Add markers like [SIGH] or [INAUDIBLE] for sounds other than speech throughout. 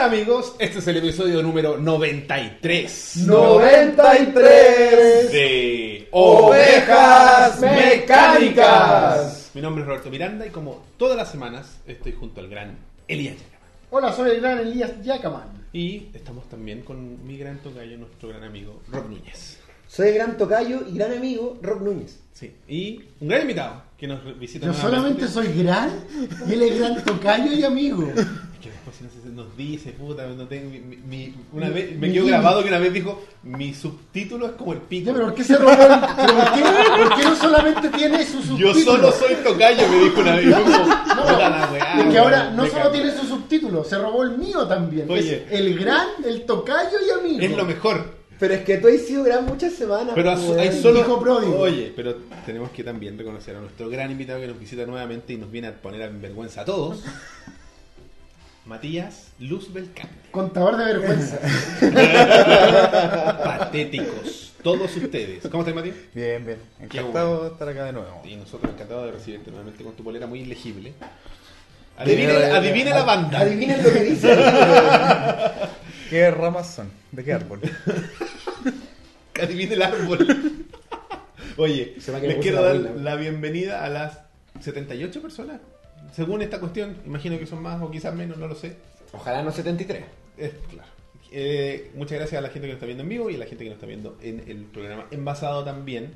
Hola amigos, este es el episodio número 93 93 de Ovejas Mecánicas. Mi nombre es Roberto Miranda y como todas las semanas estoy junto al gran Elías Yacaman. Hola, soy el gran Elías Yacaman. Y estamos también con mi gran tocayo, nuestro gran amigo Rob Núñez. Soy el gran tocayo y gran amigo Rob Núñez. Sí, y un gran invitado que nos visita Yo solamente soy gran y él es gran tocayo y amigo. Sé, nos dice, puta, no tengo mi, mi- una vez, me quedó grabado que una vez dijo, mi subtítulo es como el pico. Ya, pero ¿por qué se robó el- pero ¿por, qué, por qué no solamente tiene su Yo subtítulo? solo soy tocayo, me dijo una vez. Yo como, la weá, Es que ahora no solo tiene su subtítulo, se robó el mío también. Oye. Es el gran, el tocayo y amigo. Es lo mejor. Pero es que tú has sido gran muchas semanas. Pero pues, hay solo. hijo pródigo. Oye, pero tenemos que también reconocer a nuestro gran invitado que nos visita nuevamente y nos viene a poner en vergüenza a todos. Matías Luz Belcante. Contador de vergüenza. [LAUGHS] Patéticos. Todos ustedes. ¿Cómo estás, Matías? Bien, bien. Encantado de estar acá de nuevo. Y nosotros encantados de recibirte nuevamente con tu polera muy ilegible. De- Adivine, de- adivine la banda. Adivinen lo que dice. [LAUGHS] ¿Qué ramas son? ¿De qué árbol? Adivine el árbol. [LAUGHS] Oye, les quiero dar la bienvenida a las 78 personas. Según esta cuestión, imagino que son más o quizás menos, no lo sé. Ojalá no 73. Es claro. Eh, muchas gracias a la gente que nos está viendo en vivo y a la gente que nos está viendo en el programa envasado también.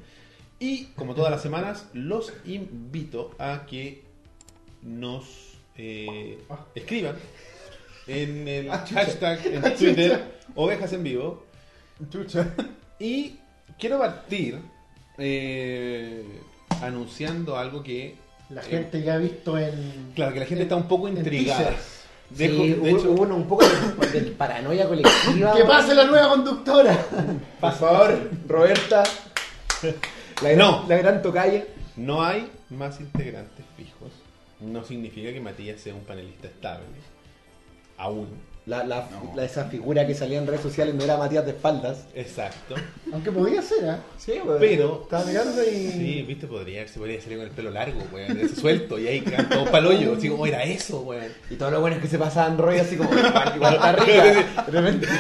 Y como todas las semanas, los invito a que nos eh, escriban en el Ah, hashtag en Twitter Ovejas en Vivo. Y quiero partir eh, anunciando algo que. La eh, gente ya ha visto en. claro, que la gente está un poco intrigada. Sí, de hubo, hecho- hubo una- un poco de, de paranoia colectiva. ¡Que pase la nueva conductora! Por favor, Roberta. La gran, No. la gran tocaya. No hay más integrantes fijos. No significa que Matías sea un panelista estable. Aún. La, la, No. la- esa figura que salía en redes sociales no era Matías de espaldas. Exacto. Aunque podía ser, ¿ah? Sí, Pero. Estaba mirando y. Sí, viste, podría, se podría salir con el pelo largo, weón. ese suelto y ahí quedan todos pa'l hoyo. Así como era eso, weón. Y todo lo bueno es que se pasaban rollo así como igual, está rica. [LAUGHS] De repente. [LAUGHS]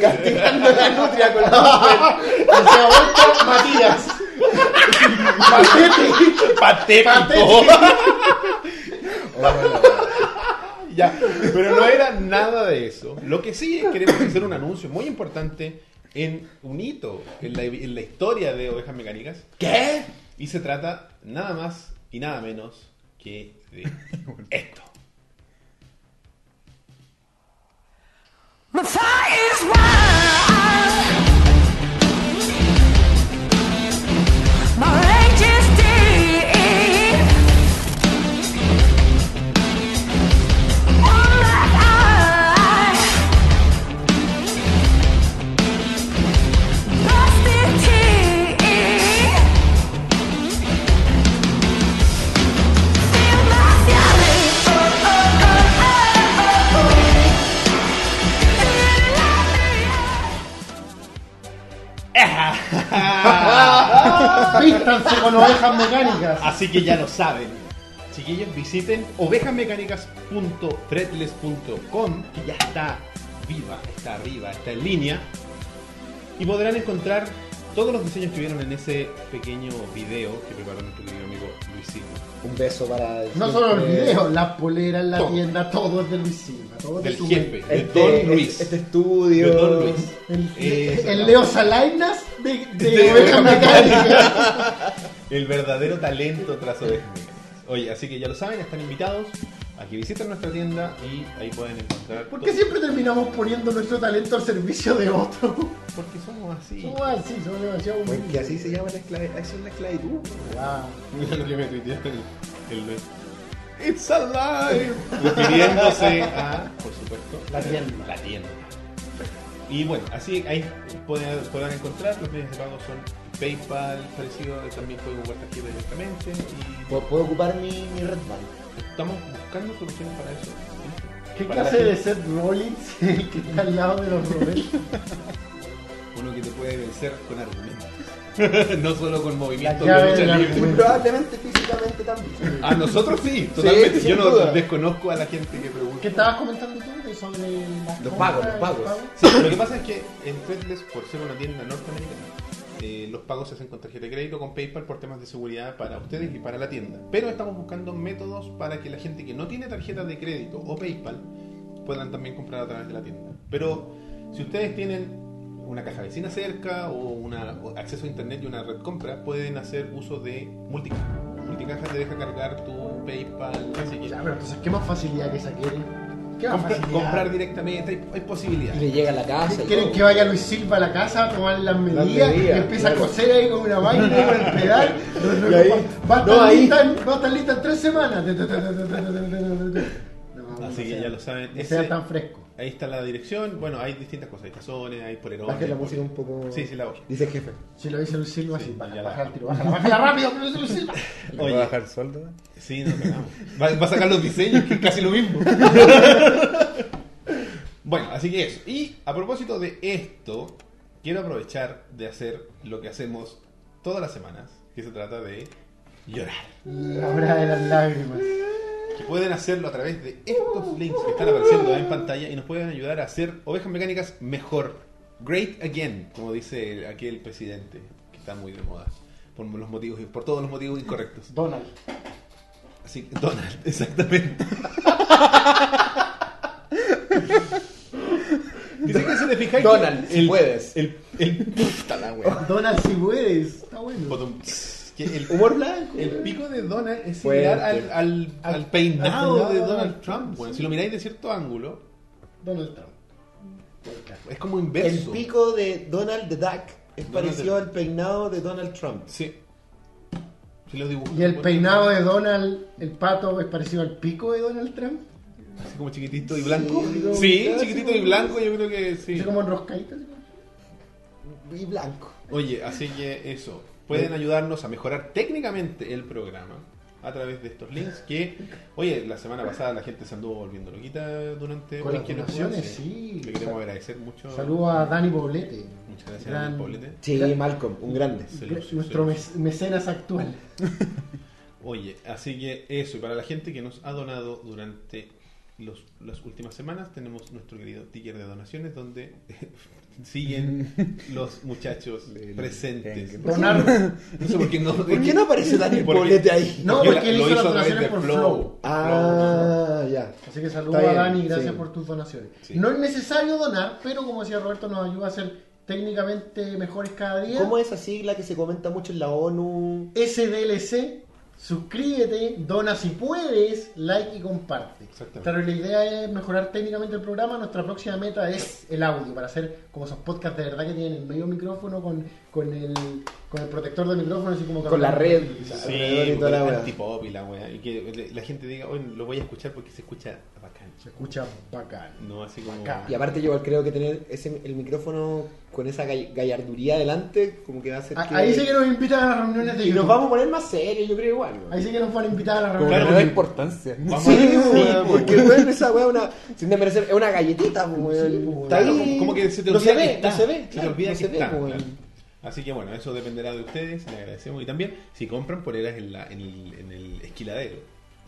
Castigando la nutria con la Y se ha vuelto Matías. Patético. ¡Patético! [LAUGHS] [LAUGHS] ya, pero no era nada de eso. Lo que sí es queremos hacer un anuncio muy importante en un hito en la, en la historia de Ovejas Mecánicas. ¿Qué? Y se trata nada más y nada menos que de [LAUGHS] esto. My fire is wild. [LAUGHS] Vístanse con ovejas mecánicas. Así que ya lo saben. Chiquillos, visiten ovejasmecánicas.threadless.com, que ya está viva, está arriba, está en línea. Y podrán encontrar todos los diseños que vieron en ese pequeño video que preparó nuestro querido amigo Luis Silva. Un beso para. No solo el siempre- video, las poleras, la Todo. tienda, todo es de Luis Silva. Todo es de Del su jefe, mente. de Este, Don Luis. Este estudio. De Don Luis. El, el Leo Salainas de, de, [LAUGHS] De mecánicas. El verdadero talento tras mecánicas. Oye, así que ya lo saben, están invitados a que visiten nuestra tienda y ahí pueden encontrar. ¿Por qué todo- siempre terminamos poniendo nuestro talento al servicio de otro? Porque somos así. Somos así, somos demasiado Porque humildes. así se llama la esclavitud. Eso es la esclavitud. Ah, Mira lo que me tuiteó el, el. It's alive. [LAUGHS] Refiriéndose a, por supuesto, La tienda. La tienda. Y bueno, así ahí pueden, podrán encontrar. Los medios de pago son PayPal, parecido. También pueden ocupar tarjeta directamente. Y ¿Puedo, puedo ocupar mi, mi Red Band? Estamos buscando soluciones para eso. ¿Qué Para clase la de. Seth Rollins [LAUGHS] el que está al lado de los Roberts? [LAUGHS] Uno que te puede vencer con argumentos. [LAUGHS] no solo con movimientos de lucha libre. Probablemente físicamente también. A nosotros sí, totalmente. Yo no duda. desconozco a la gente que pregunta. ¿Qué estabas comentando tú sobre las Los pagos, los pagos. Sí, lo que pasa es que en Threadless, por ser una tienda norteamericana, eh, los pagos se hacen con tarjeta de crédito, con PayPal, por temas de seguridad para ustedes y para la tienda. Pero estamos buscando métodos para que la gente que no tiene tarjeta de crédito o PayPal puedan también comprar a través de la tienda. Pero si ustedes tienen una caja vecina cerca o, una, o acceso a internet y una red compra, pueden hacer uso de multicaja. Multicaja te deja cargar tu PayPal, así que Ya, pero entonces, ¿qué más facilidad que esa? Comprar directamente, hay, hay Y posibilidades. le llega a la casa. y ¿Quieren todo. que vaya Luis Silva a la casa a tomar las medidas, medidas, y empieza claro. a coser ahí con una vaina y con el pedal? Y ahí- va, a estar no, ahí. lista en, va a estar lista en tres semanas. No, Así que ya lo saben. Ese- sea tan fresco. Ahí está la dirección. Bueno, hay distintas cosas. Hay tazones, hay polerones. Baje la música un poco. Sí, sí, la voy. Dice el jefe. Si lo dice Luis Silva, sí, Sí, baja, baja el tiro, bájala, bájala rápido, que lo dice Luis [LAUGHS] Silva. ¿Le Oye. puedo bajar el sueldo? Sí, no cagamos. Va, va a sacar los diseños, que es casi lo mismo. [LAUGHS] bueno, así que eso. Y a propósito de esto, quiero aprovechar de hacer lo que hacemos todas las semanas, que se trata de llorar. La hora de las lágrimas. Pueden hacerlo a través de estos links que están apareciendo en pantalla y nos pueden ayudar a hacer ovejas mecánicas mejor. Great again, como dice el- aquí el presidente, que está muy de moda. Por los motivos, por todos los motivos incorrectos. Donald. Así que, Donald, [LAUGHS] exactamente. Dice que si te fijáis. Donald, si puedes. El. el puta la wea. Donald, si puedes. Está bueno. Que el, Humor blanco. el pico de Donald es Fuerte. similar al, al, al Al- peinado de Donald Trump. Trump, Bueno, sí. si lo miráis de cierto ángulo, Donald Trump. es como El inverso. pico de Donald the Duck es Donald parecido al peinado de Donald Trump. Sí. Si lo dibujo. Y el peinado de Donald, el pato, es parecido al pico de Donald Trump. Así como chiquitito y blanco. Sí, como- Sí, casi chiquitito y blanco, yo creo que sí. Así como enroscadito. Y blanco. Oye, así que eso. Pueden ayudarnos a mejorar técnicamente el programa a través de estos links que, oye, la semana pasada la gente se anduvo volviendo loquita durante Con las donaciones, sí. Le queremos agradecer mucho. Saludos a Dani Poblete. Muchas gracias Gran- Dani Poblete. Sí, Gra- Malcolm, un grande. Luce, Nuestro mecenas actual. [LAUGHS] Oye, así que eso, y para la gente que nos ha donado durante los, las últimas semanas, tenemos nuestro querido ticker de donaciones donde siguen [LAUGHS] los muchachos presentes. Donar. No sé por qué no, ¿Por qué no aparece Daniel Poblete ahí? No, Porque él lo hizo hizo las donaciones por Flow. Flow. Ah, ya. Así que saludos Está a Dani, gracias sí. por tus donaciones. Sí. No es necesario donar, pero como decía Roberto, nos ayuda a ser técnicamente mejores cada día. ¿Cómo es esa sigla que se comenta mucho en la ONU? SDLC, suscríbete, dona si puedes, like y comparte. Claro, la idea es mejorar técnicamente el programa. Nuestra próxima meta es el audio, para hacer como esos podcasts de verdad que tienen el medio micrófono con, con, el, con el protector de micrófono, así como que Con la red. Sí, y toda la wea. antipop y la wea. Y que la gente diga, oye, lo voy a escuchar porque se escucha bacán. Se escucha bacán. No así como. Bacán. Y aparte yo igual creo que tener ese, el micrófono con esa gall- gallarduría delante, como que va a hacer A- que... Ahí sí que nos invitan a las reuniones de Y nos vamos a poner más serios, yo creo igual. ¿no? Ahí sí que nos van a invitar a las reuniones. que no Claro, da importancia. Vamos Sí, a ver, weón, po. porque weón, esa weá una, sin desmerecer, es una galletita, po, weón. Sí, po, Está Claro, ahí, como, como que se te no olvida se que ve, está. no se ve, Se te claro, olvida no que se ve, está, claro. weón. Así que bueno, eso dependerá de ustedes, le agradecemos. Y también, si compran poleras en, la, en, el, en el esquiladero,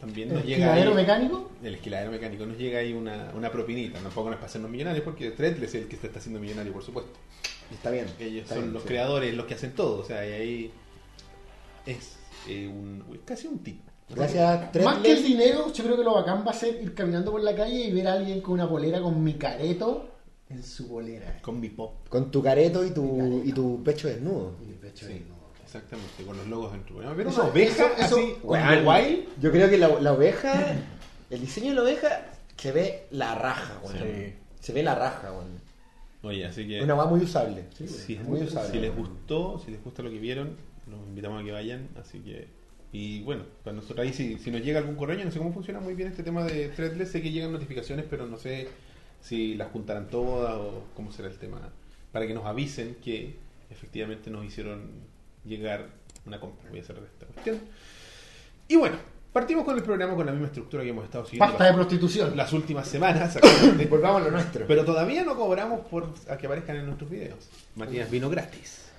también ¿El nos llega esquiladero ahí, mecánico? el esquiladero mecánico, nos llega ahí una, una propinita. Tampoco no es para hacernos millonarios, porque Threadless es el que se está haciendo millonario, por supuesto. Está bien. Ellos está son bien, los sí. creadores, los que hacen todo. O sea, y ahí es eh, un, casi un tip. Gracias, Más que el dinero, yo creo que lo bacán va a ser ir caminando por la calle y ver a alguien con una polera con mi careto en su polera. Con mi pop. Con tu careto y tu, careto. y tu pecho desnudo. Y pecho Sí, exactamente, con los logos dentro. Pero Eso- una oveja eso- así, wild. Yo creo que la, la oveja, el diseño de la oveja, se ve la raja. Sí. Se ve la raja, weón. Oye, así que... Una weá muy usable. Si, muy usable. si les gustó, si les gusta lo que vieron, los invitamos a que vayan. Así que, y bueno, para nosotros ahí, si, si nos llega algún correo, yo no sé cómo funciona muy bien este tema de Threadless. Sé que llegan notificaciones, pero no sé si las juntarán todas o cómo será el tema. Para que nos avisen que efectivamente nos hicieron llegar una compra. Voy a hacer esta cuestión. Y bueno, Partimos con el programa con la misma estructura que hemos estado siguiendo Basta de prostitución. las últimas semanas. [COUGHS] Volvamos a lo nuestro. Pero todavía no cobramos por a que aparezcan en nuestros videos. Matías vino gratis.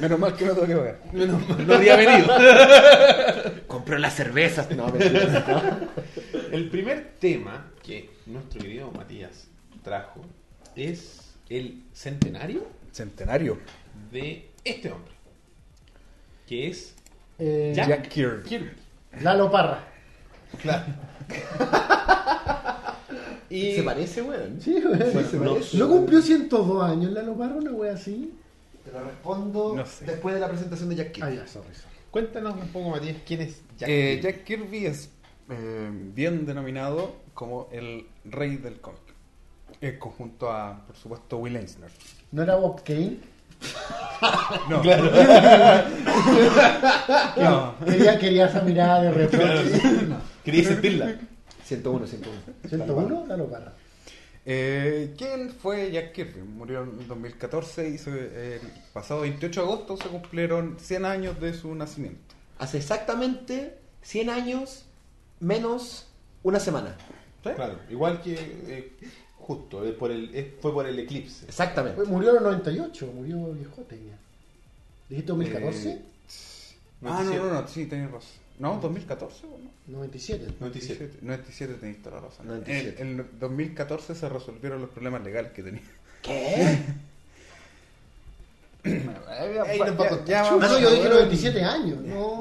Menos mal que no tengo que pagar. Menos mal, no había venido. [LAUGHS] Compró las cervezas. No, mentira. El primer tema que nuestro querido Matías trajo es el centenario Centenario. de este hombre. Que es Eh, Jack, Jack Kirby. Kirby. Lalo Parra. Claro. [LAUGHS] y ¿Se parece, weón? Sí, se no- parece. ¿No cumplió 102 años Lalo Parra, una wea así? Te lo respondo No sé. después de la presentación de Jack Kirby. Ah, ya, sorry, sorry. cuéntanos un poco, Matías, quién es Jack Eh, Kirby. Jack Kirby es eh, bien denominado como el rey del cómic. Eh, conjunto a, por supuesto, Will Eisner. ¿No era Bob Kane? [LAUGHS] No, [LAUGHS] no. Quería, quería esa mirada de reproche. Quería sentirla. 101, 101. 101, Lalo Parra. Eh, ¿Quién fue Jack Kirby? Murió en el 2014 y se- el pasado 28 de agosto se cumplieron 100 años de su nacimiento. Hace exactamente 100 años menos una semana. Claro, igual que eh, justo, eh, por el, eh, fue por el eclipse. Exactamente. Murió en el 98, murió viejote ya. ¿Dijiste 2014? Eh, Ah, no, no, no, sí, tenés razón. No, 2014 o no? 97. 97. 97 tenéis toda la razón. 97. En el 2014 se resolvieron los problemas legales que tenía. ¿Qué? [LAUGHS] Ya Ah, yo dije ya- 97 años.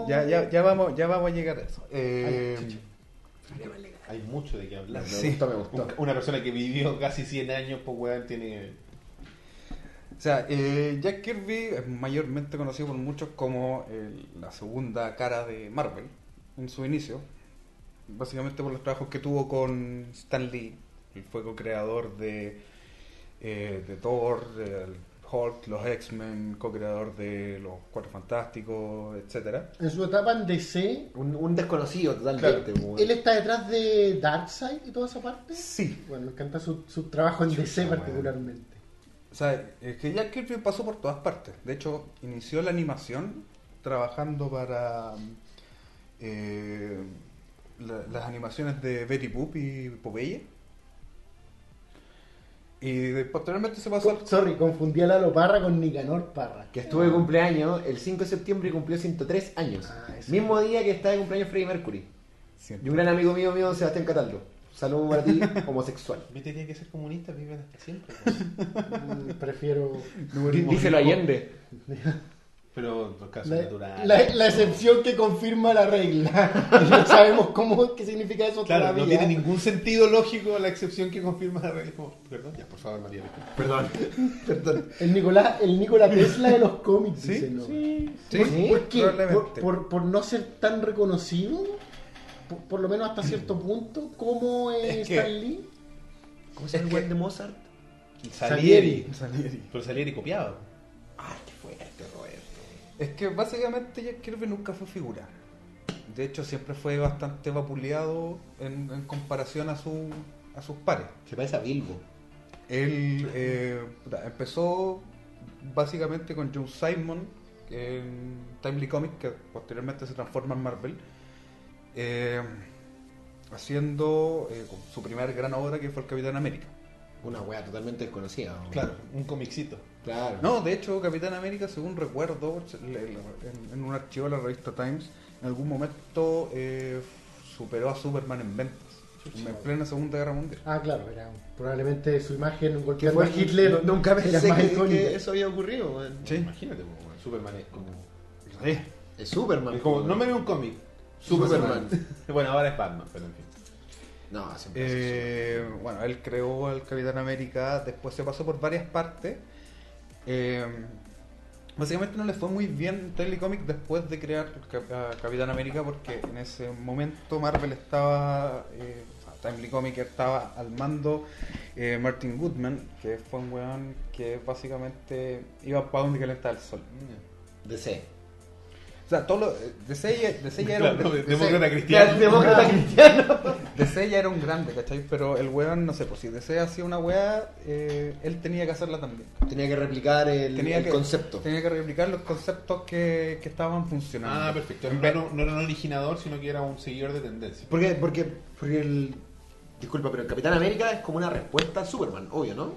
Ya, ya, ya vamos, ya vamos a llegar a eso. Eh, Hay mucho de qué hablar. Me me gustó. Un- Una persona que vivió casi 100 años, pues weón, tiene. O sea, eh, Jack Kirby es mayormente conocido por muchos como el- la segunda cara de Marvel en su inicio. Básicamente por los trabajos que tuvo con Stan Lee. Él fue co-creador de, eh, de Thor, del Hulk, los X-Men, co-creador de los Cuatro Fantásticos, etcétera. En su etapa en DC, Un, un desconocido totalmente. weón. él está detrás de Darkseid y toda esa parte. Sí. Bueno, me encanta su, su trabajo en DC particularmente. O sea, es que Jack Kirby pasó por todas partes. De hecho, inició la animación trabajando para eh, la- las animaciones de Betty Boop y Popeye. Y posteriormente se pasó al... Sorry, confundí a Lalo Parra con Nicanor Parra. Que estuvo de cumpleaños el 5 de septiembre y cumplió 103 años. Ah. Mismo día que está de cumpleaños Freddie Mercury. Siempre. Y un gran amigo mío, mío Sebastián Cataldo. Saludos para ti, [LAUGHS] homosexual. Viste, tiene que ser comunista, viven hasta siempre. Mm, Prefiero. Dí- Díselo Allende. [LAUGHS] Pero en los casos La, naturales. la- la excepción que confirma la regla. [LAUGHS] no sabemos cómo, qué significa eso Claro, no tiene ningún sentido lógico la excepción que confirma la regla. Perdón, ya, por favor, María. Perdón. [LAUGHS] Perdón. El Nicolás, el Nikola Tesla de los cómics, ¿Sí? dice, ¿no? Sí, ¿Por, por qué? ¿Por, probablemente. por- por no ser tan reconocido? Por, por lo menos hasta cierto punto, como es Es que- Stan Lee. ¿Cómo se llama el que- de Mozart? Salieri. Salieri. Pero Salieri copiado. Ay, qué fuerte. Es que básicamente Jack Kirby nunca fue figura. De hecho, siempre fue bastante vapuleado en, en comparación a, su, a sus pares. Se parece a Bilbo. Él eh, empezó básicamente con Joe Simon en Timely Comics, que posteriormente se transforma en Marvel, eh, haciendo eh, su primera gran obra que fue el Capitán América. Una wea totalmente desconocida. ¿no? Claro, un comicito. Claro. No, de hecho, Capitán América, según recuerdo, en, en un archivo de la revista Times, en algún momento eh, superó a Superman en ventas, en plena Segunda Guerra Mundial. Ah, claro, era probablemente su imagen golpeando fue a Hitler. nu- Nunca pensé que, que eso había ocurrido. Sí. Imagínate, Superman es como. Es Superman. Es como, no me veo un cómic. Superman. [LAUGHS] bueno, ahora es Batman, pero en fin. No, siempre es Eh, bueno, él creó al Capitán América, después se pasó por varias partes. Eh, básicamente no le fue muy bien en Telecomic después de crear Capitán América porque en ese momento Marvel estaba, eh, Timely Comic estaba al mando eh, Martin Goodman, que fue un weón que básicamente iba para donde calentaba el sol. DC. O sea, todo lo, de ya, DC ya era un- Claro, de- demócrata cristiano. Demócrata cristiano. [LAUGHS] DC ya era un grande, ¿cachai? Pero el weón, no sé, pues si DC hacía una weá, eh, él tenía que hacerla también. Tenía que replicar el, Tenía el que, concepto. Tenía que replicar los conceptos que, que estaban funcionando. Ah, perfecto. En No, vez- no, no era un originador, sino que era un seguidor de tendencia. ¿Por qué? Porque, porque el. Disculpa, pero el Capitán América es como una respuesta a Superman, obvio, ¿no?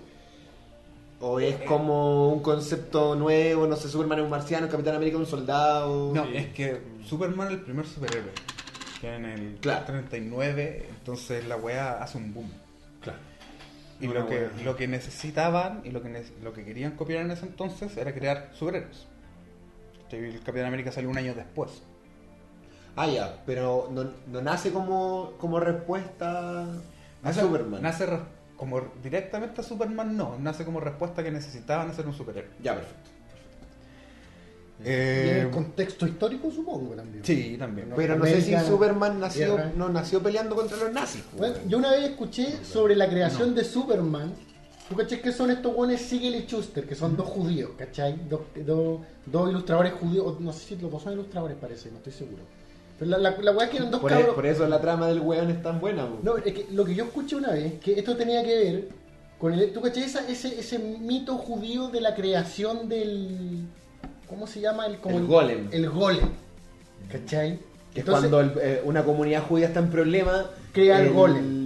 O es como un concepto nuevo, no sé, Superman es un marciano, Capitán América es un soldado. No, Sí. es que Superman es el primer superhéroe. Que en el Claro. 39, entonces la weá hace un boom. Claro. Y Una lo que, lo que necesitaban y lo que, lo que querían copiar en ese entonces era crear superhéroes. El Capitán América salió un año después. Ah, ya, pero no, no nace como, como respuesta a Nace, Superman. nace como directamente a Superman, no. Nace como respuesta que necesitaban hacer un superhéroe. Ya, perfecto. Y en Eh, el contexto histórico, supongo también. sí, también. Pero no sé si Superman nació, no nació peleando contra los nazis. pues. Bueno, yo una vez escuché sobre la creación de Superman. ¿Tú cachai que son estos buenos Siegel y Schuster? Que son dos judíos, ¿cachai? Dos, dos, dos ilustradores judíos. No sé si los dos son ilustradores, parece, no estoy seguro. Pero la, la, la weá es que eran dos por, e- cabros. por eso la trama del weón es tan buena. No, es que lo que yo escuché una vez, que esto tenía que ver con el. ¿Tú esa- ese, ese mito judío de la creación del. ¿Cómo se llama? El, como El golem. El golem. ¿Cachai? Que es cuando el- eh, una comunidad judía está en problema, Crea el golem.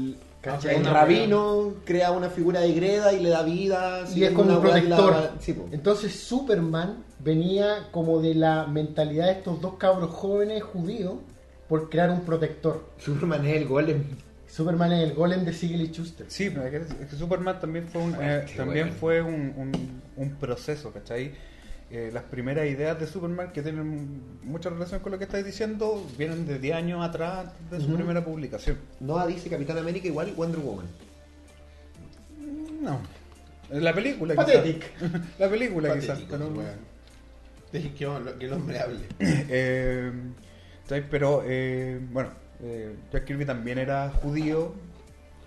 ¿Cachai? El rabino crea una figura de greda y le da vida. y es como un la- protector. sí. Entonces Superman venía como de la mentalidad de estos dos cabros jóvenes judíos por crear un protector. Superman es el golem. Superman es el golem de Siegel y Schuster. Sí, pero es que, Superman también fue un, eh, también fue un, un- un proceso, ¿cachai? Eh, las primeras ideas de Superman que tienen mucha relación con lo que estáis diciendo vienen de 10 años atrás de su primera publicación. Noah dice Capitán América igual Wonder Woman. No. La película quizás. Pathetic. [LAUGHS] La película quizás. Pero- que, el hombre hable. [COUGHS] Eh. Pero eh, bueno, eh, Jack Kirby también era judío,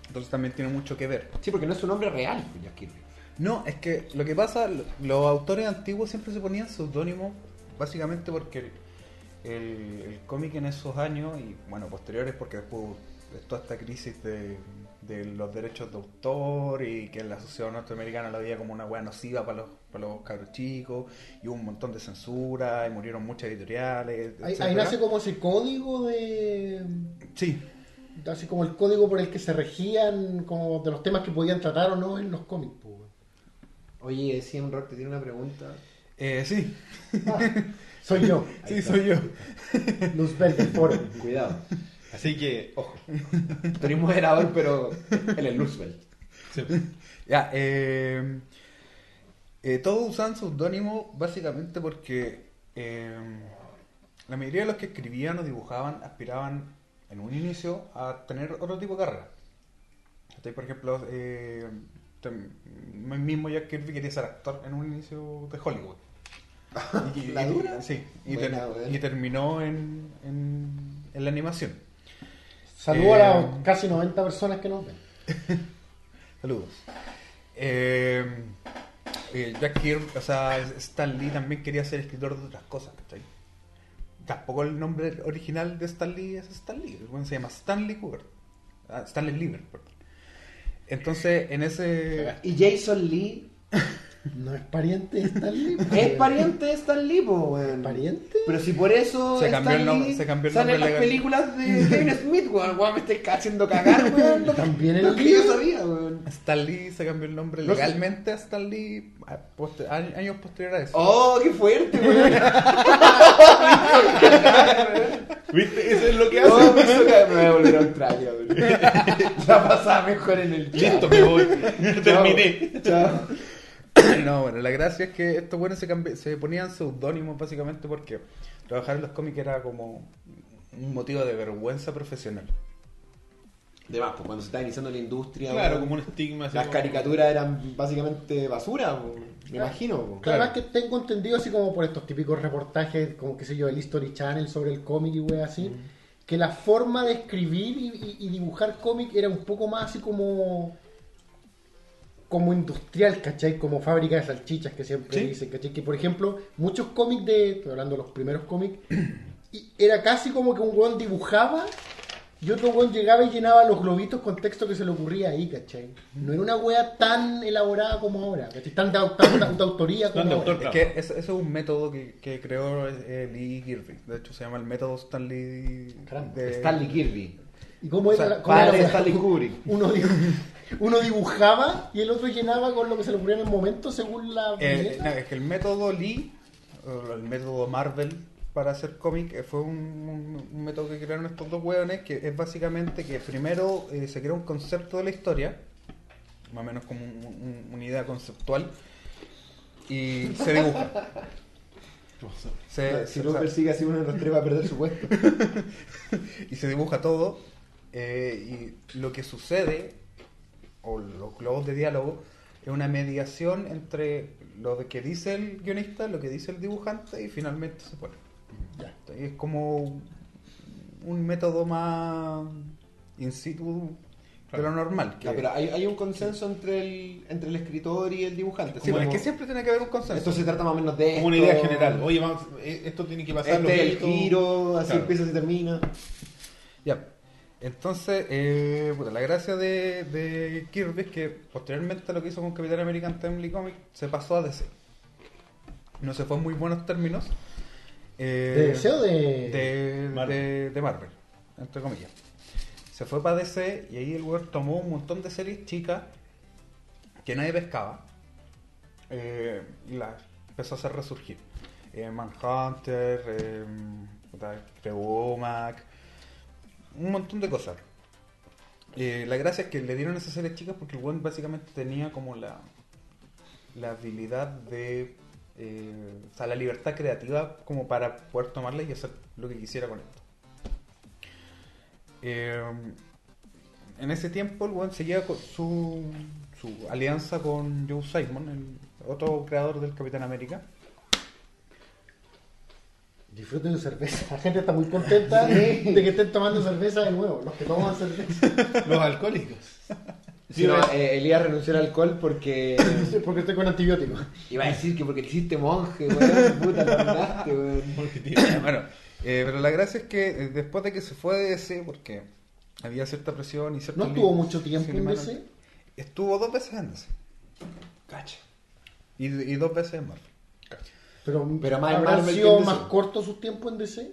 entonces también tiene mucho que ver. Sí, porque no es su nombre real, Jack Kirby. No, es que lo que pasa, lo- los autores antiguos siempre se ponían seudónimos, básicamente porque el, el- el cómic en esos años, y bueno, posteriores, porque después de toda esta crisis de, de los derechos de autor y que la sociedad norteamericana la veía como una hueá nociva para los, para los cabros chicos, y hubo un montón de censura, y murieron muchas editoriales. Ahí, ahí nace como ese código de. Sí, Así como el código por el que se regían, como de los temas que podían tratar o no en los cómics. pues. Oye, CM Rock te tiene una pregunta. eh, sí, Ah, [LAUGHS] soy yo, sí, soy yo. Luzbel del foro. Cuidado. Así que, ojo. Eres moderador, pero él es Roosevelt. Ya, eh, eh, todos usan seudónimo básicamente porque eh, la mayoría de los que escribían o dibujaban aspiraban en un inicio a tener otro tipo de carrera. ¿Cachai? Por ejemplo, eh, el mismo Jack Kirby quería ser actor en un inicio de Hollywood. [LAUGHS] Y- ¿La y- dura? Sí, y, Buena, ter- buena. y terminó en, en, en la animación. Saludo a Eh, las casi 90 personas que nos ven. [LAUGHS] Saludos. Eh, eh, Jack Kirby, o sea, Stan Lee también quería ser escritor de otras cosas, ¿cachai? Tampoco el nombre original de Stan Lee es Stan Lee, el weón se llama Stanley Cooper. Ah, Stanley Lieber, perdón. Entonces, en ese... Y Jason Lee No es pariente de Stan Lee. es pariente de Stan Lee, po, weón. ¿Pariente? Pero si por eso Se Stan cambió el nombre- Lee se cambió el nombre las legal. películas de Kevin [LAUGHS] Smith, weón. Weón, me estoy haciendo cagar, weón. [LAUGHS] Lo- También el lo que yo sabía, weón. Stan Lee se cambió el nombre No sé. legalmente a Stan Lee a- poste- a- años posteriores a eso. Oh, qué fuerte, weón. [LAUGHS] ¿Viste? Eso es lo que Oh, hace. me hizo cagar. Me voy a volver a Australia, weón. La pasaba mejor en el chat. Listo, me voy. Terminé. Chao. [COUGHS] No, bueno, la gracia es que estos buenos se, cambi- se ponían seudónimos básicamente porque trabajar en los cómics era como un motivo de vergüenza profesional. De más, pues cuando se estaba iniciando la industria, Claro, como un estigma. así las como- caricaturas eran básicamente basura, me imagino. Claro. Además que tengo entendido así como por estos típicos reportajes, como que sé yo, el History Channel sobre el cómic y wey así, que la forma de escribir y, y- y dibujar cómic era un poco más así como como industrial, ¿cachai? Como fábrica de salchichas que siempre Sí. dicen, ¿cachai? Que por ejemplo, muchos cómics de, estoy hablando de los primeros cómics, y era casi como que un weón dibujaba Y otro weón llegaba y llenaba los globitos con texto que se le ocurría ahí, ¿cachai? No era una wea tan elaborada como ahora, ¿cachai? Tan de, au- tan de- de autoría como Tan de autor. ahora. Es que ese, ese es un método que, que creó eh, Lee Kirby. De hecho, se llama el método Stanley. Stanley Kirby. ¿Y cómo O era, sea, la- cómo era Padre? Stanley Kubrick. [LAUGHS] Uno, dibu- uno dibujaba y el otro llenaba con lo que se le ocurría en el momento según la Eh, no, es que el método Lee, o el método Marvel para hacer cómic, eh, fue un, un- un método que crearon estos dos hueones, que es básicamente que primero eh, se crea un concepto de la historia, más o menos como un- un- una idea conceptual, y se dibuja. [LAUGHS] Se- si o sea, persigue así uno de los tres va a perder su puesto. [LAUGHS] y se dibuja todo eh, y lo que sucede o los globos de diálogo es una mediación entre lo que dice el guionista, lo que dice el dibujante y finalmente se pone. Ya. Es como un método más in situ de lo normal. que- pero hay, hay un consenso entre el, entre el escritor y el dibujante. Sí, Como- pero es que siempre tiene que haber un consenso. Esto se trata más o menos de Como una esto, idea general. Oye, vamos, eh, esto tiene que pasar. Este es el loquito. giro, así Claro. empieza, así termina. Ya. Entonces, eh, puta, la gracia de, de Kirby es que posteriormente a lo que hizo con Capitán America en Timely Comic se pasó a DC. No se fue en muy buenos términos. Eh, ¿De deseo de...? de, Marvel. de- de Marvel, entre comillas. Se fue para DC y ahí el weón tomó un montón de series chicas que nadie pescaba eh, y las empezó a hacer resurgir. Eh, Manhunter, eh, Crewomac, un montón de cosas. Eh, la gracia es que le dieron esas series chicas porque el weón básicamente tenía como la, la habilidad de. eh, o sea, la libertad creativa como para poder tomarla y hacer lo que quisiera con esto. Eh, en ese tiempo el weón seguía su, su alianza con Joe Simon, el otro creador del Capitán América. Disfruten su cerveza. La gente está muy contenta de que estén tomando cerveza de nuevo. Los que toman cerveza. Los alcohólicos. Sí, no, eh, Elías renunció al alcohol porque [COUGHS] Porque estoy con antibióticos. iba a decir que porque te hiciste monje, weón. Puta, lo weón. Tiene- bueno, eh, pero la gracia es que eh, después de que se fue de DC, porque había cierta presión y cierto ¿No estuvo mucho tiempo en DC? Estuvo dos veces en DC. Cacha. Y, y dos veces en Marvel. Pero, Pero más ¿habrán Marvel que sido en DC. más cortos sus tiempos en DC?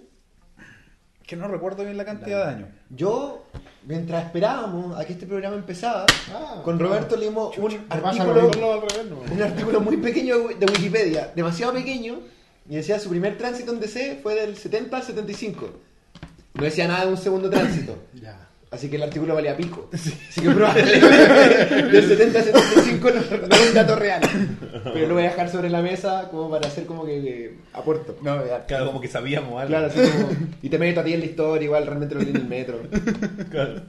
Que no recuerdo bien la cantidad de años. Yo, mientras esperábamos a que este programa empezaba, Ah, con Roberto leímos un pasa artículo, revés, no. un artículo muy pequeño de Wikipedia, demasiado pequeño, y decía su primer tránsito en DC fue del 70 al 75. No decía nada de un segundo tránsito. Ya. Así que el artículo valía pico. [LAUGHS] Así que probablemente [LAUGHS] del 70 al 75 no, no es un dato real. Pero lo voy a dejar sobre la mesa como para hacer como que, que aporto. No, ya, Claro, como que sabíamos algo. Claro, así como, y te meto a ti en la historia, igual realmente lo leí en el metro. [LAUGHS] Claro.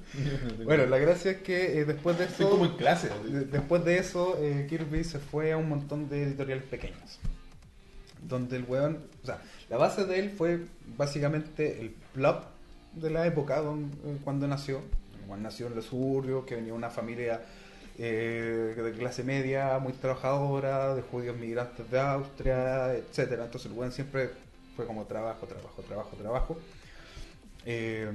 Bueno, la gracia es que eh, después de Estoy eso. como en clase. Después de eso, eh, Kirby se fue a un montón de editoriales pequeños. Donde el weón. O sea, la base de él fue básicamente el plop de la época don- eh, cuando nació. Cuando nació en los suburbios, que venía una familia eh, de clase media, muy trabajadora, de judíos migrantes de Austria, etcétera Entonces el weón siempre fue como trabajo, trabajo, trabajo, trabajo. Eh,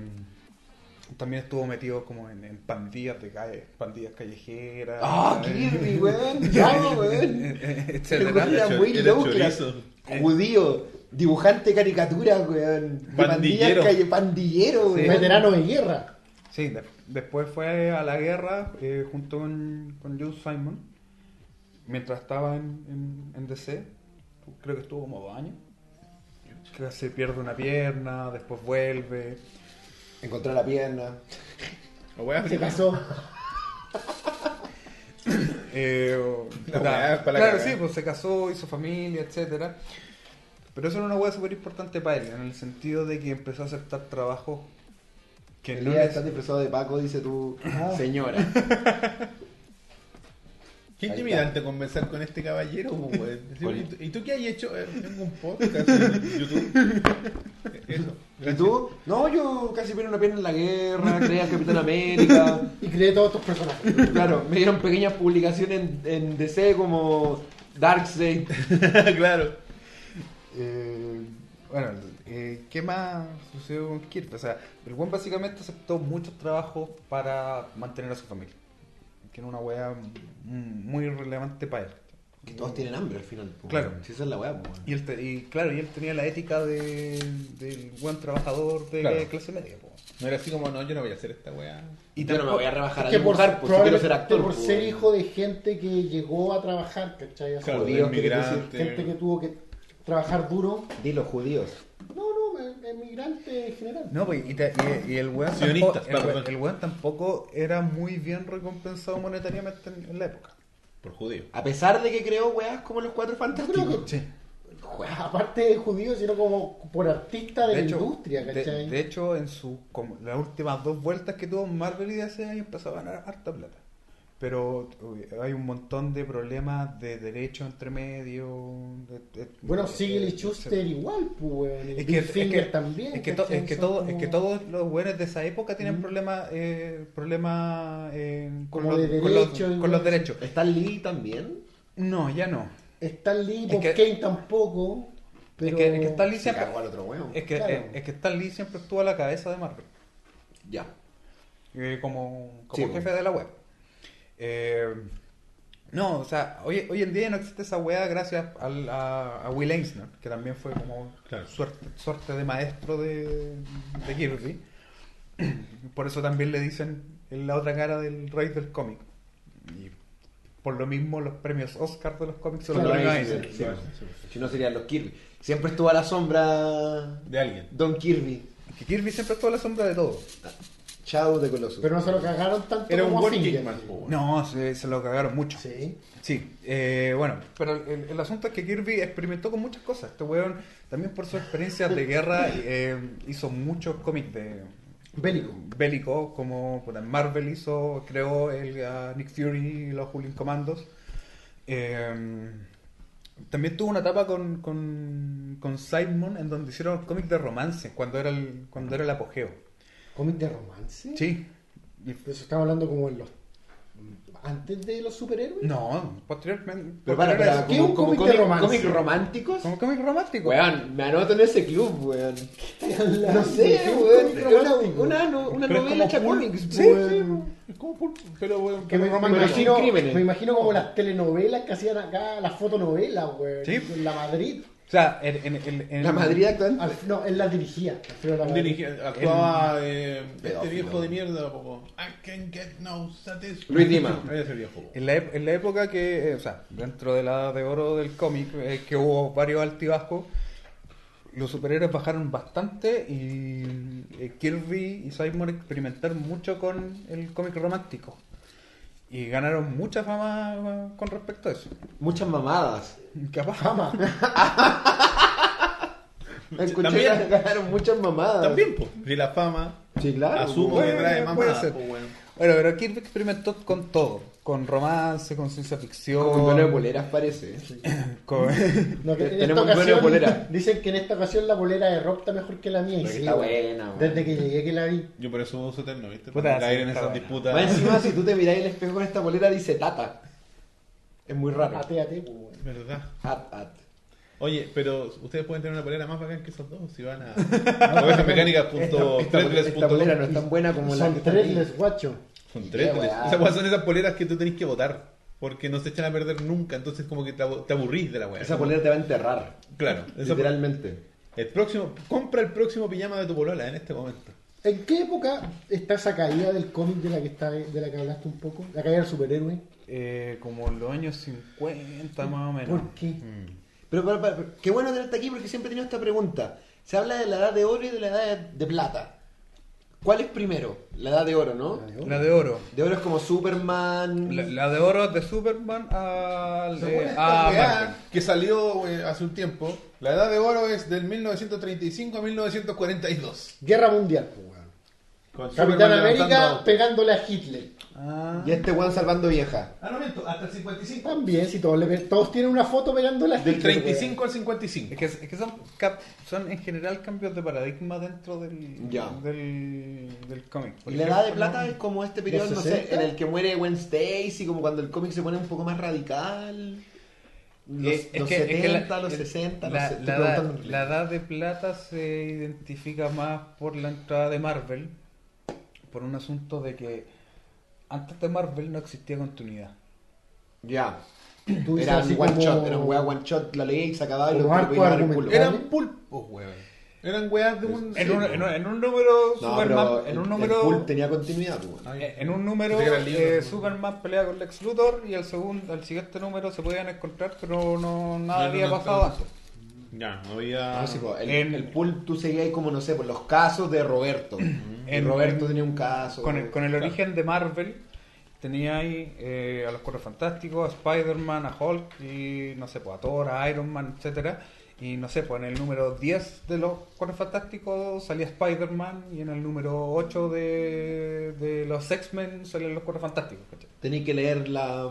también estuvo metido como en, en pandillas de calle, pandillas callejeras. ¡Ah, Kirby, [LAUGHS] weón! ¡Ya, weón! etcétera. Era muy chorizo. Judío, dibujante de caricatura, weón. De Pandillero. pandillas calle, pandillero, weón. Veterano de guerra. Sí, de- después fue a la guerra eh, junto con, con Joe Simon. Mientras estaba en, en, en DC, creo que estuvo como dos años. Que se pierde una pierna, después vuelve. Encontró la pierna. La Se casó. [LAUGHS] Eh, La puta, weá, para la claro, cagada. sí, pues se casó, hizo familia, etcétera. Pero eso era una hueá súper importante para él, en el sentido de que empezó a aceptar trabajos que no Elías les- está disfrazado de Paco, dice tu señora. [LAUGHS] Qué intimidante conversar con este caballero, Oye. [LAUGHS] ¿Y tú- ¿Y tú qué has hecho? Eh, Tengo un [LAUGHS] podcast en YouTube. [LAUGHS] Eso. ¿Y gracias. tú? No, yo casi pierdo una pierna en la guerra, creé al Capitán América. Y creé todos estos personajes. Claro, me dieron pequeñas publicaciones en, en DC como Darkseid. claro. Eh, bueno, eh, ¿qué más sucedió con Kirby? O sea, el buen básicamente aceptó muchos trabajos para mantener a su familia. Que era una weá mm, muy relevante para él. Que todos tienen hambre al final. po, Claro. Si esa es la weá, weón. Y, él te- y claro, y él tenía la ética de, del buen trabajador de Claro. clase media. po. No era así como, no, yo no voy a hacer esta weá. Y Yo no me tampoco- voy a rebajar Es a por, dibujar, pues si quiero ser probablemente actor. por po, ser hijo de gente que llegó a trabajar, ¿cachai? Claro, Judíos, gente que tuvo que trabajar duro. Dilo, judíos. Em- emigrante en general. No, pues, y, te- y- y el weón tampoco, el, weón- perdón. el weón tampoco era muy bien recompensado monetariamente en, en la época. Por judío. A pesar de que creó weas como los cuatro fantásticos. aparte de judío, sino como por artista de, la industria, de, ¿cachai? de hecho, en su, como las últimas dos vueltas que tuvo Marvel y DC ahí empezó a ganar harta plata. Pero hay un montón de problemas de derechos entre medio. de- de- bueno, de- sigue de- el Schuster igual, pues, y Es que, es que- también. es que, to- ¿cachai? es que Son todo, como- es que todos los buenos de esa época tienen Mm. problemas eh, problemas eh, con, los, de con, los, derecho y con los weón. derechos. ¿Stan Lee también? No, ya no. Stan Lee, Es Bob que- Kane tampoco. Pero... Es que, es que Stan Lee siempre, cagó al otro weón. es que, Claro. es, es que Stan Lee siempre estuvo a la cabeza de Marvel. Ya. eh, como, como Sí, jefe de la web. Eh, no, o sea, hoy, hoy en día no existe esa weá gracias al- a, a Will Eisner, que también fue como Claro. suerte, suerte de maestro de, de Kirby. Por eso también le dicen en la otra cara del rey del cómic. Y por lo mismo los premios Oscar de los cómics los Claro, a sí, Eisner. sí, sí. Si no serían los Kirby. Siempre estuvo a la sombra De alguien. Don Kirby. Que Kirby siempre estuvo a la sombra de todo. Shadow de Colossus. Pero no se lo cagaron tanto Era un a po, weón. No, se, se lo cagaron mucho. Sí. Sí, eh, bueno, pero el, el asunto es que Kirby experimentó con muchas cosas. Este weón, también por sus experiencias de guerra, [LAUGHS] eh, hizo muchos cómics de Bélico. bélicos, como puta, Marvel hizo, creó el, a Nick Fury y los Hulking Commandos. Eh, también tuvo una etapa con, con, con Simon en donde hicieron cómics de romance, cuando era el, cuando era el apogeo. ¿Cómic de romance? Sí. Eso estamos hablando como en los... Antes de los superhéroes. no, posteriormente. Pero para, para. ¿Qué es un como, como cómic de romance? cómic románticos. Como cómic romántico. Weón, me anoto en ese club, weón. No No sé, weón. Una, una, una novela hecha cómics, Sí, weón. Es como pulp, pero weón, Que me, imagino, crímenes. me imagino como las telenovelas que hacían acá, las fotonovelas, güey. Sí. En la Madrid. O sea, en, en, en- en- La Madrid actual. Al- no, él las dirigía. Alfredo La. Dirigía- actuaba eh, este viejo de mierda, poco. I can get no satisfaction. Luis Dima. [LAUGHS] Ese viejo. po. En la, en la época que, eh, o sea, dentro de la de oro del cómic, eh, que hubo varios altibajos, los superhéroes bajaron bastante y eh, Kirby y Simon experimentaron mucho con el cómic romántico. Y ganaron mucha fama con respecto a eso. Muchas mamadas. Capaz. Fama. [LAUGHS] Escuché También. que ganaron muchas mamadas. También, pues. De la fama. Sí, claro. Asumo weón. que trae puede mamá. ser. po, weón. Bueno, pero Kirby experimentó con todo. Con romance, con ciencia ficción. Con dueño de poleras parece. [CLEARS THROAT] con- No, que en [LAUGHS] Tenemos un dueño de polera. Dicen que en esta ocasión la polera de Rob está mejor que la mía. Y sí, está buena. Desde que llegué que la vi. Yo por eso uso eterno, ¿viste? Puta, Para caer sí, en esas buena. disputas. Más encima, [LAUGHS] si tú te miráis el espejo con esta polera, dice tata. Es muy raro. Ate, ate, pues, güey. ¿Verdad? At, at. Oye, pero ustedes pueden tener una polera más bacán que esos dos si van a [LAUGHS] ovejasmecánicas.threadless.com. Esta, esta, esta polera no es tan buena como la que Son tres guacho. Son Sí, tres. Esas weas son esas poleras que tú tenés que votar. Porque no se echan a perder nunca. Entonces, como que te, abu- te aburrís de la wea. Esa polera te va a enterrar. Claro. Literalmente. el próximo, compra el próximo pijama de tu polola en este momento. ¿En qué época está esa caída del cómic de la que está de la que hablaste un poco? La caída del superhéroe. eh, como en los años 50 más o menos. ¿Por qué? Pero, pero, pero, pero, qué bueno tenerte aquí porque siempre he tenido esta pregunta. Se habla de la edad de oro y de la edad de, de plata. ¿Cuál es primero? La edad de oro, ¿no? La de oro. De oro es como Superman. La, la de oro es de Superman al Según de, esta a weá que salió eh, hace un tiempo, la edad de oro es del 1935 a 1942. Guerra Mundial, pues. Con Capitán Superman América levantando pegándole a Hitler. Ah, Y este weón salvando vieja. Ah, no miento, hasta el 55. También, si todos, le pe- todos tienen una foto pegándole a Del Hitler. 35 al es 55. que, es que son, cap- son en general cambios de paradigma dentro del, Ya. del, del cómic. Por Y la edad de plata es como este periodo, ¿Los no sé, 60? en el que muere Gwen Stacy, como cuando el cómic se pone un poco más radical. Los, Eh, es los que- es 70, que la- los el- 60, la, no sé, estoy la edad, preguntando en la edad de plata se identifica más por la entrada de Marvel, por un asunto de que antes de Marvel no existía continuidad. Ya. Tú Era un one como- shot, era un wea one shot, la leí y se acababa y lo argumental. Eran pulpos, weón. Eran weas de un. En sí, un, weón. en un- en un número No, Superman, pero en un el número pulp tenía continuidad, pues, weón. Eh, En un número, eh, ¿no? Superman pelea con Lex Luthor y al segundo, al siguiente número se podían encontrar, pero no nada No, había no, pasado no. antes. Ya, no había. Ah, sí, pues, el, En- el pulp tú seguías ahí como, no sé, por los casos de Roberto. [CLEARS THROAT] Y En- Roberto en- tenía un caso. Con el, con el Claro. origen de Marvel, tenía ahí eh, a los Cuatro Fantásticos, a Spider-Man, a Hulk y no sé, pues, a Thor, a Iron Man, etcétera Y no sé, pues en el número 10 de los Cuatro Fantásticos salía Spider-Man y en el número 8 de, de los X-Men salían los Cuatro Fantásticos. Tenéis que leer la.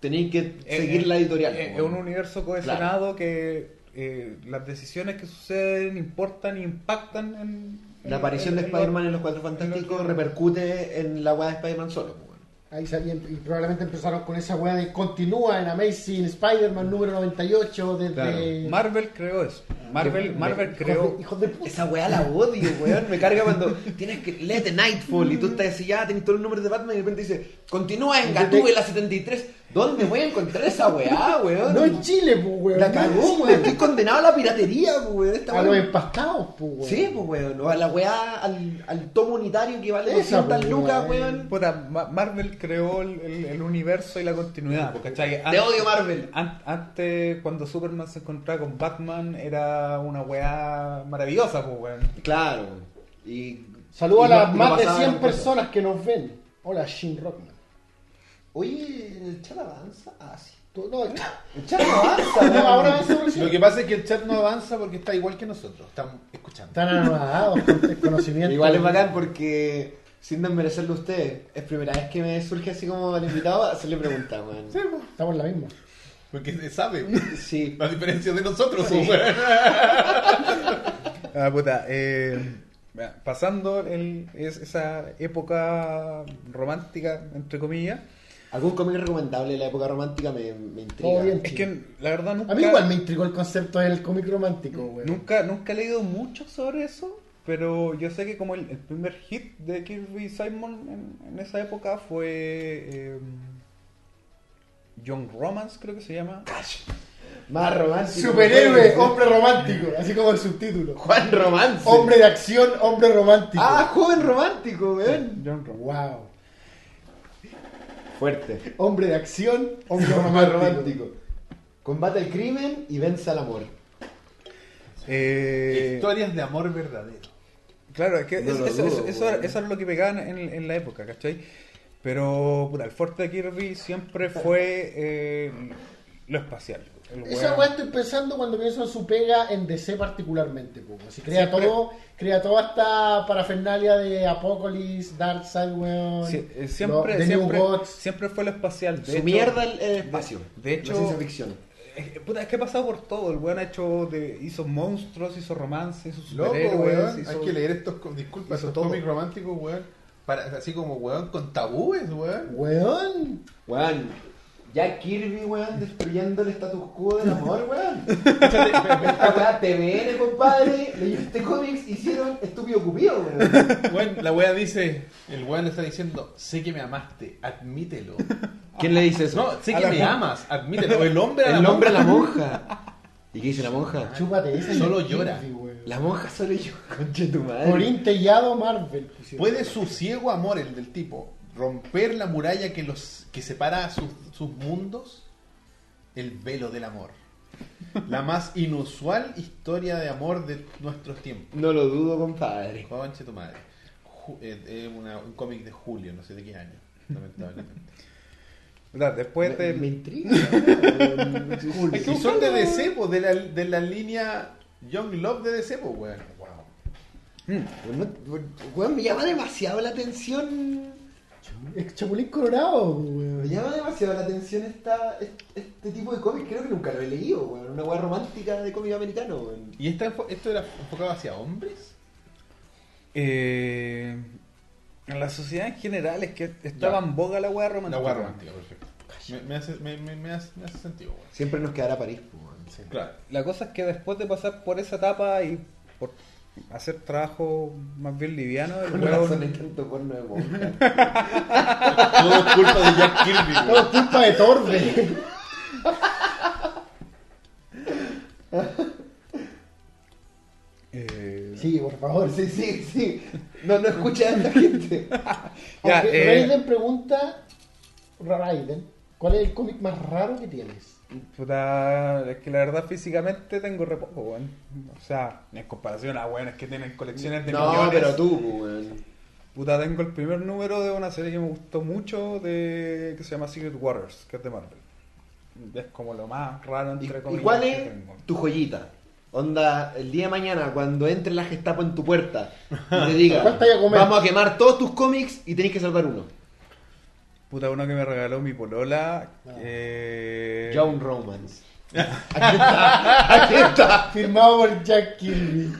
Tenéis que seguir eh, la editorial. eh, Es un universo cohesionado que eh, las decisiones que suceden importan y impactan en. La aparición de en- Spider-Man en los Cuatro Fantásticos que- repercute en la weá de Spider-Man solo. pues. Ahí salían, y probablemente empezaron con esa weá de continúa en Amazing Spider-Man número 98 desde... Claro. Marvel creó eso. Marvel, Marvel creó. de- Hijos de. Esa weá la odio, weón. Me carga cuando tienes que leer The Nightfall y tú estás así, ya tenés todos los números de Batman y de repente dice, continúa en Gatúbela 73. ¿Dónde voy a encontrar esa weá, weón? No en Chile, pues, weón. La cagó, weón. Estoy condenado a la piratería, pues, weón. Esta A los empastados, pues, weón. Sí, pues, weón. O a la weá, al, al tomo unitario que vale Esa, 200 pues, lucas, weón. Puta, Ma- Marvel creó el, el- el universo y la continuidad. ¿cachai? Te odio, Marvel. an- antes, cuando Superman se encontraba con Batman, era una weá maravillosa, pues, weón. Claro. Y. Saludos a no- las no más de pasaban 100 cosas. personas que nos ven. Hola, Shin Rockman. Oye, el chat avanza. Ah, sí. No, El chat no [LAUGHS] avanza, no, ahora avanza por el Lo que pasa es que el chat no avanza porque está igual que nosotros. Estamos escuchando. Están anonadados con el conocimiento. Igual es bacán porque, sin desmerecerlo a usted, es primera vez que me surge así como al invitado hacerle preguntas, weón. Estamos en la misma. Porque sabe. Sí. A diferencia de nosotros, Sí. [LAUGHS] Ah, puta, eh, pasando el, es- esa época romántica, entre comillas, ¿Algún cómic recomendable de la época romántica me, me intriga? Bien. es que la verdad nunca, A mí igual me intrigó el concepto del cómic romántico, weón. nunca, nunca he leído mucho sobre eso, pero yo sé que como el, el primer hit de Kirby Simon en, en esa época fue eh, Young Romance, creo que se llama. Más romántico. Superhéroe, hombre romántico, así como el subtítulo. Juan Romance. Hombre de acción, hombre romántico. Ah, joven romántico, weón. Wow. Fuerte. Hombre de acción, hombre Más romántico. romántico. Combate el crimen y vence al amor. Eh, Historias de amor verdadero. Claro, es que No eso, lo eso, dudo, eso- era, eso era lo que pegaban en, en la época, ¿cachai? Pero puta, el fuerte de Kirby siempre fue eh, lo espacial. El Esa weón- weá estoy pensando cuando pienso en su pega en DC particularmente, po. Así crea Siempre- todo, crea toda esta parafernalia de Apocalypse, Darkseid, weón. Sí, eh, lo- siempre, siempre, Gods. siempre fue lo espacial. De Su hecho- mierda el, el espacio. de hecho- La ciencia ficción. Es, puta, es que ha pasado por todo. El weón ha hecho de, hizo monstruos, hizo romance, hizo Loco, superhéroes. weón. hizo- Hay que leer estos, disculpa, hizo estos todo. cómics románticos, weón. Para, así como, weón, con tabúes, weón. Weón. Weón. Jack Kirby, weón, destruyendo el status quo del amor, weón. Esta weá, TVN, compadre, leyó este cómics, hicieron estúpido cupido, weón. weón, la wea dice, el weón le está diciendo, sé que me amaste, admítelo. ¿Quién le dice No, sé A que la me amas, admítelo. El hombre a la El hombre a la monja. ¿Y qué dice la monja? Chúpate esa. Solo llora. Kirby, weón. La monja solo yo, conche tu madre. Corín Tellado Marvel. pusieron. ¿Puede su ciego amor, el del tipo, romper la muralla que los que separa a sus, sus mundos? El velo del amor. La más inusual historia de amor de nuestros tiempos. No lo dudo, compadre. Conche tu madre. Eh, Es un cómic de julio, no sé de qué año, lamentablemente. Después Me, de. me intriga. [LAUGHS] Es que son de DC, po, de la, de la línea Young Love de DC, po, weón. No, weón, me llama demasiado la atención. Es Chapulín Colorado, Me weón. llama demasiado la atención esta, este, este tipo de cómic. Creo que nunca lo he leído, weón. Una weá romántica de cómic americano, weón. ¿Y esta, enfo- esto era enfocado hacia hombres? Eh, en la sociedad en general es que estaba Ya. en boga la weá La romántica. weá romántica, perfecto. Me, me hace, me, me, me hace, me hace sentido, weón. Siempre nos quedará París, pues, weón. Claro. La cosa es que después de pasar por esa etapa y por hacer trabajo más bien liviano, el Con razón hay weón tanto porno de monja. Todo es culpa de Jack Kirby. Todo es culpa de Torbe. eh, Sí, por favor. Sí, sí, sí. No, no escucha a esta gente. [LAUGHS] Ya, Aunque eh, Raiden pregunta, Raiden, ¿cuál es el cómic más raro que tienes? Puta, es que la verdad físicamente tengo re poco, weón. O sea, en comparación a weones que tienen colecciones de No, millones. pero tú, weón. Puta, tengo el primer número de una serie que me gustó mucho de que se llama Secret Waters, que es de Marvel. Es como lo más raro ¿Y, entre y comillas cuál que es tengo. tu joyita? Onda, el día de mañana, cuando entre la Gestapo en tu puerta y te diga, [LAUGHS] ¿Cuál vamos a quemar todos tus cómics y tenés que salvar uno. Puta, uno que me regaló mi polola. Ah. Eh... Young Romance. Aquí está, aquí está. Firmado por Jack Kirby.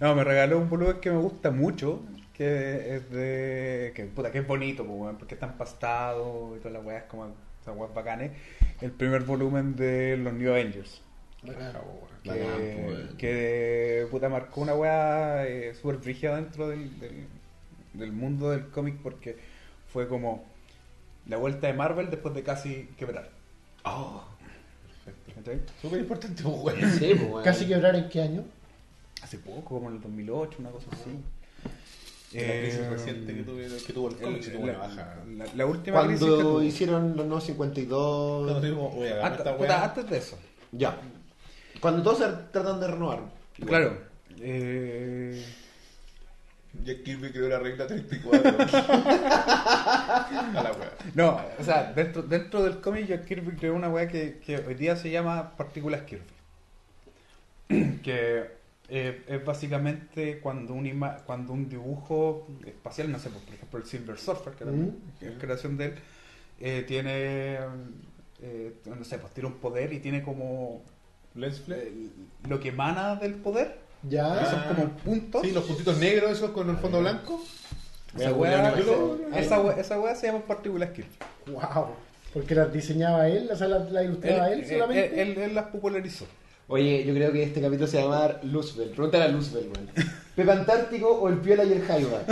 No, me regaló un volumen que me gusta mucho. Que es de. Que, puta, que es bonito, porque está empastado y todas las weas, como esas weas bacanes. El primer volumen de los New Avengers. Que, Bacán, que, puta marcó una wea eh, súper brígida dentro del, del, del mundo del cómic porque fue como la vuelta de Marvel después de casi quebrar. Oh. Súper importante, weón. sí, pues, weón. Casi quebrar en qué año? Hace poco, como en el 2008, una cosa así. La crisis Eh, reciente que, tuve, que tuvo el cómic, tuvo una la, baja. la- la última crisis que Cuando tuvo. hicieron los nuevos Cuando 52. tuvimos, oye, Antes, puta, antes de eso. Ya. Cuando todos se tratan de renovar. Claro. Eh, Jack Kirby creó la regla 34. [LAUGHS] A la weá. no, o sea, dentro, dentro del cómic Jack Kirby creó una weá que, que hoy día se llama Partículas Kirby. [CLEARS THROAT] que eh, es básicamente cuando un, ima- cuando un dibujo espacial, no sé, por ejemplo el Silver Surfer, que, también Mm. que es creación de él, eh, tiene, eh, no sé, pues tiene un poder y tiene como Lens lo que emana del poder, que Ya. son como puntos. Sí, los puntitos negros esos con el fondo blanco. Esa Yo weá, lo- esa, weá, esa weá se llama Partículas Kirby. Wow. Porque las diseñaba él, o sea, las la ilustraba él, Él, solamente. él- él- él las popularizó. Oye, yo creo que este capítulo se va a llamar Luzbel. Pregúntale a Luzbel, weón. ¿Pepe Antártico o el Piola y el Jaiba?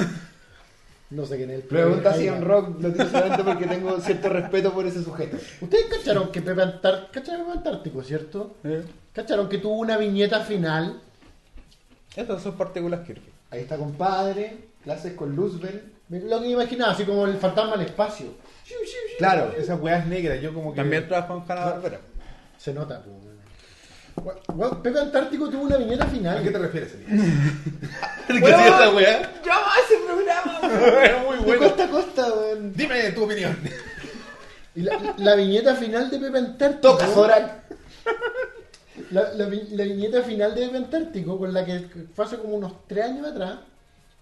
No sé quién es el Pregunta Pepe si en rock lo digo solamente porque tengo cierto respeto por ese sujeto. Ustedes cacharon que Pepe Antártico, ¿cacharon Pepe Antártico, cierto? ¿Cacharon que tuvo una viñeta final? Estas son partículas Kirby. Ahí está compadre, clases con Luzbel. Lo que me imaginaba, así como el fantasma del espacio. Claro, Esas weas negras, yo como que. También trabajó en Hanna Barbera. Se nota. pues, bueno. Bueno, Pepe Antártico tuvo una viñeta final. ¿A qué te refieres, Elías? [LAUGHS] ¿Qué es esa wea? ¡Yo ese programa! weón! Es muy De bueno. costa a costa, weón. Dime tu opinión. Y la, la viñeta final de Pepe Antártico. Toca, Zorak. [LAUGHS] La, la vi- la viñeta final de Pepe Antártico, con la que fue hace como unos tres años atrás,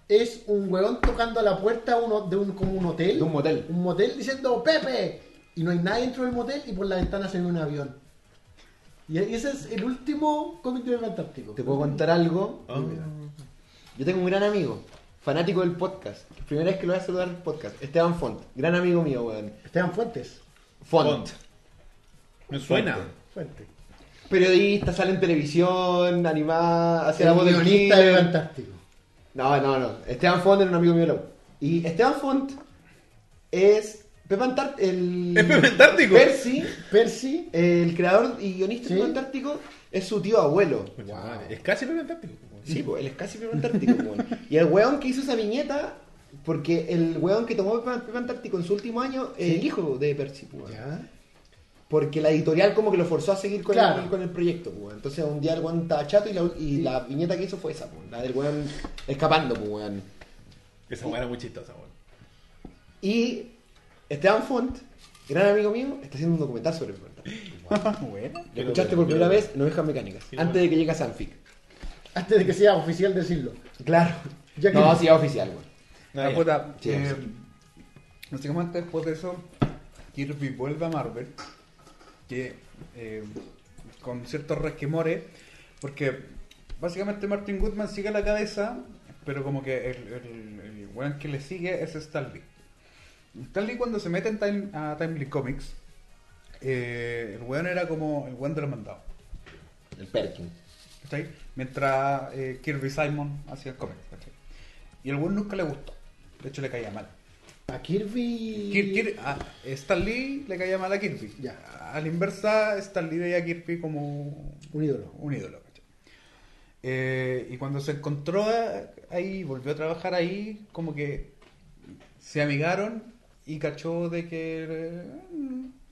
es un huevón tocando a la puerta uno, de un, como un hotel. De un motel. Un motel diciendo ¡Pepe! Y no hay nadie dentro del motel y por la ventana se ve un avión. Y ese es el último cómic de Pepe Antártico. ¿Te puedo contar algo? Ah. Yo tengo un gran amigo, fanático del podcast. Primera vez que lo voy a saludar en el podcast. Esteban Font, gran amigo mío, weón. Esteban Fuentes. Font. Font. Me suena. Fuentes. Periodista, sale en televisión, animada, hacia la voz del guionista Killer. Antártico. No, no, no. Esteban Font era un amigo mío. Y Esteban Font es Pepe Antártico. El... ¿Es Pepe Antártico? Percy, Percy. el creador y guionista Sí. de Pepe Antártico, es su tío abuelo. Madre, Es casi Pepe Antártico. Sí, pues él es casi Pepe Antártico. Y el weón que hizo esa viñeta, porque el weón que tomó Pepe Pepe Antártico en su último año es Sí. el hijo de Percy. weón. Ya. Porque la editorial como que lo forzó a seguir con, Claro. el, con el proyecto. weón. Entonces un día el weón estaba chato y la, y la viñeta que hizo fue esa, po, la del weón escapando. po, weón. Esa wea era muy chistosa, weón. Y Esteban Font, gran amigo mío, está haciendo un documental sobre Pepe Antártico. [LAUGHS] bueno. Lo escuchaste por primera vez en Ovejas Mecánicas, Sí, antes bueno. de que llegue a Sanfic. Antes de que sea oficial decirlo. Claro. Ya que- No, sí, es oficial, weón. La puta, Sí, eh, sí. básicamente después de eso, Kirby vuelve a Marvel, que eh, con ciertos resquemores, porque básicamente Martin Goodman sigue la cabeza, pero como que el, el, el weón que le sigue es Stan Lee. Stan Lee cuando se mete en Time- a Timely Comics, eh, el weón era como el weón de los mandados. El Perkin. Mientras eh, Kirby Simon hacía el cómic. Y el weón nunca le gustó. De hecho, le caía mal. A Kirby. Kir- Kir- a Stan Lee le caía mal a Kirby. Ya. A la inversa, Stan Lee veía a Kirby como Un ídolo. un ídolo. Eh, y cuando se encontró ahí, volvió a trabajar ahí, como que se amigaron y cachó de que eh,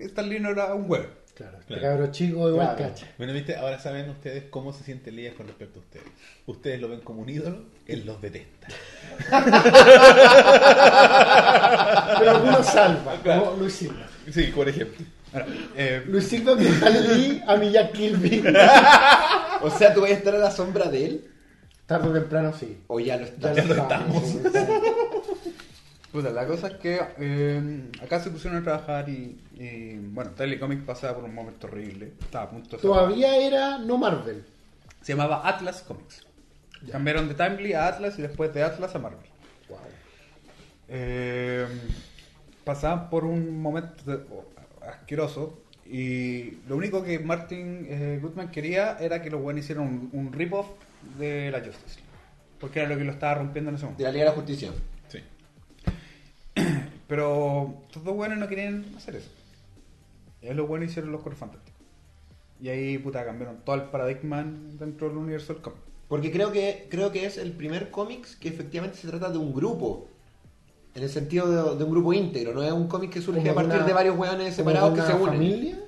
Stan Lee no era un huevo. Claro, este Claro. cabro chico igual Claro. cacha. Bueno, viste, ahora saben ustedes cómo se siente Elías con respecto a ustedes. Ustedes lo ven como un ídolo, él los detesta. Pero algunos salva, como Luis Silva. Sí, por ejemplo. Ahora, eh, Luis Silva me Lee a mi Jack Kirby. O sea, ¿tú vas a estar a la sombra de él? Tarde o temprano sí. ¿O ya lo Ya estás? lo estamos. Puta, la cosa es que eh, acá se pusieron a trabajar y, y, bueno, Telecomic pasaba por un momento horrible. Estaba a punto de. Todavía era no Marvel. Se llamaba Atlas Comics. Cambiaron de Timely a Atlas y después de Atlas a Marvel. Wow. Eh, pasaban por un momento de- oh, asqueroso y lo único que Martin eh, Goodman quería era que los buenos hicieran un, un rip-off de la Justice League. Porque era lo que lo estaba rompiendo en ese De momento. la Liga de la Justicia. Sí. [CLEARS THROAT] Pero estos dos buenos no querían hacer eso. Y ahí los buenos hicieron los Cuatro Fantásticos. Y ahí, puta, cambiaron todo el paradigma dentro del universo del cómic. Porque creo que, creo que es el primer cómics que efectivamente se trata de un grupo. En el sentido de, de un grupo íntegro. No es un cómic que surge Como a partir una- de varios weones como separados que se unen. familia?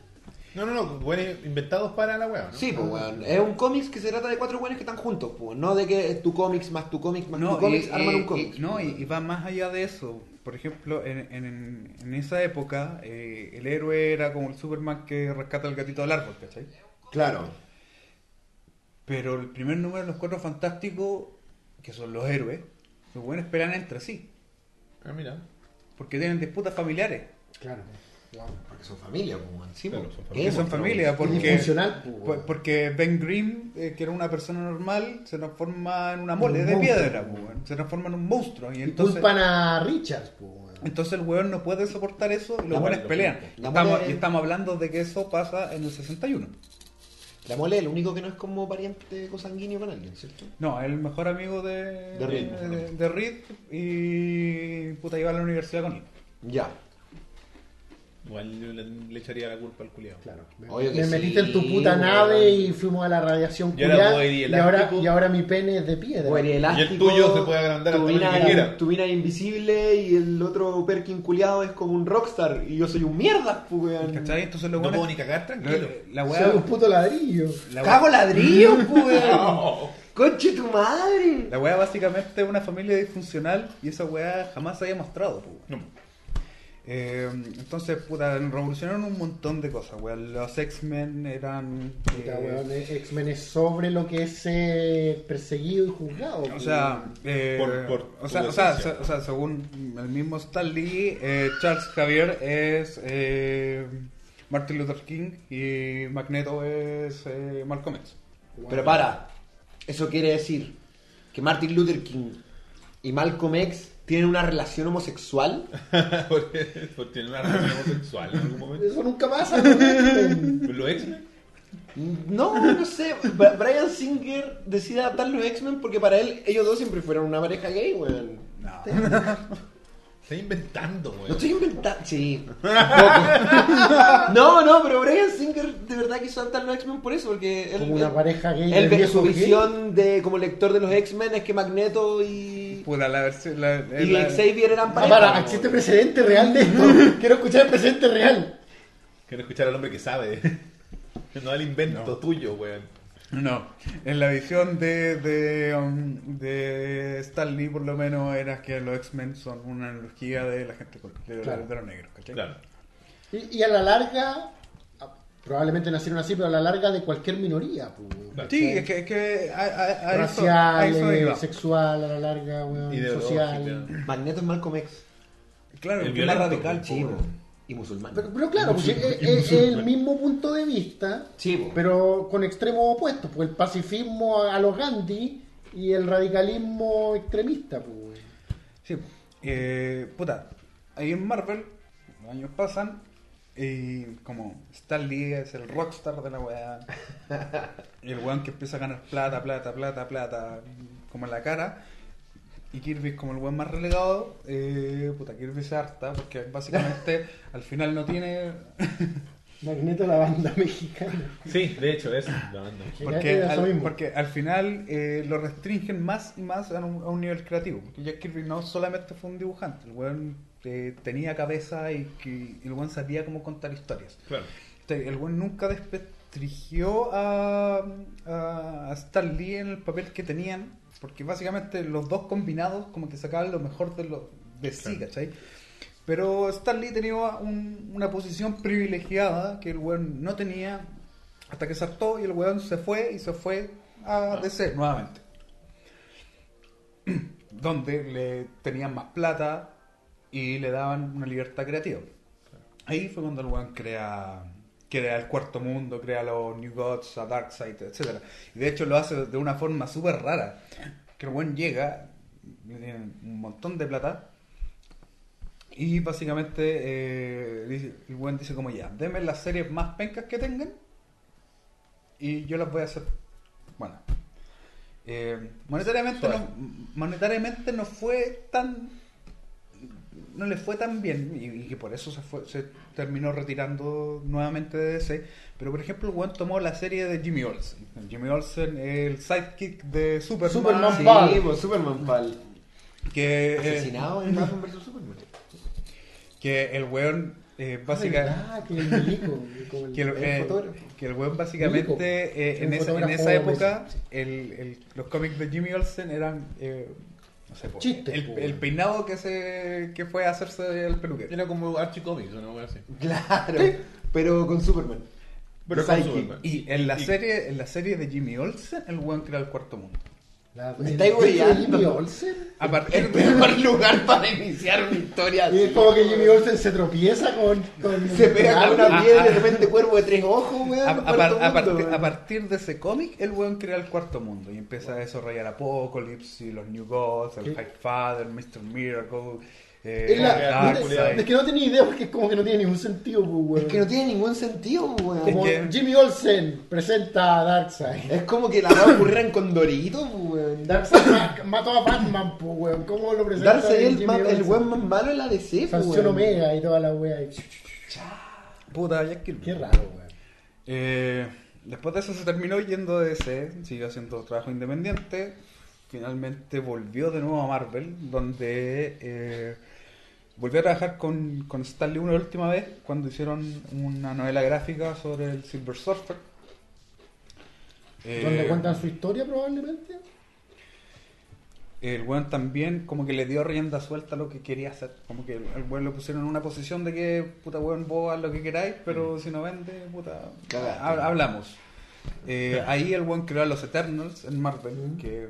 No, no, no, buenos inventados para la wea, ¿no? Sí, pues weón. Es un cómics que se trata de cuatro weones que están juntos, pues. No de que es tu cómics más tu cómics más tu cómics arman un cómics. no, y, y va más allá de eso. Por ejemplo, en, en- en esa época, eh, el héroe era como el Superman que rescata al gatito del árbol, ¿cachai? Claro. Pero el primer número de los Cuatro Fantásticos, que son los héroes, los buenos pelean entre sí. Ah, mira. Porque tienen disputas familiares. Claro. Wow. Porque son familia, pues, weón. Sí, Claro, pues. son ¿Qué Porque son familia, porque, pues, porque Ben Grimm, eh, que era una persona normal, se transforma en una mole Un de monstruo, piedra, pues. se transforma en un monstruo. Y Y entonces, culpan a Richards, pues, entonces el weón no puede soportar eso y los buenos pelean. estamos, y estamos hablando de que eso pasa en el 61. La mole es el único que no es como pariente consanguíneo con alguien, ¿cierto? No, el mejor amigo de, De Reed. de, de Reed y puta iba a la universidad con él. Ya. Igual yo le, le echaría la culpa al culiado. Claro. Me, que sí, metiste en tu puta weón. nave y fuimos a la radiación Y ahora culiá, y, ahora, elástico. y ahora mi pene es de piedra. Y el tuyo se puede agrandar tamaño mina- que quiera. Tu mina es invisible y el otro Perkin culiado es como un rockstar y yo soy un mierda, pues, weón. ¿Cachai? Los No puedo buenos. ni cagar tranquilo. La Soy weá. un puto ladrillo. La ¡Cago weá, ladrillo, [LAUGHS] pues, weón! No. ¡Conche tu madre! la weá básicamente es una familia disfuncional y esa weá jamás se había mostrado. po. No. Eh, entonces, puta, revolucionaron un montón de cosas, weón. Los X-Men eran. Eh, weón, X-Men es sobre lo que es perseguido y juzgado. O sea, eh, Por- por o, sea, o, sea, o según el mismo Stan Lee, eh, Charles Xavier es eh, Martin Luther King y Magneto es eh, Malcolm X. Pero para, eso quiere decir que Martin Luther King y Malcolm X tienen una relación homosexual. [LAUGHS] porque, porque tiene una relación homosexual en algún momento. Eso nunca pasa. X-Men. ¿Con los X-Men? No, no sé. Brian Singer decide adaptar los X-Men porque para él ellos dos siempre fueron una pareja gay, weón. No. Está inventando, weón. estoy inventando. Sí. No, [LAUGHS] no, pero Brian Singer de verdad quiso adaptar los X-Men por eso, porque él, Como una él- pareja gay. él su gay. visión de como lector de los X-Men es que Magneto y, Puta, la versión. La, y la- Xavier eran Ah, pareja. para, weón. existe precedente real de esto. Quiero escuchar el precedente real. Quiero escuchar al hombre que sabe. No al invento No. tuyo, weón. No, en la visión de, de, um, de Stan Lee, por lo menos, era que los X-Men son una analogía de la gente con- de, Claro. de los negros, ¿cachai? Claro. Y, y a la larga, probablemente nacieron así, pero a la larga de cualquier minoría. Pues. Sí, es que, es que a, a- a eso- a Racial, eso sexual, a la larga, weón, social. Magneto es Malcolm X. Claro, El más violento, radical, pues, po. weón. y musulmán. Pero, pero claro, musulmán, es, el mismo punto de vista, po. pero con extremos opuestos. Pues el pacifismo a los Gandhi y el radicalismo extremista. Pues. Sí, eh, puta, ahí en Marvel, los años pasan Y como Stan Lee es el rockstar de la weá. [LAUGHS] y el weón que empieza a ganar plata, plata, plata, plata, como en la cara. Y Kirby es como el weón más relegado. Eh, puta, Kirby se harta porque básicamente [LAUGHS] al final no tiene. [LAUGHS] Magneto la banda mexicana. Sí, de hecho, es la banda. Que Porque al, porque al final eh, lo restringen más y más a un, a un nivel creativo. Porque Jack Kirby no solamente fue un dibujante, el weón eh, tenía cabeza y, que, y el weón sabía cómo contar historias. Claro. Este, El weón nunca desprestigió a, a, a Stan Lee en el papel que tenían, porque básicamente los dos combinados como que sacaban lo mejor de, lo, de sí, Claro. ¿cachai? Pero Stan Lee tenía un- una posición privilegiada que el weón no tenía hasta que saltó y el weón se fue y se fue a DC nuevamente. [CLEARS THROAT] Donde le tenían más plata y le daban una libertad creativa. Ahí fue cuando el weón crea, crea el cuarto mundo, crea los New Gods, a Darkseid, etcétera Y de hecho lo hace de una forma súper rara. Que el weón llega, le tienen un montón de plata. Y básicamente eh, el weón dice como ya, denme las series más pencas que tengan. Y yo las voy a hacer. Bueno. Eh, monetariamente, no, monetariamente no fue tan no le fue tan bien y, y que por eso se fue se terminó retirando nuevamente de DC pero por ejemplo el weón tomó la serie de Jimmy Olsen. Jimmy Olsen el sidekick de Superman, Superman Sí, Pal. pues Superman Pal. que, eh, Asesinado en Batman vs. Superman. que el weón eh, básicamente Ah, que el [LAUGHS] que eh, que weón básicamente eh, en, esa, en esa época el, el- los cómics de Jimmy Olsen eran eh, no sé, po, Chistes, el, peinado que se que fue a hacerse el peluquero Era como Archie Comics, wea así. Claro, pero con Superman. Pero con. Superman. y en la Y- serie en la serie de Jimmy Olsen el weón crea el cuarto mundo La, Me el estáis Olsen. a partir mejor lugar para iniciar una historia. Y es así. como que Jimmy Olsen se tropieza con. con [LAUGHS] Se pega con una piedra y de repente cuervo de tres ojos, weón. a, a cuarto par- a mundo, partir, a partir de ese cómic, el weón crea el cuarto mundo y empieza a desarrollar Apocalypse y los New Gods, el ¿Qué? High Father, Mr. Miracle, eh, Es, la- Darkseid. es que no tenía idea porque es como que no tiene ningún sentido, pues, weón. Es que no tiene ningún sentido, weón. Como Es que- Jimmy Olsen presenta a Darkseid. Es como que la va a ocurrir en Condorito, weón. Darkseid ma- mató a Batman, pues, weón. ¿Cómo lo presenta Jimmy ma- el weón más malo en la DC, pues, Sanción. Omega y toda la wea. y- Puta, Jack Kirby. Qué raro, weón. Eh, después de eso se terminó yendo de DC, siguió haciendo trabajo independiente. Finalmente volvió de nuevo a Marvel, donde eh, volvió a trabajar con, con Stanley una última vez cuando hicieron una novela gráfica sobre el Silver Surfer. Eh, Donde cuentan su historia, probablemente. El weón también como que le dio rienda suelta a lo que quería hacer. Como que el weón lo pusieron en una posición de que, puta weón, vos haz lo que queráis, pero si no vende, puta, ha- hablamos. Eh, ahí el weón creó a los Eternals en Marvel, que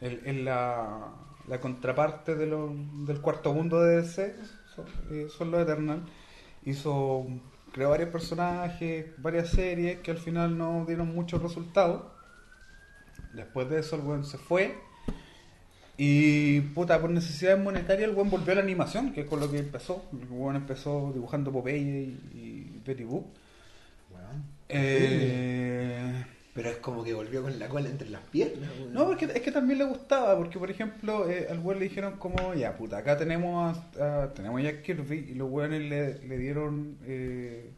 es es la, la contraparte de lo- del cuarto mundo de DC, son, eh, son los Eternals. Hizo, creó varios personajes, varias series que al final no dieron muchos resultados. Después de eso el weón se fue. Y puta, por necesidades monetarias el weón volvió a la animación, que es con lo que empezó. El weón empezó dibujando Popeye y, y Betty Boop. Eh, Pero es como que volvió con la cola entre las piernas, weón. no, porque es que también le gustaba, porque por ejemplo, eh, al weón le dijeron como, ya puta, acá tenemos a, a- tenemos a Jack Kirby y los weones le, le dieron eh,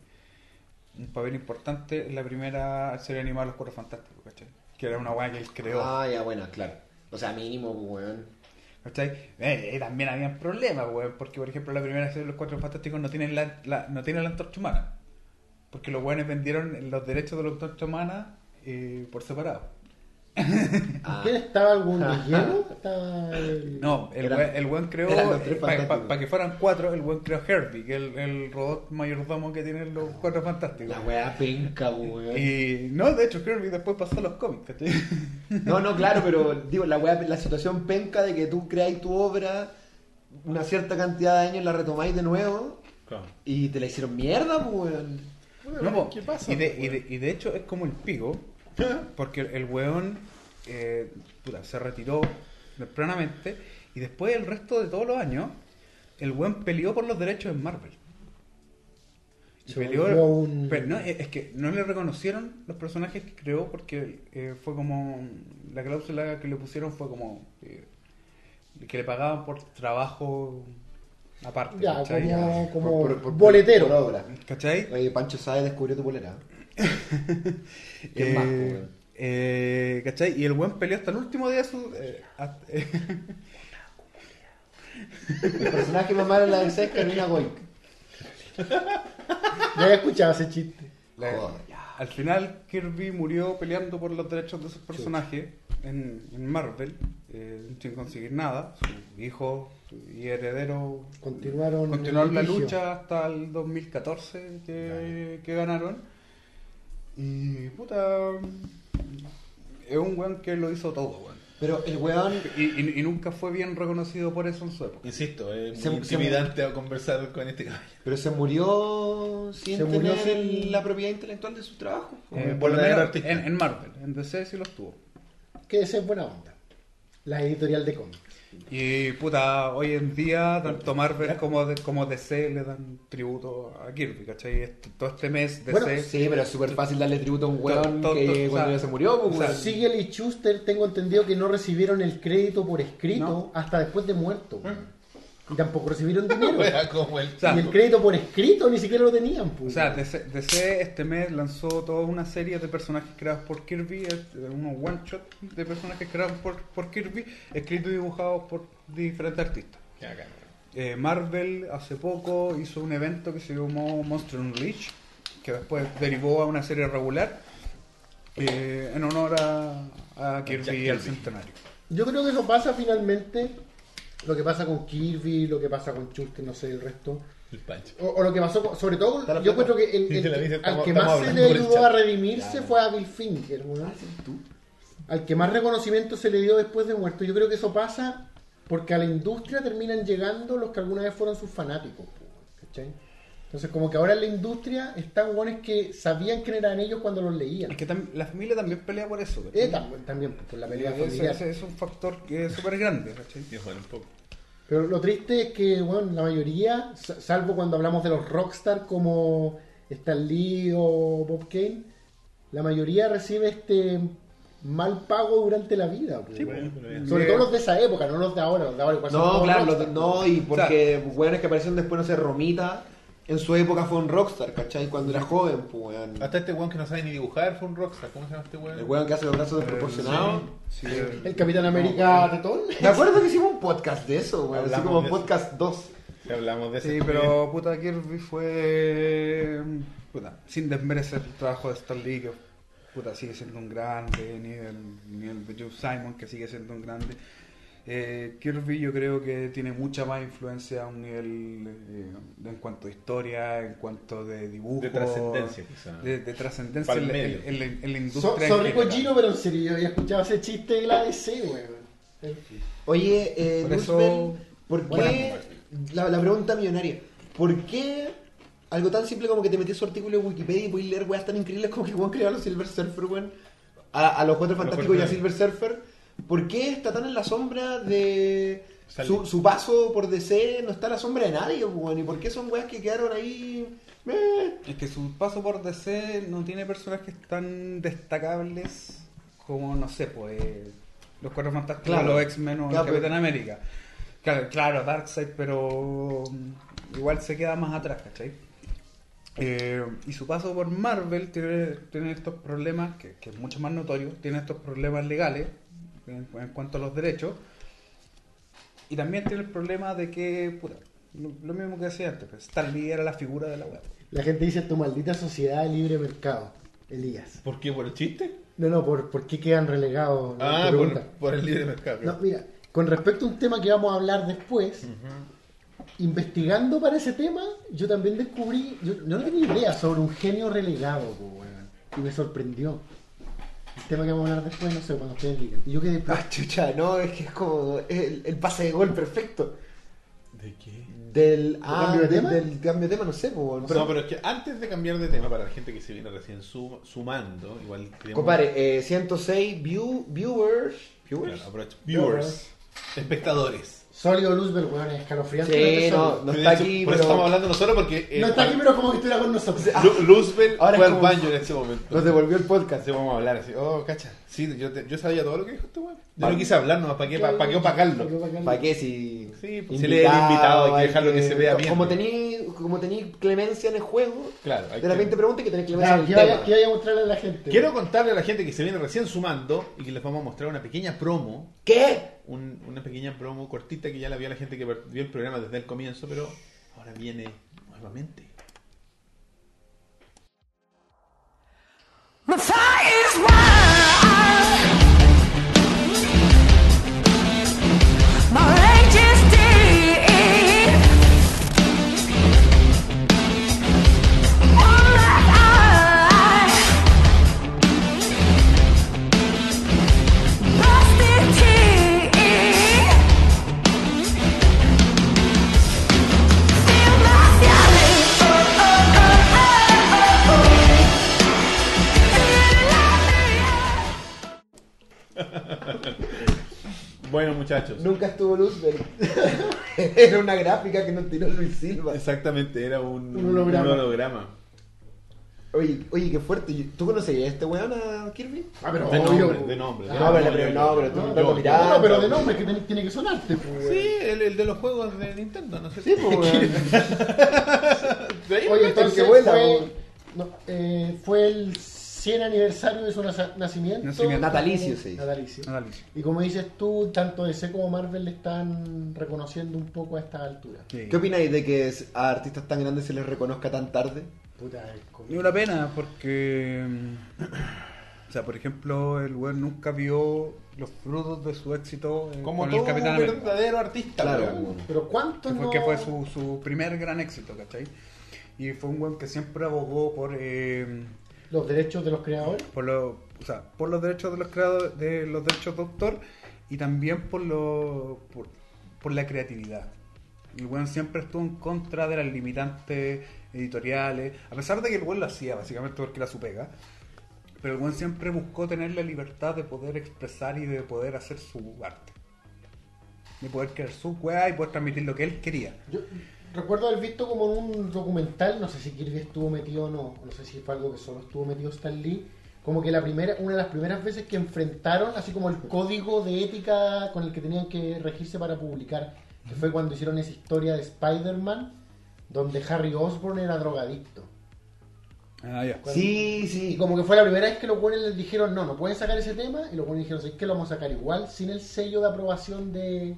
un papel importante en la primera serie animada de Los Cuatro Fantásticos, ¿cachai? Que era una weá que él creó. Ah, ya, bueno, claro. O sea, mínimo, weón. ¿Cachai? Eh, eh, también habían problemas, weón, porque por ejemplo la primera serie de los Cuatro Fantásticos no tienen la, la- no tienen la antorcha humana. Porque los weones vendieron los derechos de la antorcha humana eh, por separado. Ah, [LAUGHS] ¿Qué estaba algún [LAUGHS] relleno? Estaba el- No, el el weón creó, tres para que fueran cuatro, el weón creó Herbie, que es el, el robot mayordomo que tienen los Cuatro Fantásticos. la weá penca, [LAUGHS] weón. Y no, de hecho Herbie después pasó a los cómics, ¿cachai? No, no, claro, pero digo, la weá, la situación penca de que tú creáis tu obra una cierta cantidad de años, la retomáis de nuevo Claro. y te la hicieron mierda, pues, weón. No, ¿Qué pasa, Y de, y, de, y de hecho es como el pico, porque el, weón eh, puta, se retiró tempranamente y después el resto de todos los años, el weón peleó por los derechos en Marvel. Se Peleó- volvió un- pero no, es que no le reconocieron los personajes que creó porque eh, fue como la cláusula que le pusieron fue como eh, que le pagaban por trabajo aparte Ya, ¿cachai? como, como Por- por- por- boletero. por obra. ¿cachai? Oye, Pancho Sáez descubrió tu polera. [LAUGHS] ¿Qué más, Eh, weón? eh, ¿cachai? y el buen peleó hasta el último día de su eh, hasta- [LAUGHS] El personaje más malo de la DC es Carolina Goik. Ya había escuchado ese chiste. la- al final Kirby murió peleando por los derechos de sus personajes en, en Marvel eh, sin conseguir nada su hijo y heredero Continuaron. continuaron la lucha hasta el 2014 que, que ganaron y puta es un weón que lo hizo todo weón Pero el weón. y, y- y nunca fue bien reconocido por eso en su época Insisto, es Se- muy se- intimidante a conversar con este caballero. Pero se murió sin Se murió tener sin- la propiedad intelectual de su trabajo. Eh, por lo menos en, en Marvel en DC sí los tuvo Que esa es buena onda. La editorial de cómics. Y puta, hoy en día tanto Marvel como, de- como DC le dan tributo a Kirby, ¿cachai? Este- todo este mes DC... Bueno, sí, pero es súper fácil darle tributo a un weón To- to- que to- o cuando sea, ya se murió, pues, o sea. Siegel y Schuster tengo entendido que no recibieron el crédito por escrito No. hasta después de muerto. Y tampoco recibieron dinero. [LAUGHS] Era como el. y el crédito por escrito ni siquiera lo tenían. pues. O sea, DC, DC este mes lanzó toda una serie de personajes creados por Kirby, eh, unos one shot de personajes creados por, por Kirby, escritos y dibujados por diferentes artistas. Eh, Marvel hace poco hizo un evento que se llamó Monster Unleashed, que después derivó a una serie regular eh, en honor a, a Kirby y al centenario. Yo creo que eso pasa finalmente. Lo que pasa con Kirby, lo que pasa con Schuster, no sé el resto. El Pancho. O, o lo que pasó, con- sobre todo, yo encuentro que el, al que más se le ayudó a redimirse fue a Bill Finger, weón. Al que más reconocimiento se le dio después de muerto. Yo creo que eso pasa porque a la industria terminan llegando los que alguna vez fueron sus fanáticos. ¿cachai? Entonces, como que ahora en la industria están guones que sabían quién eran ellos cuando los leían. Es que la familia también pelea por eso. Eh, tam- también, pues, por la pelea Ese- familiar. ese es un factor que es súper grande. ¿cachai? Y bueno, un poco. Pero lo triste es que, bueno, la mayoría, sa- salvo cuando hablamos de los rockstar como Stan Lee o Bob Kane, la mayoría recibe este mal pago durante la vida. pues, bueno, pero bien. Sobre todo los de esa época, no los de ahora. Los de ahora igual No, claro, rockstar, los de- no, y O porque weones que aparecieron después, no sé, Romita, en su época fue un rockstar, ¿cachai? Cuando era joven, pues, weón. Hasta este weón que no sabe ni dibujar fue un rockstar. ¿Cómo se llama este weón? El weón que hace los brazos desproporcionados. Sí, El Capitán América Tetón. Me acuerdo que hicimos un podcast de eso, weón. Así como de eso. podcast 2. Si hablamos de ese. Sí, pero puta Kirby fue. Puta, sin desmerecer el trabajo de Stan Lee, que puta, sigue siendo un grande, ni el, ni el de Joe Simon, que sigue siendo un grande. Eh, Kirby yo creo que tiene mucha más influencia a un nivel eh, de- en cuanto a historia, en cuanto de dibujo, De trascendencia, quizá. de, de trascendencia en, en la- en la industria. So, en sobre. Kojiro, pero en serio, yo había escuchado ese chiste de la DC, weón. Oye, eh, Por eso- Roosevelt, ¿por Buena qué? La, la pregunta millonaria. ¿Por qué algo tan simple como que te metes su artículo en Wikipedia y puedes leer weas tan increíbles como que weón creó a los Silver Surfer, weón? A, a los Cuatro Fantásticos y a Silver Surfer. ¿Por qué está tan en la sombra de su, su paso por DC? No está a la sombra de nadie, weón. ¿Y por qué son weas que quedaron ahí? Eh. Es que su paso por DC no tiene personajes tan destacables como, no sé, pues los Cuatro Fantásticos, Claro. los X-Men o Claro, el Capitán pero- América. Claro, claro, Darkseid, pero mm, igual se queda más atrás, ¿cachai? Eh, y su paso por Marvel tiene, tiene estos problemas, que, que es mucho más notorio, tiene estos problemas legales en, en cuanto a los derechos. Y también tiene el problema de que, puta, lo, lo mismo que decía antes, pues, Stan Lee era la figura de la web. La gente dice tu maldita sociedad de libre mercado, Elías. ¿Por qué? ¿Por el chiste? No, no, ¿por, por qué quedan relegados? Ah, por, el libre mercado. No, mira, con respecto a un tema que vamos a hablar después, investigando para ese tema, yo también descubrí, yo no tenía idea sobre un genio relegado, po, y me sorprendió. El tema que vamos a hablar después, no sé, cuando ustedes digan. Y yo quedé, Ah, chucha, no, es que es como el, el pase de gol perfecto. ¿De qué? Del, ah, cambio de del- tema? Del, cambio de tema, no sé, weón. no, pero es que antes de cambiar de tema, para la gente que se viene recién sum- sumando, igual queremos- Compadre, eh, 106 view, viewers. Claro, ¿Viewers? Viewers, espectadores. Sólido Luzbel, weón, es escalofriante. lo que Sí, no, no está aquí, por eso pero estamos hablando nosotros porque eh, No está aquí, pero como que estuviera con nosotros. [LAUGHS] Lu- Luzbel Ahora fue es al como- baño en este momento. nos devolvió el podcast. Así vamos a hablar así. Oh, cacha. Sí, yo, te- yo sabía todo lo que dijo este weón. Yo no quise hablar nomás, ¿para qué, para, qué opacarlo? ¿Para qué si.? Sí, pues, si le era invitado, hay que dejarlo que se vea bien. Como tení, como tení clemencia en el juego, Claro, hay de repente que- pregunta que tenés clemencia Ya, en ¿qué el vaya, tema. qué vaya a mostrarle a la gente? Quiero contarle a la gente que se viene recién sumando y que les vamos a mostrar una pequeña promo. ¿Qué? un- una pequeña promo cortita que ya la vio la gente que vio el programa desde el comienzo, pero ahora viene nuevamente. My Bueno, muchachos. Nunca estuvo Luzbel. [LAUGHS] Era una gráfica que nos tiró Luis Silva. Exactamente, era un, Un holograma. un holograma. Oye, oye, qué fuerte. ¿Tú conocías a este weón a Kirby? Ah, pero De obvio. nombre, de nombre. Ah, de no, pero- nombre, pero no, pero tú no. No, no, pero de nombre que tiene, tiene que sonarte, pues, weón. Sí, el, el de los juegos de Nintendo, no sé Sí, pues, [LAUGHS] Oye, entonces que vuela, fue, weón. no, eh, fue el 100 aniversario de su nacimiento. Nacimiento. Natalicio, se dice. Natalicio. Análisis. Y como dices tú, tanto DC como Marvel le están reconociendo un poco a esta altura. Sí. ¿Qué opináis de que a artistas tan grandes se les reconozca tan tarde? Puta, es como- Y una pena porque, mm, o sea, por ejemplo, el weón nunca vio los frutos de su éxito eh, Como con todo el Capitán un América. verdadero artista. Claro, weón. Pero ¿cuántos Que fue, no... que fue su, su primer gran éxito, ¿cachai? Y fue un weón que siempre abogó por, eh, los derechos de los creadores? por, lo- o sea, por los derechos de los creadores, de los derechos de autor y también por, lo, por, por la creatividad. El weón siempre estuvo en contra de las limitantes editoriales, a pesar de que el weón lo hacía básicamente porque era su pega. Pero el weón siempre buscó tener la libertad de poder expresar y de poder hacer su arte. De poder crear su weá y poder transmitir lo que él quería. Yo recuerdo haber visto como en un documental, no sé si Kirby estuvo metido o no, no sé si fue algo que solo estuvo metido Stan Lee, como que la primera, una de las primeras veces que enfrentaron así como el código de ética con el que tenían que regirse para publicar, que fue cuando hicieron esa historia de Spider-Man, donde Harry Osborn era drogadicto. Ah, ya. Sí, Y sí. como que fue la primera vez que los buenos les dijeron, no, no pueden sacar ese tema, y los buenos dijeron, ¿sabes qué? Lo vamos a sacar igual, sin el sello de aprobación de,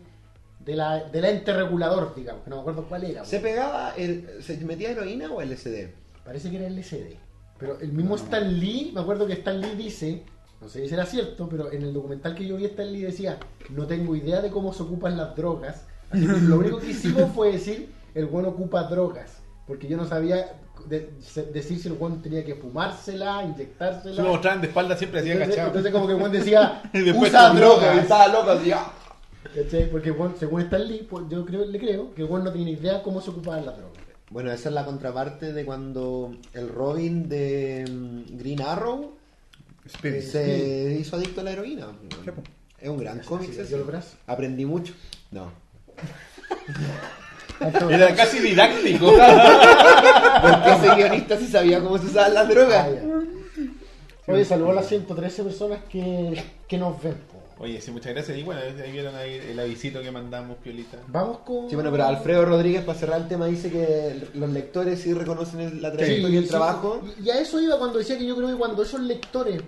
de la, del ente regulador, digamos, que no me acuerdo cuál era. ¿Se pegaba, el, se metía heroína o LSD? Parece que era LCD. Pero el mismo Stan Lee, me acuerdo que Stan Lee dice, no sé si será cierto, pero en el documental que yo vi Stan Lee decía, no tengo idea de cómo se ocupan las drogas. Así que lo único que hicimos [LAUGHS] fue decir, el bueno ocupa drogas. Porque yo no sabía de- se- decir si el bueno tenía que fumársela, inyectársela. Si lo mostraban de espalda siempre hacía entonces, agachado. entonces como que el buen decía, [LAUGHS] usa drogas. Y estaba loco así. ¿Cachai? Porque bueno, según Stan Lee, pues, yo creo, le creo que bueno no tenía idea cómo se ocupaban las drogas. Bueno, esa es la contraparte de cuando el Robin de mm, Green Arrow Spirit. se hizo adicto a la heroína. Es un gran cómic. Aprendí mucho. No. [LAUGHS] Era casi didáctico. [LAUGHS] Porque ese guionista sí sabía cómo se usaban las drogas. Ah. Oye, saludos a las 113 personas que, que nos ven. Oye, sí, muchas gracias. Y bueno, ahí vieron ahí el avisito que mandamos, Piolita. Vamos con. Sí, bueno, pero Alfredo Rodríguez, para cerrar el tema, dice que los lectores sí reconocen el- la trayectoria y el sí, trabajo. Y a eso iba cuando decía que yo creo que cuando esos lectores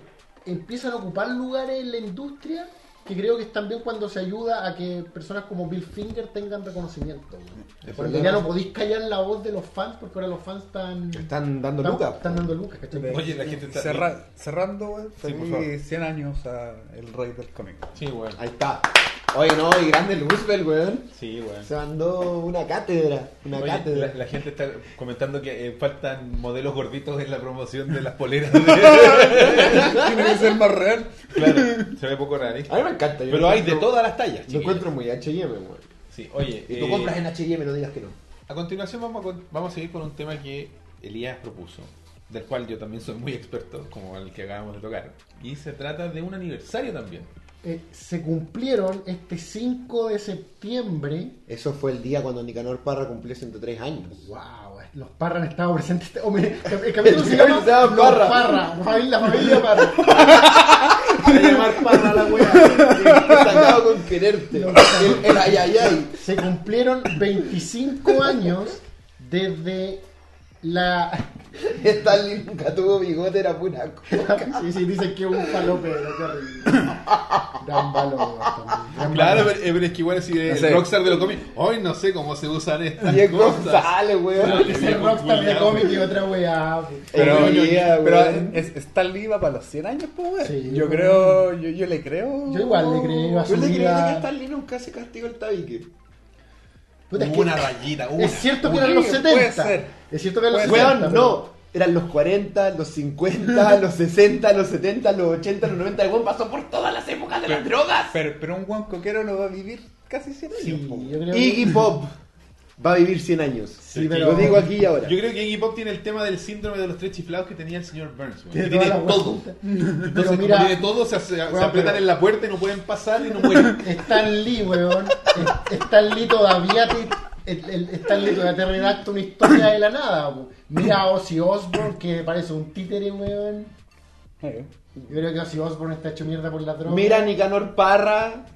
empiezan a ocupar lugares en la industria, que creo que es también cuando se ayuda a que personas como Bill Finger tengan reconocimiento. Porque ya no podéis callar la voz de los fans, porque ahora los fans están. Están dando están- lucas. Están dando lucas, ¿cachai? Oye, la gente está. Cerra- cerrando, Sí, feliz favor. 100 años a el rey del cómic. Sí, weón. Ahí está. Oye, no, y grande Roosevelt, weón. Sí, weón. Se mandó una cátedra. Una Oye, cátedra. la, la gente está comentando que eh, faltan modelos gorditos en la promoción de las poleras. [LAUGHS] Tiene que ser más real. claro, se ve poco realista. A mí me encanta. yo Pero hay de todas las tallas. Lo chiquillos. encuentro muy HM, weón. Sí, oye. Y tú eh, compras en HM, no digas que no. A continuación vamos a, con- vamos a seguir con un tema que Elías propuso, del cual yo también soy muy experto, como el que acabamos de tocar. Y se trata de un aniversario también. eh, se cumplieron este 5 de septiembre. Eso fue el día cuando Nicanor Parra cumplió 103 años. Wow, los Parra han estado presentes. [LAUGHS] Hombre, el [LAUGHS] capítulo se llama Los Parra. Parra, la familia Parra. [LAUGHS] A llamar Parra a la wea. [LAUGHS] Sacado con quererte. Lo- El, el ay ay ay. Se cumplieron 25 años desde la. Stanley nunca tuvo bigote, era pura coca. Sí, sí, dicen que es un falopero, qué horrible. Gran valor también. gran [LAUGHS] Claro, pero, eh, pero es que igual si el No sé. rockstar de los cómics, hoy no sé cómo se usan estas Y es cosas. González, weón. Es el rockstar de cómic y otra weá. Pero, pero es, Lee va para los 100 años, pues, weón. Sí, yo yo creo, yo, yo le creo. Yo igual le creo a Yo le creí que. Stanley nunca se castigó el tabique. Puta, es Hubo que- una rayita, una. Es cierto que Una. eran los Sí, 70. puede ser. Es cierto que eran los Puede 70. Weón, pero- no. Eran los 40, los 50, [LAUGHS] los 60, los 70, los 80, los 90. El weón pasó por todas las épocas de las drogas. Pero, pero un buen coquero lo va a vivir casi 100 años, Sí, Iggy Pop va a vivir 100 años. Sí, pero- Lo digo aquí y ahora. Yo creo que Iggy Pop tiene el tema del síndrome de los tres chiflados que tenía el señor Burns. Tiene tiene todo. Entonces, Pero como mira, tiene todo, se, se- se Weón, apretan pero- en la puerta y no pueden pasar y no mueren. [LAUGHS] Stan Lee, weón. Stan Lee todavía te, el, el- Stan Lee todavía te redacta una historia de la nada. weón. Mira a Ozzy Osbourne, que parece un títere, weón. Yo creo que Ozzy Osbourne está hecho mierda por la droga. Mira a Nicanor Parra,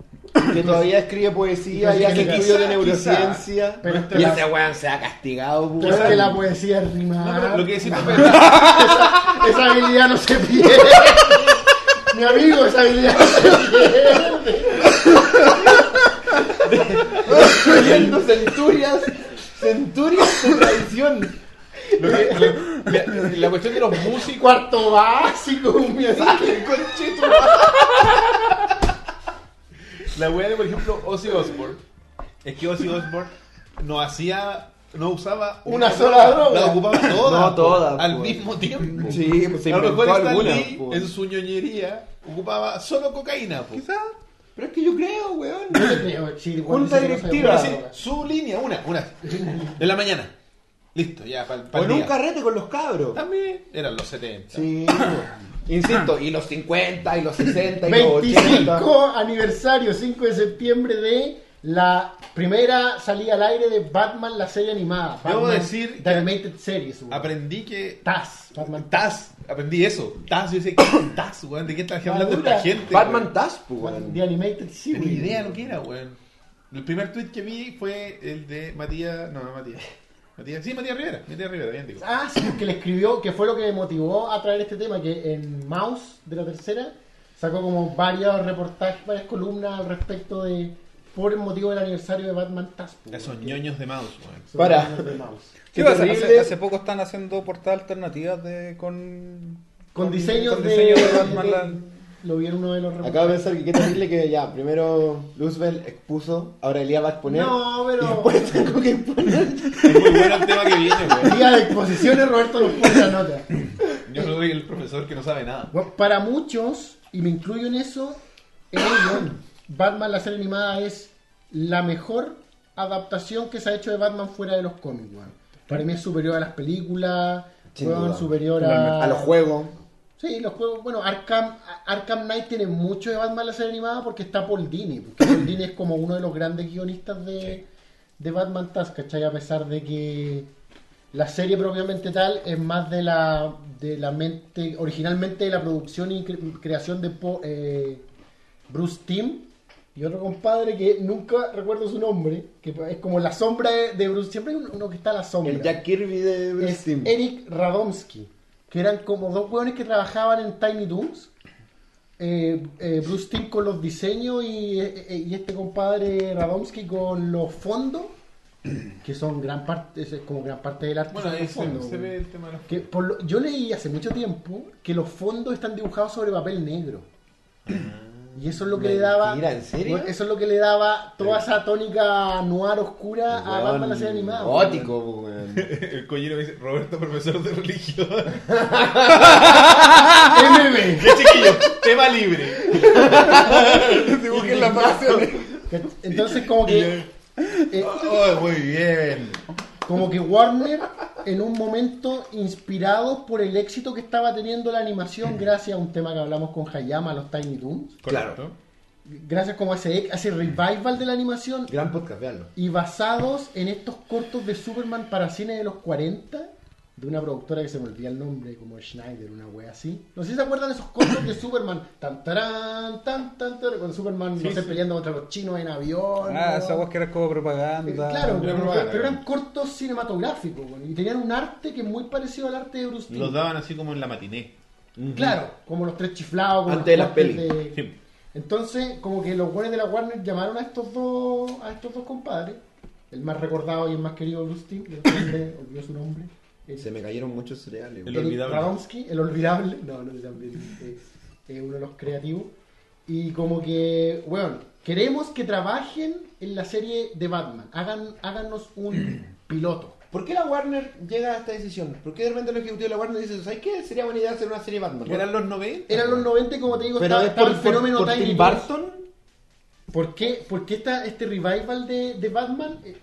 que todavía escribe poesía Y hace estudios de neurociencia. Pero es que y la- ese weón se ha castigado, Pero es weón. que la poesía es rimar. No, lo que decimos esa, [LAUGHS] esa habilidad no se pierde. Mi amigo, esa habilidad no se pierde. Escribiendo centurias, centurias de tradición. Lo que- lo- la, [LAUGHS] la cuestión de los músicos. Cuarto básico, mi amigo. Conchito. La weá de, por ejemplo, Ozzy Osbourne. Es que Ozzy Osbourne no hacía. No usaba Una sola droga. La ocupaba toda. No, todas, Al pues. mismo tiempo. Sí, pues se a lo mejor Stan alguna. Lee, pues. en su ñoñería, ocupaba solo cocaína. pues. Quizá. Pero es que yo creo, weón. Yo le creo, sí, Junta directiva. Sí, su línea, una, una. En la mañana. Listo, ya, para O el en un carrete con los cabros. También eran los 70. Sí. [LAUGHS] Insisto, y los 50, y los 60, y los 80. 25 aniversario, 5 de septiembre de la primera salida al aire de Batman, la serie animada. Debo Batman, decir The Animated Series. Aprendí que. Taz. Batman Taz, aprendí eso. Taz, yo sé que Taz, weón. ¿De qué estás hablando esta gente? Batman? Taz, pues, weón. The Animated Series. tenía idea lo que era, weón. El primer tweet que vi fue el de Matías. No, no, Matías. Matías. Sí, Matías Rivera. Matías Rivera, bien digo. Ah, sí, que le escribió, que fue lo que me motivó a traer este tema, que en Mouse de la tercera sacó como varios reportajes, varias columnas al respecto de por el motivo del aniversario de Batman Taz. pues, Esos que- ñoños de mouse, weón. son Para. de Mouse. Qué hace, hace- poco están haciendo portadas alternativas de, con, Con diseños con de, diseños de Batman. de- la- Lo vi en uno de los Acabo de reportajes. pensar que qué terrible que ya, primero Luzbel expuso, ahora Elías va a exponer. No, Y pero después tengo que exponer. Es muy bueno el tema que viene, weón. día de exposiciones Roberto nos pone la nota. Yo soy el profesor que no sabe nada. Bueno, para muchos, y me incluyo en eso, en ello, Batman la serie animada es la mejor adaptación que se ha hecho de Batman fuera de los cómics, weón. Para mí es superior a las películas, superior a... A los juegos. Sí, los juegos, bueno, Arkham, Arkham Knight tiene mucho de Batman la serie animada porque está Paul Dini, porque Paul Dini es como uno de los grandes guionistas de, de Batman Taz, ¿cachai? A pesar de que la serie propiamente tal es más de la, de la mente, originalmente de la producción y cre- creación de Po- eh, Bruce Timm y otro compadre que nunca recuerdo su nombre, que es como la sombra de, de Bruce, siempre hay uno que está a la sombra El Jack Kirby de Bruce es Timm. Eric Radomski, que eran como dos hueones que trabajaban en Tiny Toons. Eh, eh, Bruce Timm con los diseños y, eh, y este compadre Radomski con los fondos, que son gran parte, como gran parte del arte. Bueno, los se, fondos, se weón. ve el tema de los. Que por lo- yo leí hace mucho tiempo que los fondos están dibujados sobre papel negro. Y eso es lo que le daba. Mentira, ¿en serio? Eso es lo que le daba toda esa tónica noir oscura a Weón, Batman la serie animada. Gótico, [LAUGHS] weón. El collero me dice, Roberto, profesor de religión. MB. ¡Qué chiquillo! Tema libre. [LAUGHS] Dibujen facciones. Entonces como que [LAUGHS] eh, Oh, muy bien. Como que Warner en un momento inspirados por el éxito que estaba teniendo la animación gracias a un tema que hablamos con Hayama, los Tiny Toons, Correcto. gracias como a ese, a ese revival de la animación. Gran podcast, veanlo. y basados en estos cortos de Superman para cine de los 40 de una productora que se me olvida el nombre como Schneider, una wea así. No sé si se acuerdan de esos cortos de Superman, tan tarán, tan tan tan, con Superman no sé, peleando contra los chinos en avión. Ah, ¿no? esa voz que era como Eh, propaganda. Claro, Era pero, propaganda, pero eran claro. cortos cinematográficos bueno, y tenían un arte que es muy parecido al arte de Bruce. Los daban así como en la matiné. Claro, como los tres chiflados, como Antes de las pelis. de- Sí. Entonces, como que los buenos de la Warner llamaron a estos dos, a estos dos compadres, el más recordado y el más querido Bruce Timm, [COUGHS] olvidó su nombre. El, Se me cayeron muchos cereales. El olvidable. Radomski, el olvidable, [LAUGHS] no, no también es, es uno de los creativos. Y como que, bueno, queremos que trabajen en la serie de Batman, hagan, háganos un [CLEARS THROAT] piloto. ¿Por qué la Warner llega a esta decisión? ¿Por qué de repente los ejecutivos de la Warner dicen, ¿sabes qué? Sería buena idea hacer una serie de Batman. Eran los 90. Eran los 90 y como te digo, Pero estaba, es estaba por, el fenómeno por, por Tiny Tim. Burton. ¿Por qué, por qué esta- este revival de, de Batman eh,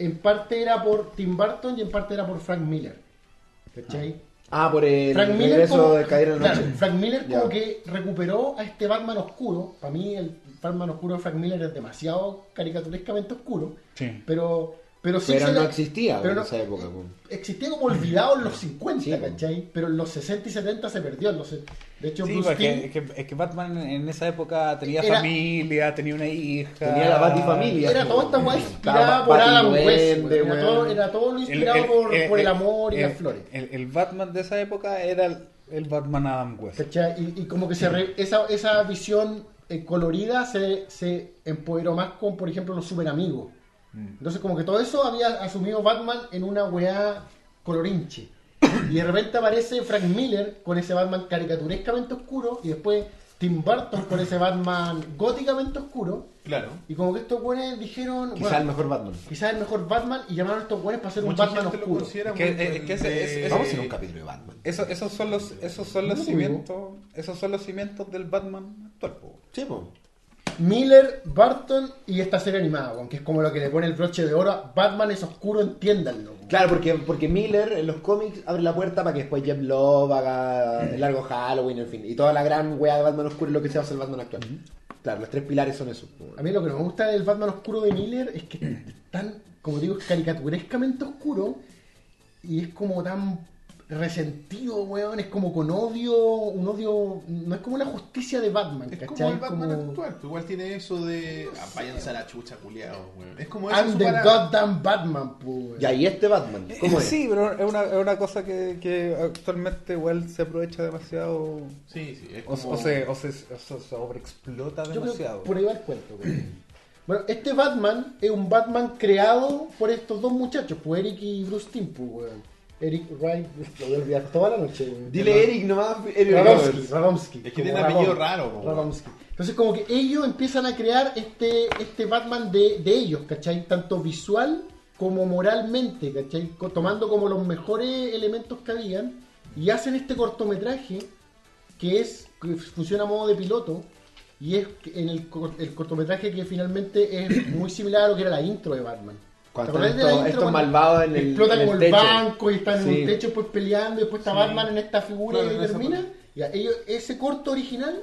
en parte era por Tim Burton y en parte era por Frank Miller? ¿Cachai? Ah, por el Frank Miller, regreso como, de Caer en la claro. Frank Miller Ya. como que recuperó a este Batman oscuro. Para mí el Batman oscuro de Frank Miller es demasiado caricaturescamente oscuro. Sí. Pero, pero sí Pero se no le- existía pero en no- esa época. po. Existía como olvidado en los 50, Sí, po. ¿cachai? Pero en los 60 y 70 se perdió. los de hecho, Sí, Bruce Timm- es que, es que Batman en esa época tenía Era- familia, tenía una hija. Tenía la Batifamilia. Era toda esta weá inspirada Estaba por Adam West. Era todo, era todo lo inspirado por, por el amor y el- las flores. El, el Batman de esa época era el, el Batman Adam West. ¿Cachai? Y, y como que se re- esa, esa visión eh, colorida se, se empoderó más con, por ejemplo, los super amigos. Entonces, como que todo eso había asumido Batman en una weá colorinche. Y de repente aparece Frank Miller con ese Batman caricaturescamente oscuro y después Tim Burton con ese Batman góticamente oscuro. Claro. Y como que estos buenos dijeron, Quizá bueno, el mejor Batman. quizás el mejor Batman y llamaron a estos buenos para hacer un Batman oscuro. Es que- muy es que ese- de- es- es- Vamos a hacer un capítulo de Batman. Eso- esos son los, esos son los cimientos, esos son los cimientos del Batman actual. Sí, po. Miller, Barton y esta serie animada, weón, que es como lo que le pone el broche de oro. a Batman es oscuro, entiéndanlo. Claro, porque, porque Miller en los cómics abre la puerta para que después Jeff Love haga el largo Halloween, en fin. Y toda la gran weá de Batman oscuro es lo que se hace el Batman actual. Claro, los tres pilares son esos. po. A mí lo que no me gusta del Batman oscuro de Miller es que es tan, como digo, es caricaturescamente oscuro y es como tan resentido, weón. Es como con odio, un odio. No es como una justicia de Batman, Es como el Batman Como- actual. pues Igual tiene eso de. Ah, váyanse a la chucha, culiao, weón. Es como eso. I'm the parada. goddamn Batman, pues. Y ahí este Batman, ¿cómo es? Sí, pero es una, es una cosa que, que actualmente igual se aprovecha demasiado Sí, sí. Es o, como... o se, o, se, o se sobreexplota Yo creo demasiado. por ahí va el cuento. weón. [CLEARS THROAT] Bueno, este Batman es un Batman creado por estos dos muchachos, pues Eric y Bruce Timm, pues, weón. Eric Wright, [LAUGHS] lo voy a olvidar toda la noche. Dile Eric nomás. Eric Radomski, Roberts. Radomski. Es que tiene Radom- apellido raro, Radomski. Entonces, como que ellos empiezan a crear este, este Batman de, de ellos, ¿cachai? Tanto visual como moralmente, ¿cachai? Tomando como los mejores elementos que habían y hacen este cortometraje que es que funciona a modo de piloto y es en el, el cortometraje que finalmente es muy similar a lo que era la intro de Batman. Cuando ¿Te acordás están de la estos, estos malvados en el, explota en el como el, techo. banco y están en un techo después peleando y después está Sí. Batman en esta figura Claro, y termina. Ya, ellos, ese corto original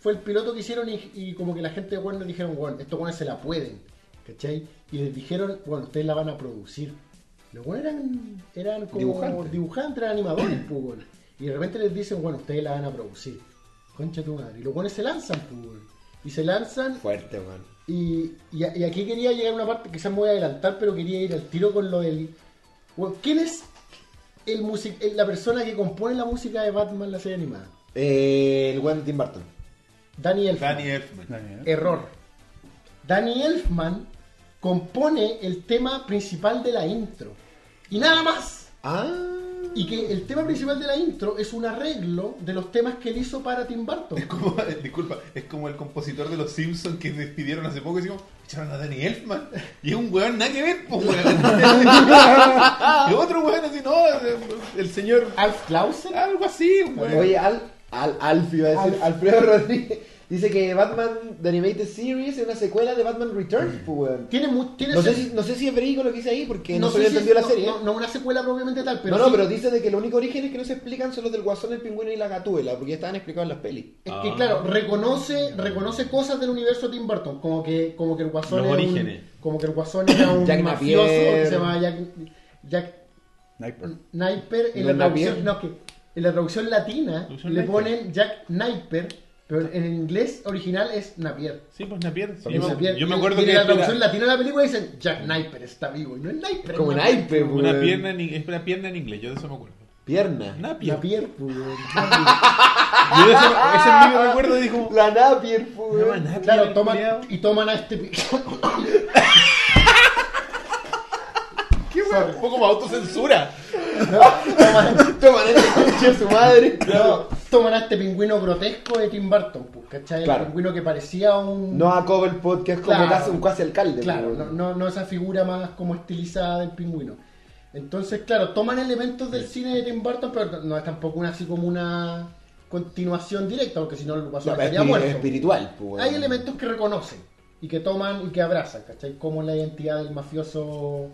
fue el piloto que hicieron y, y como que la gente de Warner dijeron bueno estos buenos se la pueden ¿cachai? y les dijeron bueno ustedes la van a producir los buenos eran, eran como Dibujantes. dibujantes, eran animadores pues, y de repente les dicen bueno ustedes la van a producir concha tu madre y los buenos se lanzan pues, y se lanzan Fuerte, man. Y, y, y aquí quería llegar a una parte, quizás me voy a adelantar, pero quería ir al tiro con lo del. Bueno, ¿Quién es el music, el- la persona que compone la música de Batman, la serie animada? Eh, el buen Tim Burton. Danny Elfman. Danny Elfman. Daniel. Error. Danny Elfman compone el tema principal de la intro. Y nada más. Ah. Y que el tema principal de la intro es un arreglo de los temas que él hizo para Tim Burton. Es como, [LAUGHS] disculpa, es como el compositor de los Simpsons que despidieron hace poco y decimos, echaron a Danny Elfman. Y es un weón nada que ver, pues weón. [LAUGHS] y otro weón así, no, el señor, Alf Clausen. algo así, weón. Oye, Al, Al, Alf iba a decir, Alf. Alfredo Rodríguez. Dice que Batman The Animated Series es una secuela de Batman Returns, pues, weón. Tiene, mu- tiene No sé, si, no sé si es verídico lo que dice ahí, porque no, se había entendido la no- serie. No, no una secuela propiamente tal, pero no, no, sí- pero dice de que los únicos orígenes que no se explican son los del Guasón, el Pingüino y la Gatuela, porque ya estaban explicados en las pelis. Es que Ah. claro, reconoce, reconoce cosas del universo de Tim Burton, como que, como que el guasón Los era orígenes. un, como que el guasón era un [COUGHS] Jack mafioso Napier. que se llama Jack, Jack Sniper. Napier en No la traducción, no, que en la traducción latina Traducción le Napier. ponen Jack Napier, pero en inglés original es Napier. Sí, pues Napier. sí, yo, me- Napier. yo me Y- acuerdo y que en la era traducción latina de la película dicen Jack Napier está vivo y no es Napier. Es como es naipe, una pierna, en, es una pierna en inglés, yo de eso me acuerdo. Pierna. Napier. Napier, pues. Yo de eso, ese es mi recuerdo y dijo, La Napier, pues, "No, weón. Napier, Claro, toman, culiao". y toman a este [LAUGHS] Qué weón, un poco más autocensura. Toman, Toman el coche de su madre. No, toman a este pingüino grotesco de Tim Burton, pues, ¿cachai? Claro. El pingüino que parecía un... No a Cobblepot, que es como Claro. casi un cuasi alcalde. Claro, pues, no, no, no esa figura más como estilizada del pingüino. Entonces, claro, toman elementos del cine de Tim Burton, pero no es tampoco una, así como una continuación directa, porque si no el guasón es estaría muerto. es espiritual, pues. Hay elementos que reconocen y que toman y que abrazan, ¿cachai? Como la identidad del mafioso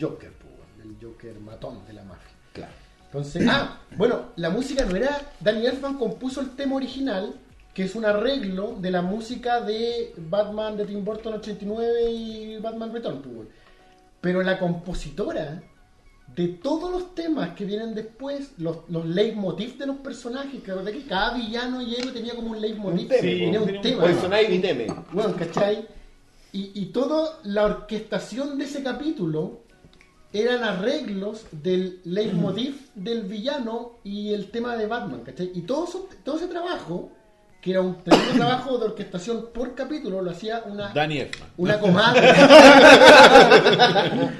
Joker, pues, del Joker matón de la mafia. Claro. Entonces, ah, bueno, la música no era. Danny Elfman compuso el tema original, que es un arreglo de la música de Batman de Tim Burton 89 y Batman Return. pues. Pero la compositora de todos los temas que vienen después, los, los leitmotiv de los personajes, que, ¿verdad? que cada villano y héroe tenía como un leitmotiv, Un tema, tenía un tema. Poison Ivy teme. Bueno, ¿cachai? Y, y toda la orquestación de ese capítulo eran arreglos del leitmotiv del villano y el tema de Batman, ¿cachai? Y todo, eso- todo ese trabajo, que era un tremendo [COUGHS] trabajo de orquestación por capítulo, lo hacía una, Elfman. una [LAUGHS] comadre.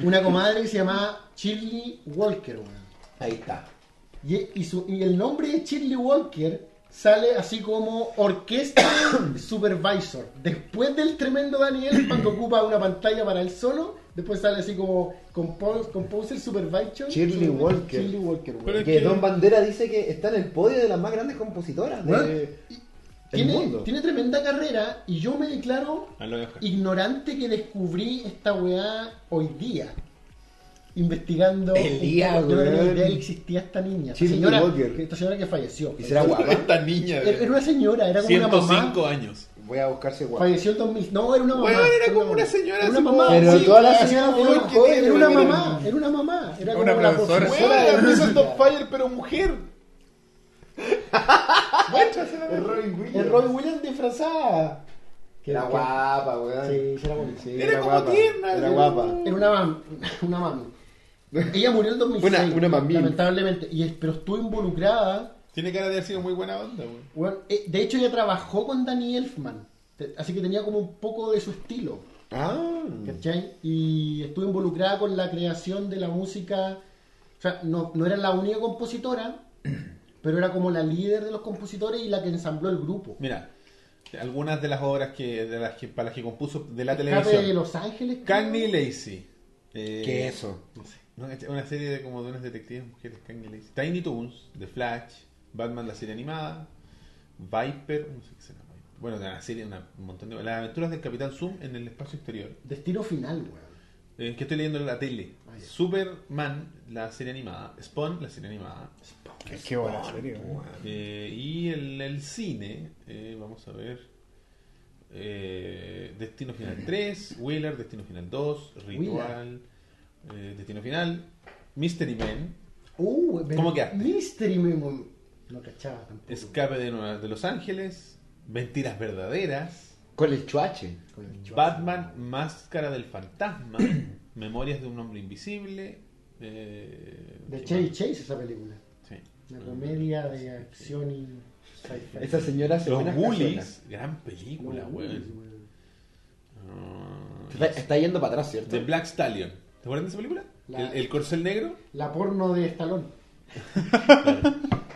una comadre que se llamaba Shirley Walker. Ahí está. Y, y su- y el nombre de Shirley Walker sale así como Orquesta [COUGHS] Supervisor. Después del tremendo Daniel, cuando ocupa una pantalla para él solo, después sale así como Compose, Composer Supervisor. Shirley Walker. Shirley Walker. Pero Que Don Bandera dice que está en el podio de las más grandes compositoras. Bueno, tiene, mundo. tiene tremenda carrera y yo me declaro ignorante que descubrí esta weá hoy día. Investigando. El día. Yo no tenía idea que existía esta niña. Shirley señora, Walker. esta señora que falleció. ¿Y será guapa? Esta niña Era, una señora, era como una mamá. 105 años. Voy a buscarse guapa. Falleció en 2000. No, era una mamá. Weón, era como una señora Era una mamá. Pero sí, todas las señoras Era una mamá, era una mamá. Era como Una profesora. Princess música. of Fire, pero mujer. [LAUGHS] Es Robin Williams. Es Robin Williams disfrazada. Que- Era que- guapa, weón. Sí, era bonita. Sí, Era como guapa. tierna, Era guapa. Era una mami. [LAUGHS] Una mami. Ella murió en el 2006. Una- una. Lamentablemente. Y es- pero estuvo involucrada. Tiene cara de haber sido muy buena onda, bueno, eh, de hecho, ella trabajó con Danny Elfman. Así que tenía como un poco de su estilo. Ah. ¿Cachai? Y estuvo involucrada con la creación de la música. O sea, no, no era la única compositora, [CLEARS THROAT] pero era como la líder de los compositores y la que ensambló el grupo. Mira, algunas de las obras que, de las que para las que compuso de la Escape televisión. de Los Ángeles. Cagney Lacey. Eh, ¿Qué es eso? No sé. Una serie de como de unas detectives mujeres. Cagney Lacey. Tiny Toons, The Flash, Batman la serie animada, Viper, no sé qué será. Viper. Bueno, una serie, una- un montón de. Las aventuras del Capitán Zoom en el espacio exterior. Destino final, weón. Eh, que estoy leyendo en la tele. Ah. Superman, la serie animada. Spawn, la serie animada. Qué buena serie, weón. Eh, y el, el cine, eh, vamos a ver. eh, Destino Final [CLEARS THROAT] 3, Wheeler, Destino Final 2, Ritual, eh, Destino Final, Mystery Men, Uh, ¿Cómo quedaste? Mystery Memo. No cachaba tampoco. Escape de, Nueva- de Los Ángeles, Mentiras Verdaderas, Con el chuache. Con el chuazo. Batman, Máscara del Fantasma, [COUGHS] Memorias de un Hombre Invisible. eh, De ¿qué Chevy? Chase esa película. Sí. Una comedia de acción y. Esa señora se Los cazuelas. gran película, weón. Ah, Está, está yendo para atrás, ¿cierto? The Black Stallion. ¿Te acuerdas de esa película? La- El, el corcel negro. La porno de Stallone. [LAUGHS]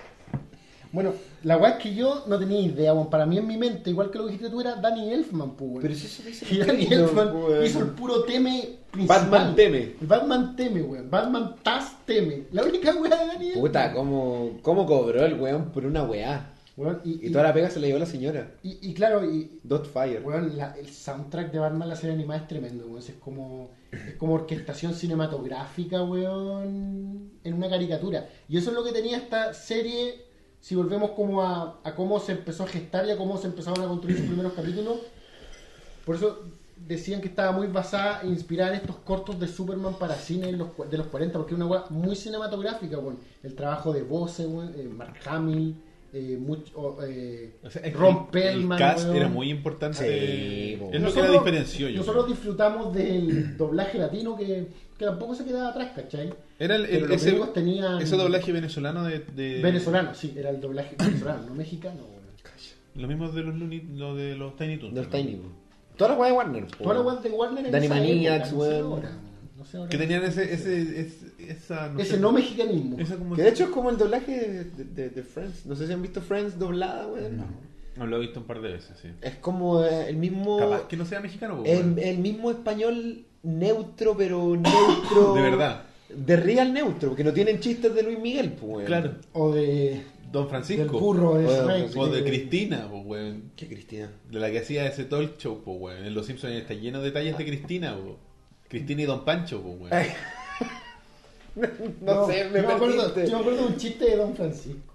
bueno, la weá es que yo no tenía idea, weón. Para mí en mi mente, igual que lo que dijiste tú, era Danny Elfman, pues, weón. Pero si eso dice [LAUGHS] Y Danny Elfman weón. hizo el puro teme principal. Batman teme. Batman teme, weón. Batman Taz teme. La única weá de Danny Elfman. Puta, ¿cómo, ¿cómo cobró el weón por una weá? Weón, y, Y toda la pega se la llevó la señora. y, y claro, y, Dot Fire. weón, la- el soundtrack de Batman la serie animada es tremendo, weón. Es como, es como orquestación cinematográfica, weón, en una caricatura. Y eso es lo que tenía esta serie, si volvemos como a, a cómo se empezó a gestar y a cómo se empezaron a construir sus primeros capítulos. Por eso decían que estaba muy basada e inspirada en estos cortos de Superman para cine en los de los 40, porque es una weá muy cinematográfica, weón. El trabajo de Bose, weón, eh, Mark Hamill, eh, mucho, eh, O sea, es que Ron el- Perlman, El cast weón. era muy importante. Sí, po. es lo que la diferenció yo. Nosotros creo. disfrutamos del doblaje latino que, que tampoco se quedaba atrás, ¿cachai? Era el, los ese, tenían- ese doblaje venezolano de, de- Venezolano, sí, era el doblaje venezolano, no mexicano. Lo mismo de los Looney, lo de los Tiny Toons. También. Tiny. po. Toda la weá de Warner. po. Toda la weá de Warner en Danny esa Maniacs, época, no sé weón. ahora, no sé ahora. Que tenían ese, ese, ese- esa, Ese sé, no mexicanismo. esa como Que de hecho es como el doblaje de, de- de Friends. No sé si han visto Friends doblada, weón. No, lo he visto un par de veces, sí. Es como eh, el mismo. Capaz que no sea mexicano, el, el mismo español neutro, pero neutro. [COUGHS] De verdad. De real neutro, porque no tienen chistes de Luis Miguel, pues, weón. Claro. O de. Don Francisco. Del burro de Bueno, Shrek. O de Cristina, po, weón. Qué Cristina. De la que hacía ese talk show, po, weón. En Los Simpsons está lleno de detalles de Cristina, po. Cristina y Don Pancho, po, weón. [LAUGHS] No, sé, me yo me, acuerdo, yo me acuerdo de un chiste de Don Francisco.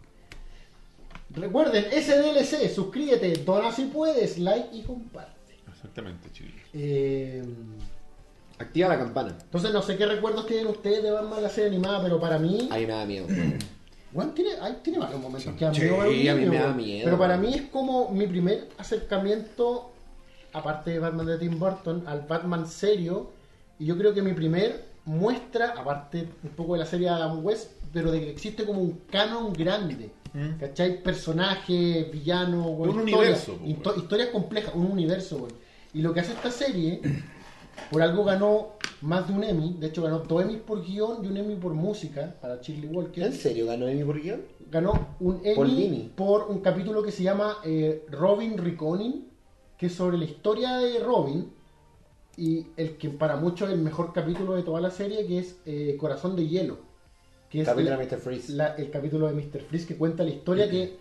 Recuerden, SDLC, suscríbete, dona si puedes, like y comparte. Exactamente, chiquillos. Eh, Activa la campana. entonces no sé qué recuerdos tienen ustedes de Batman la serie animada, pero para mí, Ahí me da miedo. [CLEARS THROAT] bueno, tiene, hay- tiene varios momentos que han Sí, miedo para un a mí me da miedo, Pero para mí es como mi primer acercamiento, aparte de Batman de Tim Burton, al Batman serio. Y yo creo que mi primer muestra, aparte un poco de la serie de Adam West, pero de que existe como un canon grande. Mm. ¿Cachai? Personajes, villanos, Un universo, weón. historias complejas, un universo. weón. Y lo que hace esta serie, por algo ganó más de un Emmy, de hecho ganó dos Emmys por guion y un Emmy por música para Shirley Walker ¿En serio ganó Emmy por guion? ganó un Emmy por un capítulo que se llama eh, Robin Reconing, que es sobre la historia de Robin y el que para muchos es el mejor capítulo de toda la serie, que es eh, Corazón de Hielo, que es Capítulo la- de Mr. Freeze. la- el capítulo de Mr. Freeze que cuenta la historia que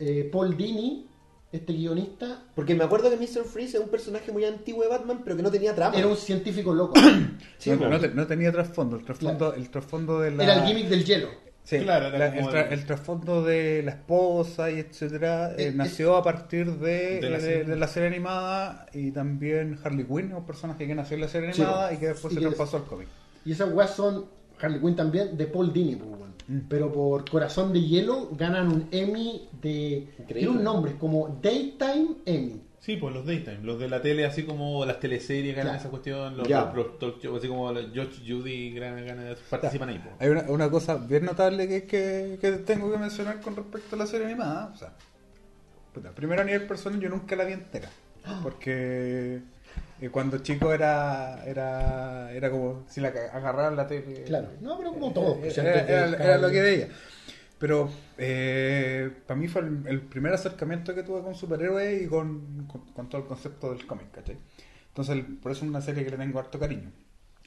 eh, Paul Dini, este guionista, Porque me acuerdo que Mr. Freeze es un personaje muy antiguo de Batman, pero que no tenía trama. era un científico loco, [COUGHS] Sí, no, po. no te- no tenía trasfondo. El trasfondo, el trasfondo de la. era el gimmick del hielo. Sí, Claro, era la- como el, tra- el- el trasfondo de la esposa y etcétera eh, Eh, nació a partir de, de la de- serie. de la serie animada y también Harley Quinn, un personaje que nació en la serie Sí, animada y que después y se traspasó al cómic. Y esas weas son Harley Quinn también de Paul Dini, pues. Pero por Corazón de Hielo ganan un Emmy de. Tiene un nombre, como Daytime Emmy. Sí, pues los daytime, los de la tele, así como las teleseries ganan Claro. esa cuestión, los, shows, así como George Judy ganan, ganan, participan ahí. pues. Hay una, una cosa bien notable que, que, que tengo que mencionar con respecto a la serie animada. O sea, primero a nivel personal yo nunca la vi entera. [GASPS] Porque cuando chico era, era era como si la agarraran la tele. Claro, no, pero como todo. pues, Era, lo que veía. Pero eh, para mí fue el, el primer acercamiento que tuve con superhéroes y con, con- con todo el concepto del cómic, ¿cachai? Entonces, el- por eso es una serie que le tengo harto cariño.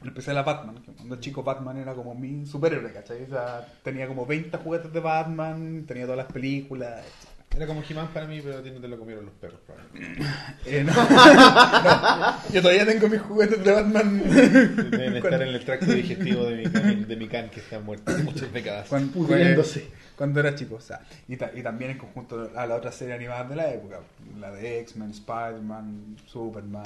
En especial a Batman, que cuando chico Batman era como mi superhéroe, ¿cachai? O sea, tenía como 20 juguetes de Batman, tenía todas las películas, etc. Era como He-Man para mí, pero a ti no te lo comieron los perros. probablemente. Eh, no. [LAUGHS] No, yo todavía tengo mis juguetes de Batman. Deben estar en el tracto digestivo de mi, can, de mi can que está muerto hace muchas décadas. Cuando, Pudriéndose. cuando era chico, o sea, y, ta- y también en conjunto a la otra serie animada de la época, la de X-Men, Spider-Man, Superman.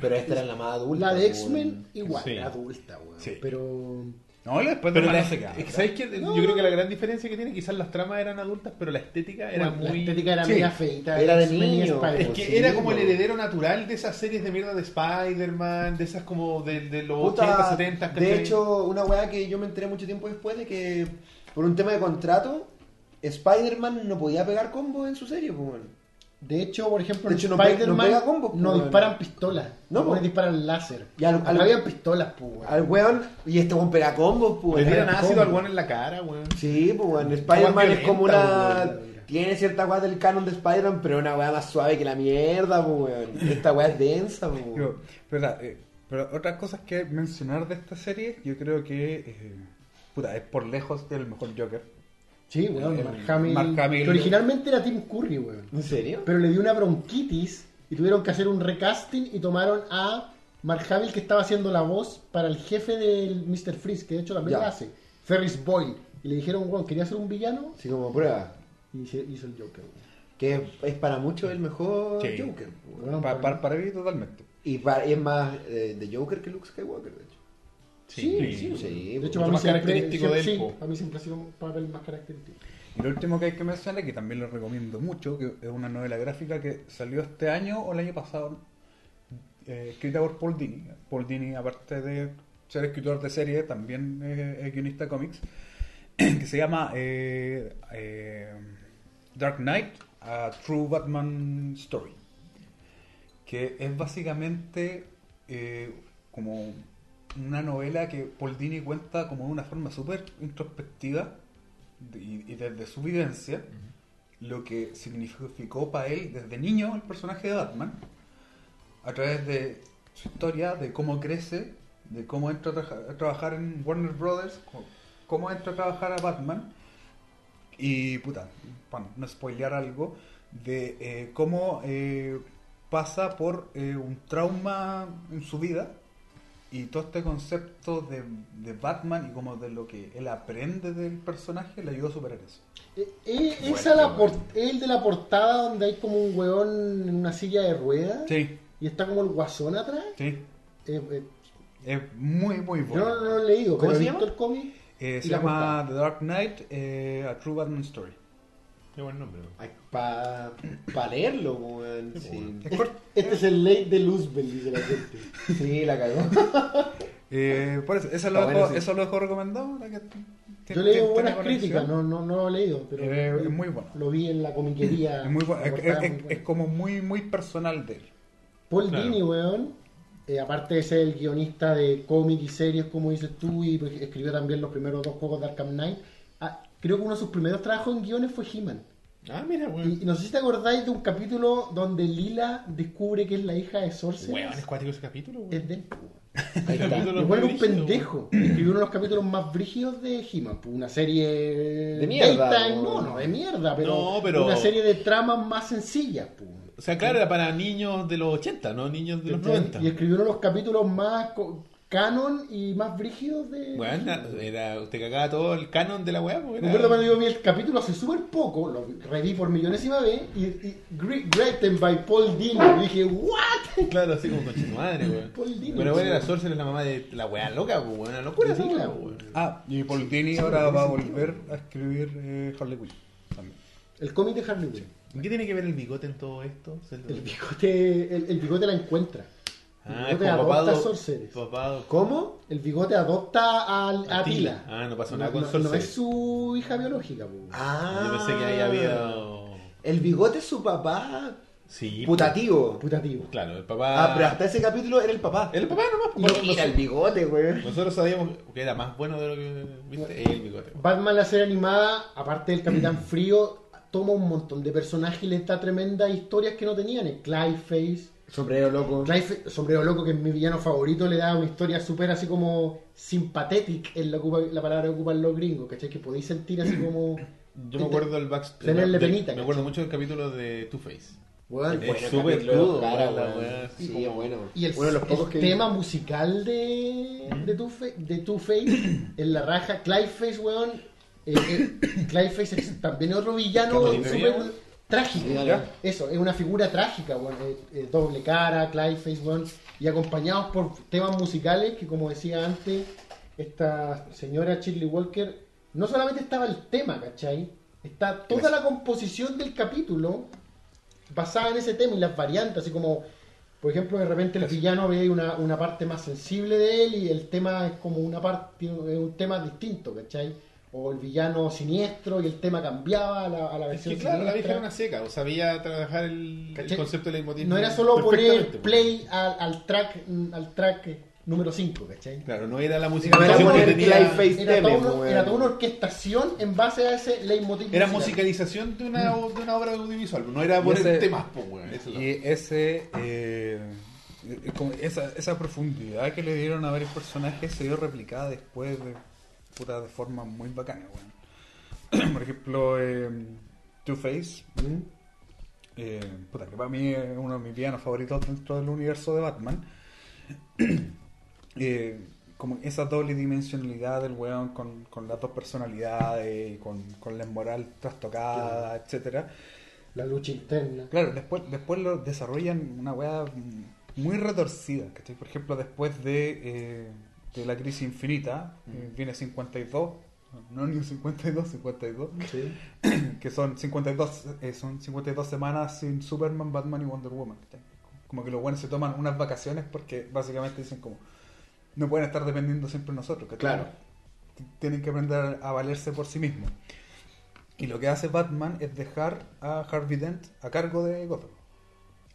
Pero esta era la más adulta. La de. X-Men, igual, Sí. adulta, weón. Sí. Pero. No, después de Pero la, qué. es que, ¿sabes qué? Yo creo que la gran diferencia que tiene, quizás las tramas eran adultas, pero la estética era bueno, la muy... estética era Sí. media feita. Era de niño. Spider-Man. Es que Sí, era como el heredero natural de esas series de mierda de Spider-Man, de esas como de, de los Puta, 80, 70. de hecho, una weá que yo me enteré mucho tiempo después de que por un tema de contrato, Spider-Man no podía pegar combos en su serie, pues, weón. De hecho, por ejemplo, De en hecho, no pe- Spider-Man no combos, no pues, disparan pistolas. No, No, pues. disparan láser. Y al- al- habían pistolas, pues, weón. Al weón, y este weón pega combos, pues. Le tiran ácido al weón en la cara, weón. Sí, pues, weón. Spider-Man es como una. weón. Tiene cierta weá del canon de Spider-Man, pero una weá más suave que la mierda, pues, weón. Esta weá es densa, pues. weón. Pero, pero, eh, pero otras cosas que mencionar de esta serie, yo creo que eh, puta, es por lejos el mejor Joker. Sí, weón, El- Mark Hamill. Mark Hamill- que originalmente era Tim Curry, weón. ¿En serio? Pero le dio una bronquitis y tuvieron que hacer un recasting y tomaron a Mark Hamill que estaba haciendo la voz para el jefe del Mr. Freeze, que de hecho también la hace, Ferris Boyle. Y le dijeron, weón, quería ser un villano Así como prueba. y hizo hizo el Joker. weón. Que es para muchos el mejor Sí. Joker. Pa- para- para, para mí totalmente. Y, es más eh, de Joker que Luke Skywalker. Sí, Sí, sí, sí. De hecho, para mí más siempre, sí, para mí siempre ha sido un papel más característico. Y lo último que hay que mencionar, que también lo recomiendo mucho, que es una novela gráfica que salió este año o el año pasado, eh, escrita por Paul Dini. Paul Dini, aparte de ser escritor de serie, también es, es guionista de cómics, [CLEARS THROAT] que se llama eh, eh, Dark Knight, a True Batman Story. Que es básicamente eh, como una novela que Paul Dini cuenta como de una forma súper introspectiva y, y desde su vivencia lo que significó para él desde niño el personaje de Batman a través de su historia, de cómo crece, de cómo entra a, a trabajar en Warner Brothers, cómo, entra a trabajar a Batman. Y puta, para no spoilear algo, de eh, cómo eh, pasa por eh, un trauma en su vida y todo este concepto de, de Batman y como de lo que él aprende del personaje le ayudó a superar eso. Eh, eh, esa la por- el de la portada donde hay como un weón en una silla de ruedas Sí, y está como el guasón atrás. sí, Eh, eh, es muy, muy yo bueno. no, no lo he leído, ¿Cómo pero he se visto llama? el cómic. Eh, se la llama portada. The Dark Knight, eh, A True Batman Story. Qué buen nombre. ¿no? Para pa leerlo, weón. Sí, Sí. Es corto. Este es el late de Luzbel, dice la gente. Sí, la cagó. [LAUGHS] Eh, por eso, eso, lo dejo, bueno, sí. eso lo dejo recomendado. que Yo tiene- he leído tiene buenas conexión. críticas, no, no, no lo he leído, pero Eh, es muy bueno. lo vi en la comiquería. Es, muy bueno. la Es, portada es- muy es- buena. es como muy, muy personal de él. Paul Claro. Dini, weón, eh, aparte de ser el guionista de cómics y series, como dices tú, y pues, escribió también los primeros dos juegos de Arkham Knight, ah, creo que uno de sus primeros trabajos en guiones fue He-Man. Ah, mira, Y, weón. y no sé si te acordáis de un capítulo donde Lila descubre que es la hija de Sorcerer. Weón, es cuático ese capítulo, weón. Es de él. [LAUGHS] Ahí está. Vuelve un pendejo. Escribió uno de los capítulos más brígidos de He-Man. pues, Una serie. De mierda, Daytime, ¿no? no, de mierda, pero. No, pero- Una serie de tramas más sencillas. pues. O sea, claro, era para niños de los 80, no niños de los ¿Cachai? 90. Y escribió uno de los capítulos más canon y más brígidos de. Weón, era, usted cagaba todo el canon de la weá, pues, Me era- acuerdo cuando yo vi el capítulo hace súper poco, lo reví por millonésima vez, y, y Gre- Written by Paul Dini. Y dije, ¿what? [LAUGHS] Claro, así como con su madre, weón. [LAUGHS] Paul Dini. Pero bueno, era Sorcerer la mamá de la weá loca, pues, weón. Una locura, Sí, esa weá, weón. Ah, y Paul Dini ahora va a volver a escribir eh, Harley Quinn también. El cómic de Harley Quinn. ¿Qué tiene que ver el bigote en todo esto? El bigote, el, el bigote la encuentra. El Ah, bigote es como adopta papado. Sorceres. papado. ¿Cómo? El bigote adopta a, A Tila. Ah, no pasó No, nada con no- no Sorceres. es su hija biológica. po. Ah. Yo pensé que ahí había. El bigote es su papá Sí. putativo. Putativo. Claro, el papá. Ah, pero hasta ese capítulo era el papá. El papá nomás. Y pues, mira el bigote, güey. nosotros sabíamos que era más bueno de lo que. ¿Viste? El bigote. Batman, la serie animada, aparte del Capitán [CLEARS THROAT] Frío, toma un montón de personajes y les da tremendas historias que no tenían. El Clayface. Sombrero loco. Clayface, Sombrero Loco, que es mi villano favorito, le da una historia súper así como sympathetic, es la, ocupa- la palabra que ocupan los gringos, ¿cachai? Que podéis sentir así como... [CLEARS THROAT] Yo me acuerdo del de- penita, Me acuerdo mucho del capítulo de Two-Face. Weón, Es Bueno, súper capítulo, crudo, Sí, como- es bueno. Y el, los pocos el que tema musical de, de, Two-Fa- de Two-Face en la raja, Clayface, weón. eh, eh, Clayface es también otro villano ¿Qué bonito, súper weón? Trágico. Eso, es una figura trágica, eh, eh, doble cara, Clayface, weón. Y acompañados por temas musicales que, como decía antes, esta señora Shirley Walker, no solamente estaba el tema, ¿cachai? Está toda la composición del capítulo basada en ese tema y las variantes, así como, por ejemplo, de repente el villano ve una, una parte más sensible de él y el tema es como una parte, es un tema distinto, ¿cachai? O el villano siniestro y el tema cambiaba a la, a la Es versión que claro, la vieja era una seca, o sabía trabajar el, el concepto de leitmotiv. No era solo poner perfectamente, play al, al track al track número 5, ¿cachai? Claro, no era la música era que poner tenía. Era, teme, toda una, weón. era toda una orquestación en base a ese leitmotiv. Era musical. musicalización de una, de una obra audiovisual, no era poner ese- temas, po, weón. Eso es lo- Y ese, eh, esa, esa profundidad que le dieron a varios personajes se vio replicada después de, puta, de forma muy bacana, weón. [CLEARS THROAT] Por ejemplo, eh, Two-Face, ¿Mm? eh, puta, que para mí es uno de mis villanos favoritos dentro del universo de Batman. [CLEARS THROAT] Eh, como esa doble dimensionalidad del weón con, con las dos personalidades, con, con la moral trastocada, etcétera La lucha interna. Claro, después, después lo desarrollan una weá muy retorcida. ¿cachai? Por ejemplo, después de, eh, de la crisis infinita, eh, viene 52, no ni un 52, 52, Sí. [COUGHS] que son 52, eh, son 52 semanas sin Superman, Batman y Wonder Woman. Como que los buenos se toman unas vacaciones porque básicamente dicen como, no pueden estar dependiendo siempre de nosotros. ¿cachai? Claro. Tienen que aprender a valerse por sí mismos. Y lo que hace Batman es dejar a Harvey Dent a cargo de Gotham.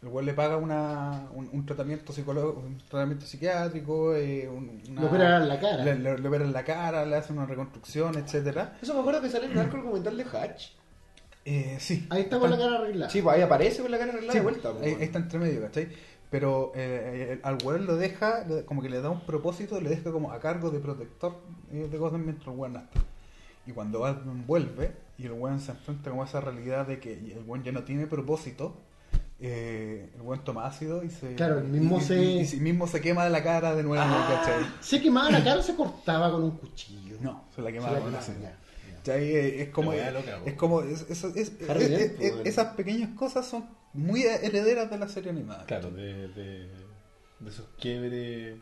El cual le paga una, un, un tratamiento psicológico, un tratamiento psiquiátrico, eh, una- Lo operan la cara. Le, le- le operan la cara, le hacen una reconstrucción, etcétera. Eso me acuerdo que sale en el arco documental de Hatch. Eh, sí. Ahí está con la cara arreglada. Sí, pues ahí aparece con la cara arreglada Sí, de vuelta. ahí, pues, ahí está entre medio, ¿cachai? Pero eh, al weón lo deja, le- como que le da un propósito, le deja como a cargo de protector eh, de Gotham mientras el weón no está. Y cuando Batman vuelve y el weón se enfrenta con esa realidad de que el weón ya no tiene propósito, eh, el weón toma ácido y se. Claro, el mismo y- y- se- Y, y mismo se quema de la cara de nuevo, ¿cachai? Se quemaba la cara o se cortaba con un cuchillo. No, se la Se quemaba la con quemaba. Eh, Es como, La es como es- es- es- Harry es- es- esas pequeñas cosas son muy herederas de la serie animada. Claro, de, de, de esos quiebres.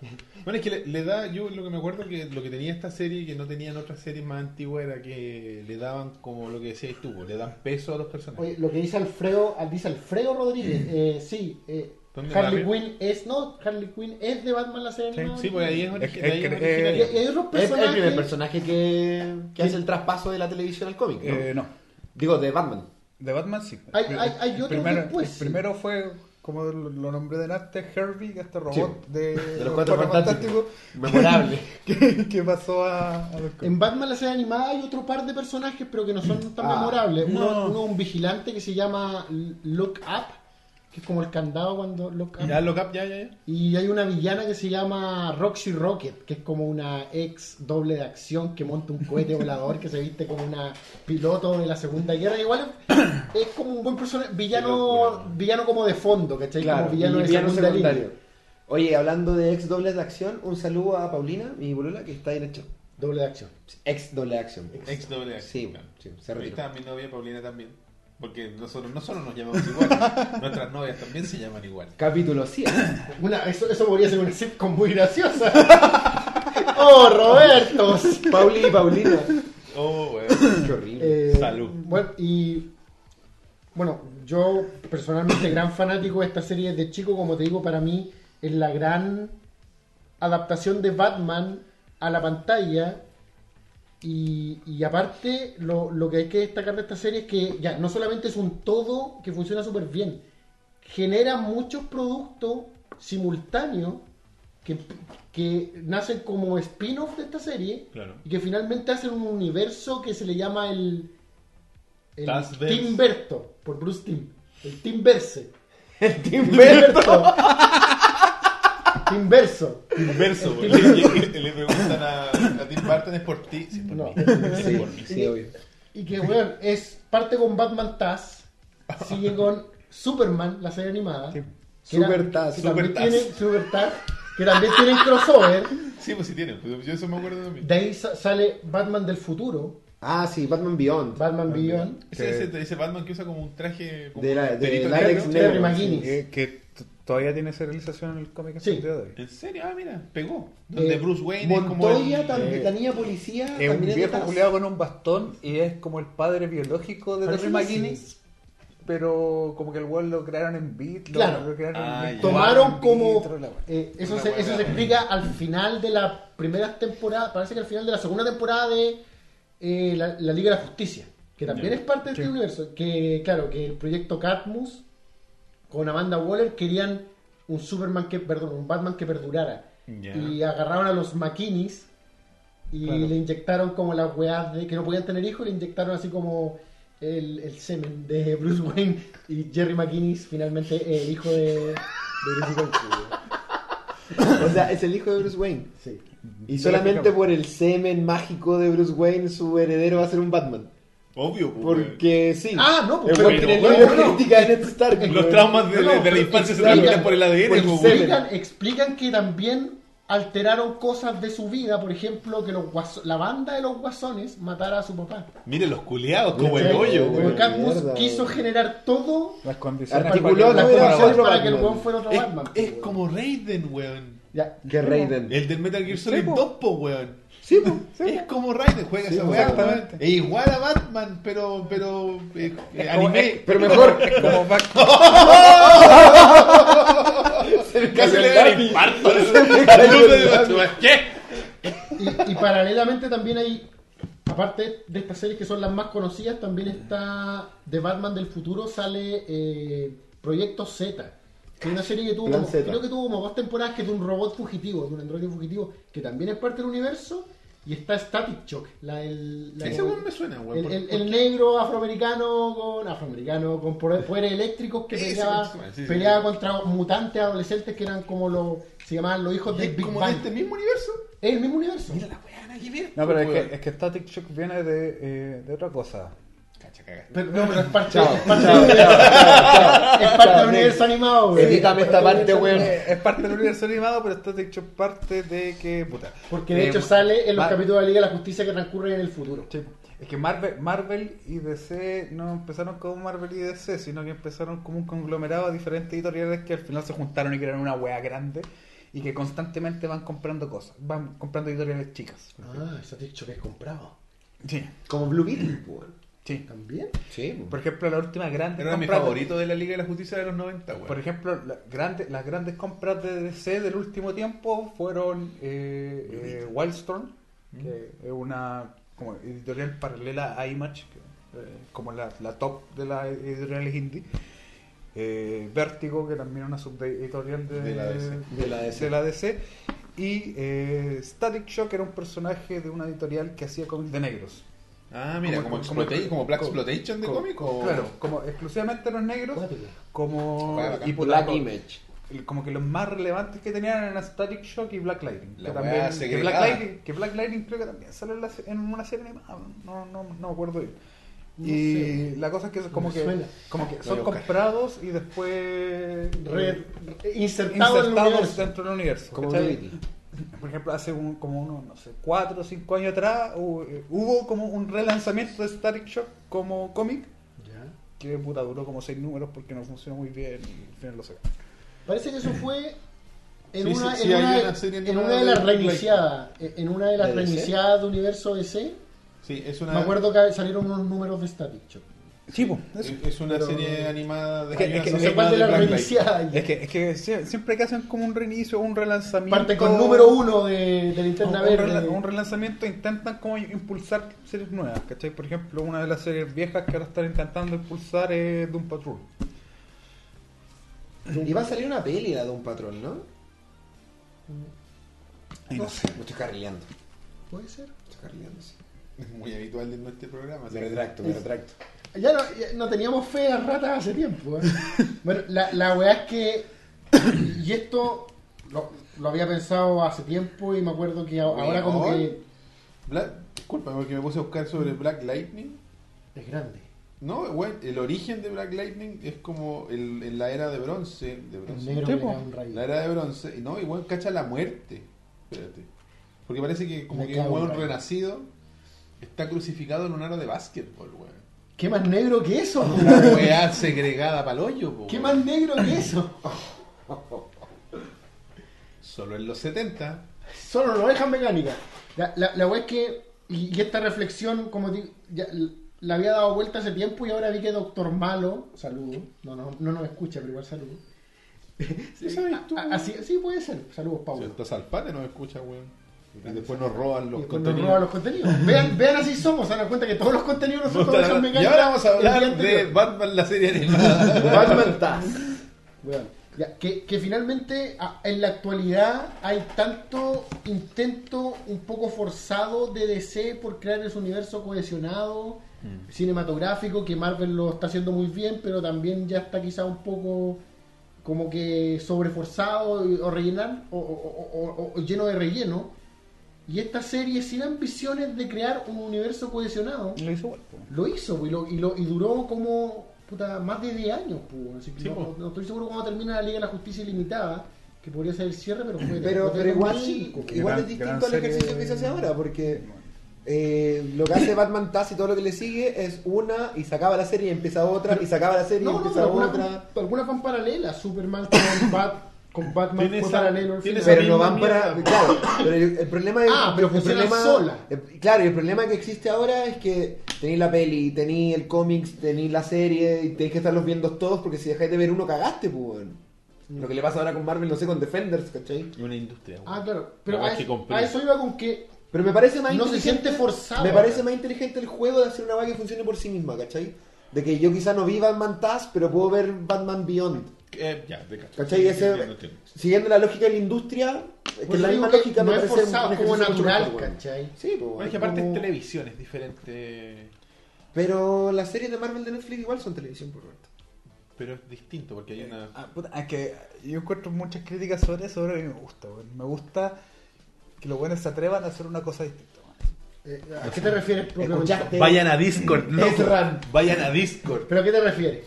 [LAUGHS] Bueno, es que le, le da, yo lo que me acuerdo que lo que tenía esta serie que no tenían otras series más antiguas era que le daban, como lo que decías tú, le dan peso a los personajes. Oye, lo que dice Alfredo, al- dice Alfredo Rodríguez, eh, sí, eh, ¿Dónde Harley? Quinn es, no, Harley Quinn es de Batman la serie Sí. Sí, porque ahí es, hay otros el primer personaje que, que hace el traspaso de la televisión al cómic, ¿no? Eh, no, Digo, de Batman. de Batman sí. Hay- hay- hay primero, después, el primero fue, como lo, nombré delante, Herbie, que este robot Sí, de, de los Cuatro Fantásticos. Fantásticos, Memorable. [LAUGHS] que, que pasó a, a los En Batman la serie animada hay otro par de personajes, pero que no son tan Ah, memorables. Uno, no. uno un vigilante que se llama Look Up, que es como el candado cuando Look Up. Ya, up, ya, ya, ya. Y hay una villana que se llama Roxy Rocket, que es como una ex doble de acción que monta un cohete [LAUGHS] volador que se viste como una piloto de la Segunda Guerra. Igual es, es como un buen personaje, villano, villano como de fondo, ¿cachai? Claro, como villano y de villano secundario. línea. Oye, hablando de ex dobles de acción, un saludo a Paulina, mi bolola, que está en hecho. Doble de acción. Ex doble de acción. Ex doble X. Sí, claro. sí, se Ahí está mi novia Paulina también. Porque nosotros no solo nos llamamos igual, [LAUGHS] nuestras novias también se llaman igual. Capítulo 100. [COUGHS] Una, eso, eso podría ser una sitcom muy graciosa. [LAUGHS] ¡Oh, Roberto! Pauli y Paulina. Oh, weón. [COUGHS] Qué horrible. Eh, Salud. Bueno, y bueno, yo personalmente gran fanático de esta serie de chico, como te digo, para mí es la gran adaptación de Batman a la pantalla. Y, y aparte, lo, lo que hay que destacar de esta serie es que ya no solamente es un todo que funciona súper bien, genera muchos productos simultáneos que, que nacen como spin-off de esta serie Claro. y que finalmente hacen un universo que se le llama el, el. Teamverto, por Bruce Timm. El Teamverse. [LAUGHS] El Timberto. [LAUGHS] Porque tipo- le, le preguntan a, a Tim Burton es por ti. Sí, por No. mí. Sí, por mí. sí, obvio. Y que, weón, es parte con Batman Taz, sigue con Superman, la serie animada. Sí. que era- Super Taz. que también Super Taz. tiene- Super Taz, que también tienen crossover. Sí, pues sí tienen. pues Yo eso me acuerdo también. De ahí sa- sale Batman del futuro, Ah, sí, Batman Beyond. Batman Beyond. Ese, ese, ese Batman que usa como un traje como De la- de látex negro. Terry negro. McGuinness. Que, que todavía tiene serialización en el cómic hasta Sí. el día de hoy. ¿En serio? Ah, mira, pegó. Donde Eh, Bruce Wayne es como Montoya, el- también, eh, la niña policía, Es un viejo culiado con un bastón y es como el padre biológico de Terry McGuinness. Pero como que el weón lo crearon en beat, lo, Claro. lo crearon Ah, en ya. Tomaron en como. eh, eso, se, eso explica al final de la primera temporada. Parece que al final de la segunda temporada de eh, la, la Liga de la Justicia. Que también es parte de este universo. Que, claro, que el proyecto Catmus con Amanda Waller querían un Superman que. Perdón, un Batman que perdurara. Y agarraron a los McKinneys y Claro. le inyectaron como las weas de que no podían tener hijos, le inyectaron así como el, el semen de Bruce Wayne y Jerry McKinney finalmente el hijo de, de Bruce Wayne. O sea, es el hijo de Bruce Wayne. Sí. Y solamente por el semen mágico de Bruce Wayne, su heredero va a ser un Batman. Obvio, pues, Porque sí. Ah, no, pues, El pero- tiene el bueno, de bueno. de Stark. Los traumas de, No, de la pero infancia se transmiten por el ADN, por el pues, weón. explican, explican que también alteraron cosas de su vida, por ejemplo, que los guaso- la banda de los guasones matara a su papá. Miren los culeados como el hoyo, Mierda, quiso generar todo Las condiciones Articuló para el otro para que el weón fuera otro Es, Batman. es como Raiden, weón. Ya, Que Raiden. El del Metal Gear Solid po. 2, po, weón. Sí, [LAUGHS] pues. Es como Raiden, juega Sí, esa weá. Es igual a Batman, pero, pero, eh, eh, como- anime. Pero mejor. como back [LAUGHS] Casi le da el infarto. [LAUGHS] ¿Qué? Y, y paralelamente también hay, aparte de estas series que son las más conocidas, también está de Batman del futuro, sale eh, Proyecto Z, que es una serie que tuvo, como- creo que tuvo como dos temporadas, que es de un robot fugitivo, de un androide fugitivo, que también es parte del universo, y está Static Shock, la, el, la- Ese weón me suena, weón. el, negro afroamericano con afroamericano con poder- poderes eléctricos que peleaba, me suena, sí, sí, peleaba sí. contra mutantes adolescentes que eran como los se llamaban los hijos ¿Y del Big como Bang. de este mismo universo? Es el mismo universo. Mira la weá. No, pero es que, es que Static Shock viene de, eh, de otra cosa. Cacha, caga. Pero, no, pero es parte, Chao, es parte, chao, del, chao, chao. es parte Chao, del universo animado, güey. Edítame esta parte, weón. Es parte del universo animado, pero Static Shock parte de que. Puta. Porque de Eh, hecho sale en los Mar- capítulos de la Liga de la Justicia que transcurren en el futuro. Sí, Es que Marvel, Marvel y DC no empezaron como Marvel y DC, sino que empezaron como un conglomerado de diferentes editoriales que al final se juntaron y crearon una wea grande y que constantemente van comprando cosas, van comprando editoriales chicas. Ah, eso te he dicho que es comprado. Sí, Como Blue Beetle, weón. Sí. ¿También? Sí, Por ejemplo, la última grande Era mi favorito de la Liga de la Justicia de los 90, weón. Por ejemplo, la grande- las grandes compras de DC del último tiempo fueron eh, eh, Wildstorm, que es una como editorial paralela a Image, que, eh, como la, la top de las editoriales indie. Eh, Vértigo, que también es una subeditorial de, De la DC. De la DC. de la DC. Y Static Shock era un personaje de una editorial que hacía cómics de negros. Ah, mira, como, Como- como- como Black como- Exploitation de como- cómic o... Claro, como exclusivamente los negros, como y Black co- Image. como que los más relevantes que tenían eran Static Shock y Black Lightning. La que, también, que. Black Lightning que Black Lightning creo que también sale en, la en una serie animada, no, no, no me acuerdo bien. No y sé. la cosa es que, como que, como que son comprados y después Re- eh, insertado en el insertados universo. dentro del universo. Como. Por ejemplo, hace un- como unos, no sé, 4 o 5 años atrás hubo, eh, hubo como un relanzamiento de Static Shock como cómic Ya. que puta duró como 6 números porque no funcionó muy bien y al final lo sacaron. Parece que eso fue en Sí, una, sí, en una, una serie en animada una de de las reiniciadas, en una de las ¿De DC? reiniciadas de Universo DC, Sí, es una... me acuerdo que salieron unos números de Static Shock. Sí, pues, Es es una Pero- serie animada de... Es que- es No sé cuál de Light. reiniciadas. Es que, es que sie- siempre que hacen como un reinicio o un relanzamiento. Parte con número uno de, de Linterna un Verde. rela- un relanzamiento intentan como impulsar series nuevas, ¿cachai? Por ejemplo, una de las series viejas que ahora están intentando impulsar es Doom Patrol. Y va a salir una peli de un patrón, ¿no? No Me sé. estoy carrileando. Puede ser. Me estoy carrileando, sí. Es muy habitual en este programa. Me retracto, me retracto. Ya no, ya no teníamos fe a ratas hace tiempo. ¿eh? [LAUGHS] bueno, la, la weá es que. Y esto lo, lo había pensado hace tiempo y me acuerdo que ahora como que. Black... Disculpa, porque me puse a buscar sobre Black Lightning. Es grande. No, bueno, el origen de Black Lightning es como el- en la era de bronce. De El bronce. negro po. da un rayo. La era de bronce. Y no, igual cacha la muerte. Espérate. Porque parece que como Le que un weón renacido está crucificado en un aro de básquetbol, weón. ¿Qué más negro que eso? Una [LAUGHS] weá segregada para el hoyo, po, ¿Qué más negro que eso? [LAUGHS] Solo en los 70. Solo no dejan mecánica. La, la, la weá es que. Y, y esta reflexión, como digo, ya, la había dado vuelta hace tiempo y ahora vi que Doctor Malo. Saludo. No, no, no nos escucha, pero igual saludo. ¿Qué sabes [LAUGHS] tú? A- Así, sí, puede ser. Saludos, Paulo. Cierto Salpate nos escucha, weón. Y después nos roban los nos contenidos. roban los contenidos. [LAUGHS] Vean, vean así somos, se dan cuenta que todos los contenidos nosotros Puta, dejan y ahora vamos a hablar de. Batman, la serie animada. [LAUGHS] Batman Taz. Ya, que, que finalmente a- en la actualidad hay tanto intento un poco forzado de DC por crear ese universo cohesionado, cinematográfico, que Marvel lo está haciendo muy bien, pero también ya está quizá un poco como que sobreforzado y- o rellenar o, o- o- o- o lleno de relleno. Y esta serie sin ambiciones de crear un universo cohesionado Lo hizo po. lo hizo y, lo, y, lo- y duró como puta, más de 10 años. Pues, así que Sí, no, no- no estoy seguro cuando termina la Liga de la Justicia Ilimitada, que podría ser el cierre, pero fue Pero, pero igual, 2005, pues. igual Gran- es distinto al ejercicio de- que se hace ahora, porque eh, lo que hace Batman Taz y todo lo que le sigue es una y se acaba la serie y empieza otra y se acaba la serie y No, no, empieza pero algunas, otra. algunas van paralelas. Superman con, Bat, con Batman Tiene fue esa- paralelo al tiene final. Pero no van para. Claro, pero el, problema es. Ah, pero el problema, sola. el- claro, y el problema que existe ahora es que tenéis la peli, tenéis el cómics, tenéis la serie y tenéis que estarlos viendo todos porque si dejáis de ver uno cagaste, pues. weón. Lo que le pasa ahora con Marvel, no sé, con Defenders, ¿cachai? Una industria. Ah, claro. Pero a, verdad es que eso- compré. a eso iba con que Pero me parece más No se inteligente. siente forzado Me parece más inteligente el juego de hacer una vaga que funcione por sí misma, ¿cachai? De que yo quizá no vi Batman Taz, pero puedo ver Batman Beyond. Eh, ya, de cacho. ¿Cachai? Sí, Ese-. Siguiendo la lógica de la industria, es que la misma lógica no me es forzado, es como natural. ¿cachai? Sí, pues, Bueno, es que aparte como- es televisión, es diferente. Pero las series de Marvel de Netflix igual son televisión, por Roberto. Pero es distinto porque hay una. Ah, puta, es que yo encuentro muchas críticas sobre eso, pero a mí me gusta, weón. Me gusta que los buenos se atrevan a hacer una cosa distinta. Eh, ¿A qué te refieres. Vayan a Discord, no. Vayan a Discord. ¿Pero a qué te refieres?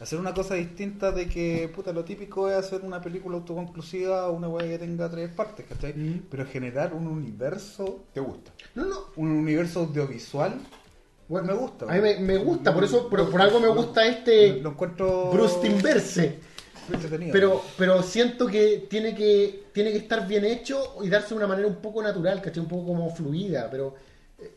Hacer una cosa distinta de que, puta, lo típico es hacer una película autoconclusiva o una weá que tenga tres partes, ¿cachai? Mm. Pero generar un universo, ¿te gusta? No, no. Un universo audiovisual, Bueno, Me gusta, A mí me, me gusta, por eso, pero por algo me gusta este lo encuentro Bruce Inverse. entretenido. Pero, pero siento que tiene que tiene que estar bien hecho y darse de una manera un poco natural, ¿cachai? Un poco como fluida, pero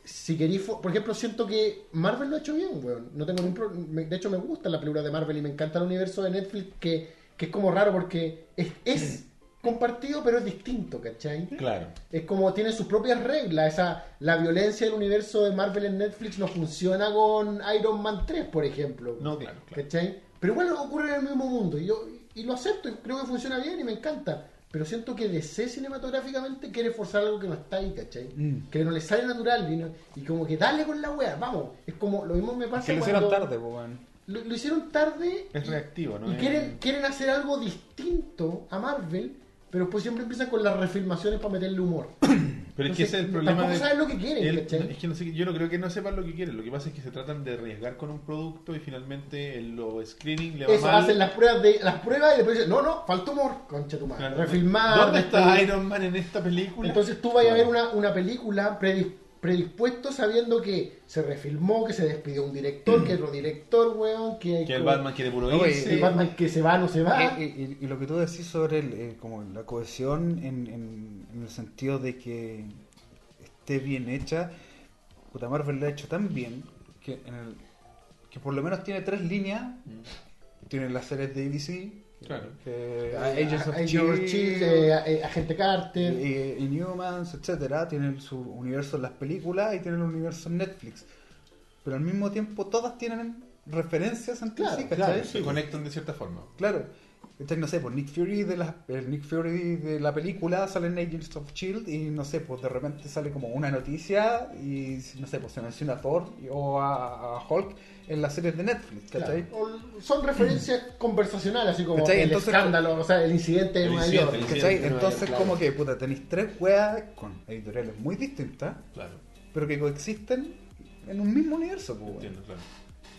si queréis, por ejemplo, siento que Marvel lo ha hecho bien, weón. No tengo ningún pro- me- De hecho, me gusta la película de Marvel y me encanta el universo de Netflix, que, que es como raro porque es, es [CLEARS THROAT] compartido, pero es distinto, ¿cachai? Claro. Es como tiene sus propias reglas. Esa, la violencia del universo de Marvel en Netflix no funciona con Iron Man 3, por ejemplo. No, claro, claro. ¿Cachai? Pero igual ocurre en el mismo mundo. Y yo y lo acepto y creo que funciona bien y me encanta. Pero siento que DC cinematográficamente quiere forzar algo que no está ahí, ¿cachai? Mm. Que no le sale natural y, no- y como que dale con la wea, vamos. Es como lo mismo me pasa que lo hicieron tarde, weón. Lo, lo hicieron tarde Es reactivo, ¿no? y Es- quieren, quieren hacer algo distinto a Marvel, pero pues siempre empiezan con las refilmaciones para meterle humor. [COUGHS] Pero es que ese es el Entonces, problema tampoco de. saben lo que quieren, el- es que no sé, yo no creo que no sepan lo que quieren. Lo que pasa es que se tratan de arriesgar con un producto y finalmente en los screening le va Eso, mal. hacen las pruebas de las pruebas y después dicen, no, no, falta humor, concha tu madre. Claro. Refilmar. ¿Dónde está después- Iron Man en esta película? Entonces tú vas a ver una, una película predis- predispuesto sabiendo que se refilmó, que se despidió un director, que otro director, weón, que, que el Batman quiere puro No, y- irse. el Batman que se va, no se va. Eh, eh, y, y lo que tú decís sobre el, eh, como la cohesión en, en- en el sentido de que esté bien hecha, puta Marvel lo ha hecho tan bien que, en el, que por lo menos tiene tres líneas. Tiene las series de ABC, Claro. que- Eh, Agents of Agents of Shield, eh, eh, Agente Carter. eh, Inhumans, etcétera, tienen su universo en las películas y tienen el universo en Netflix. Pero al mismo tiempo todas tienen referencias entre Claro, sí, claro. Se conectan de cierta forma. Claro. Entonces, no sé, pues Nick Fury de la, el Nick Fury de la película sale en Agents of Shield y no sé, pues de repente sale como una noticia y no sé, pues se menciona a Thor o a, a Hulk en las series de Netflix, ¿cachai? Claro. Son referencias conversacionales, así como ¿Cachai? el Entonces- escándalo, o sea, el incidente de El Nueva York. ¿Cachai? Entonces claro. como que puta, tenéis tres weas con editoriales muy distintas, Claro. pero que coexisten en un mismo universo, pues. Entiendo, claro.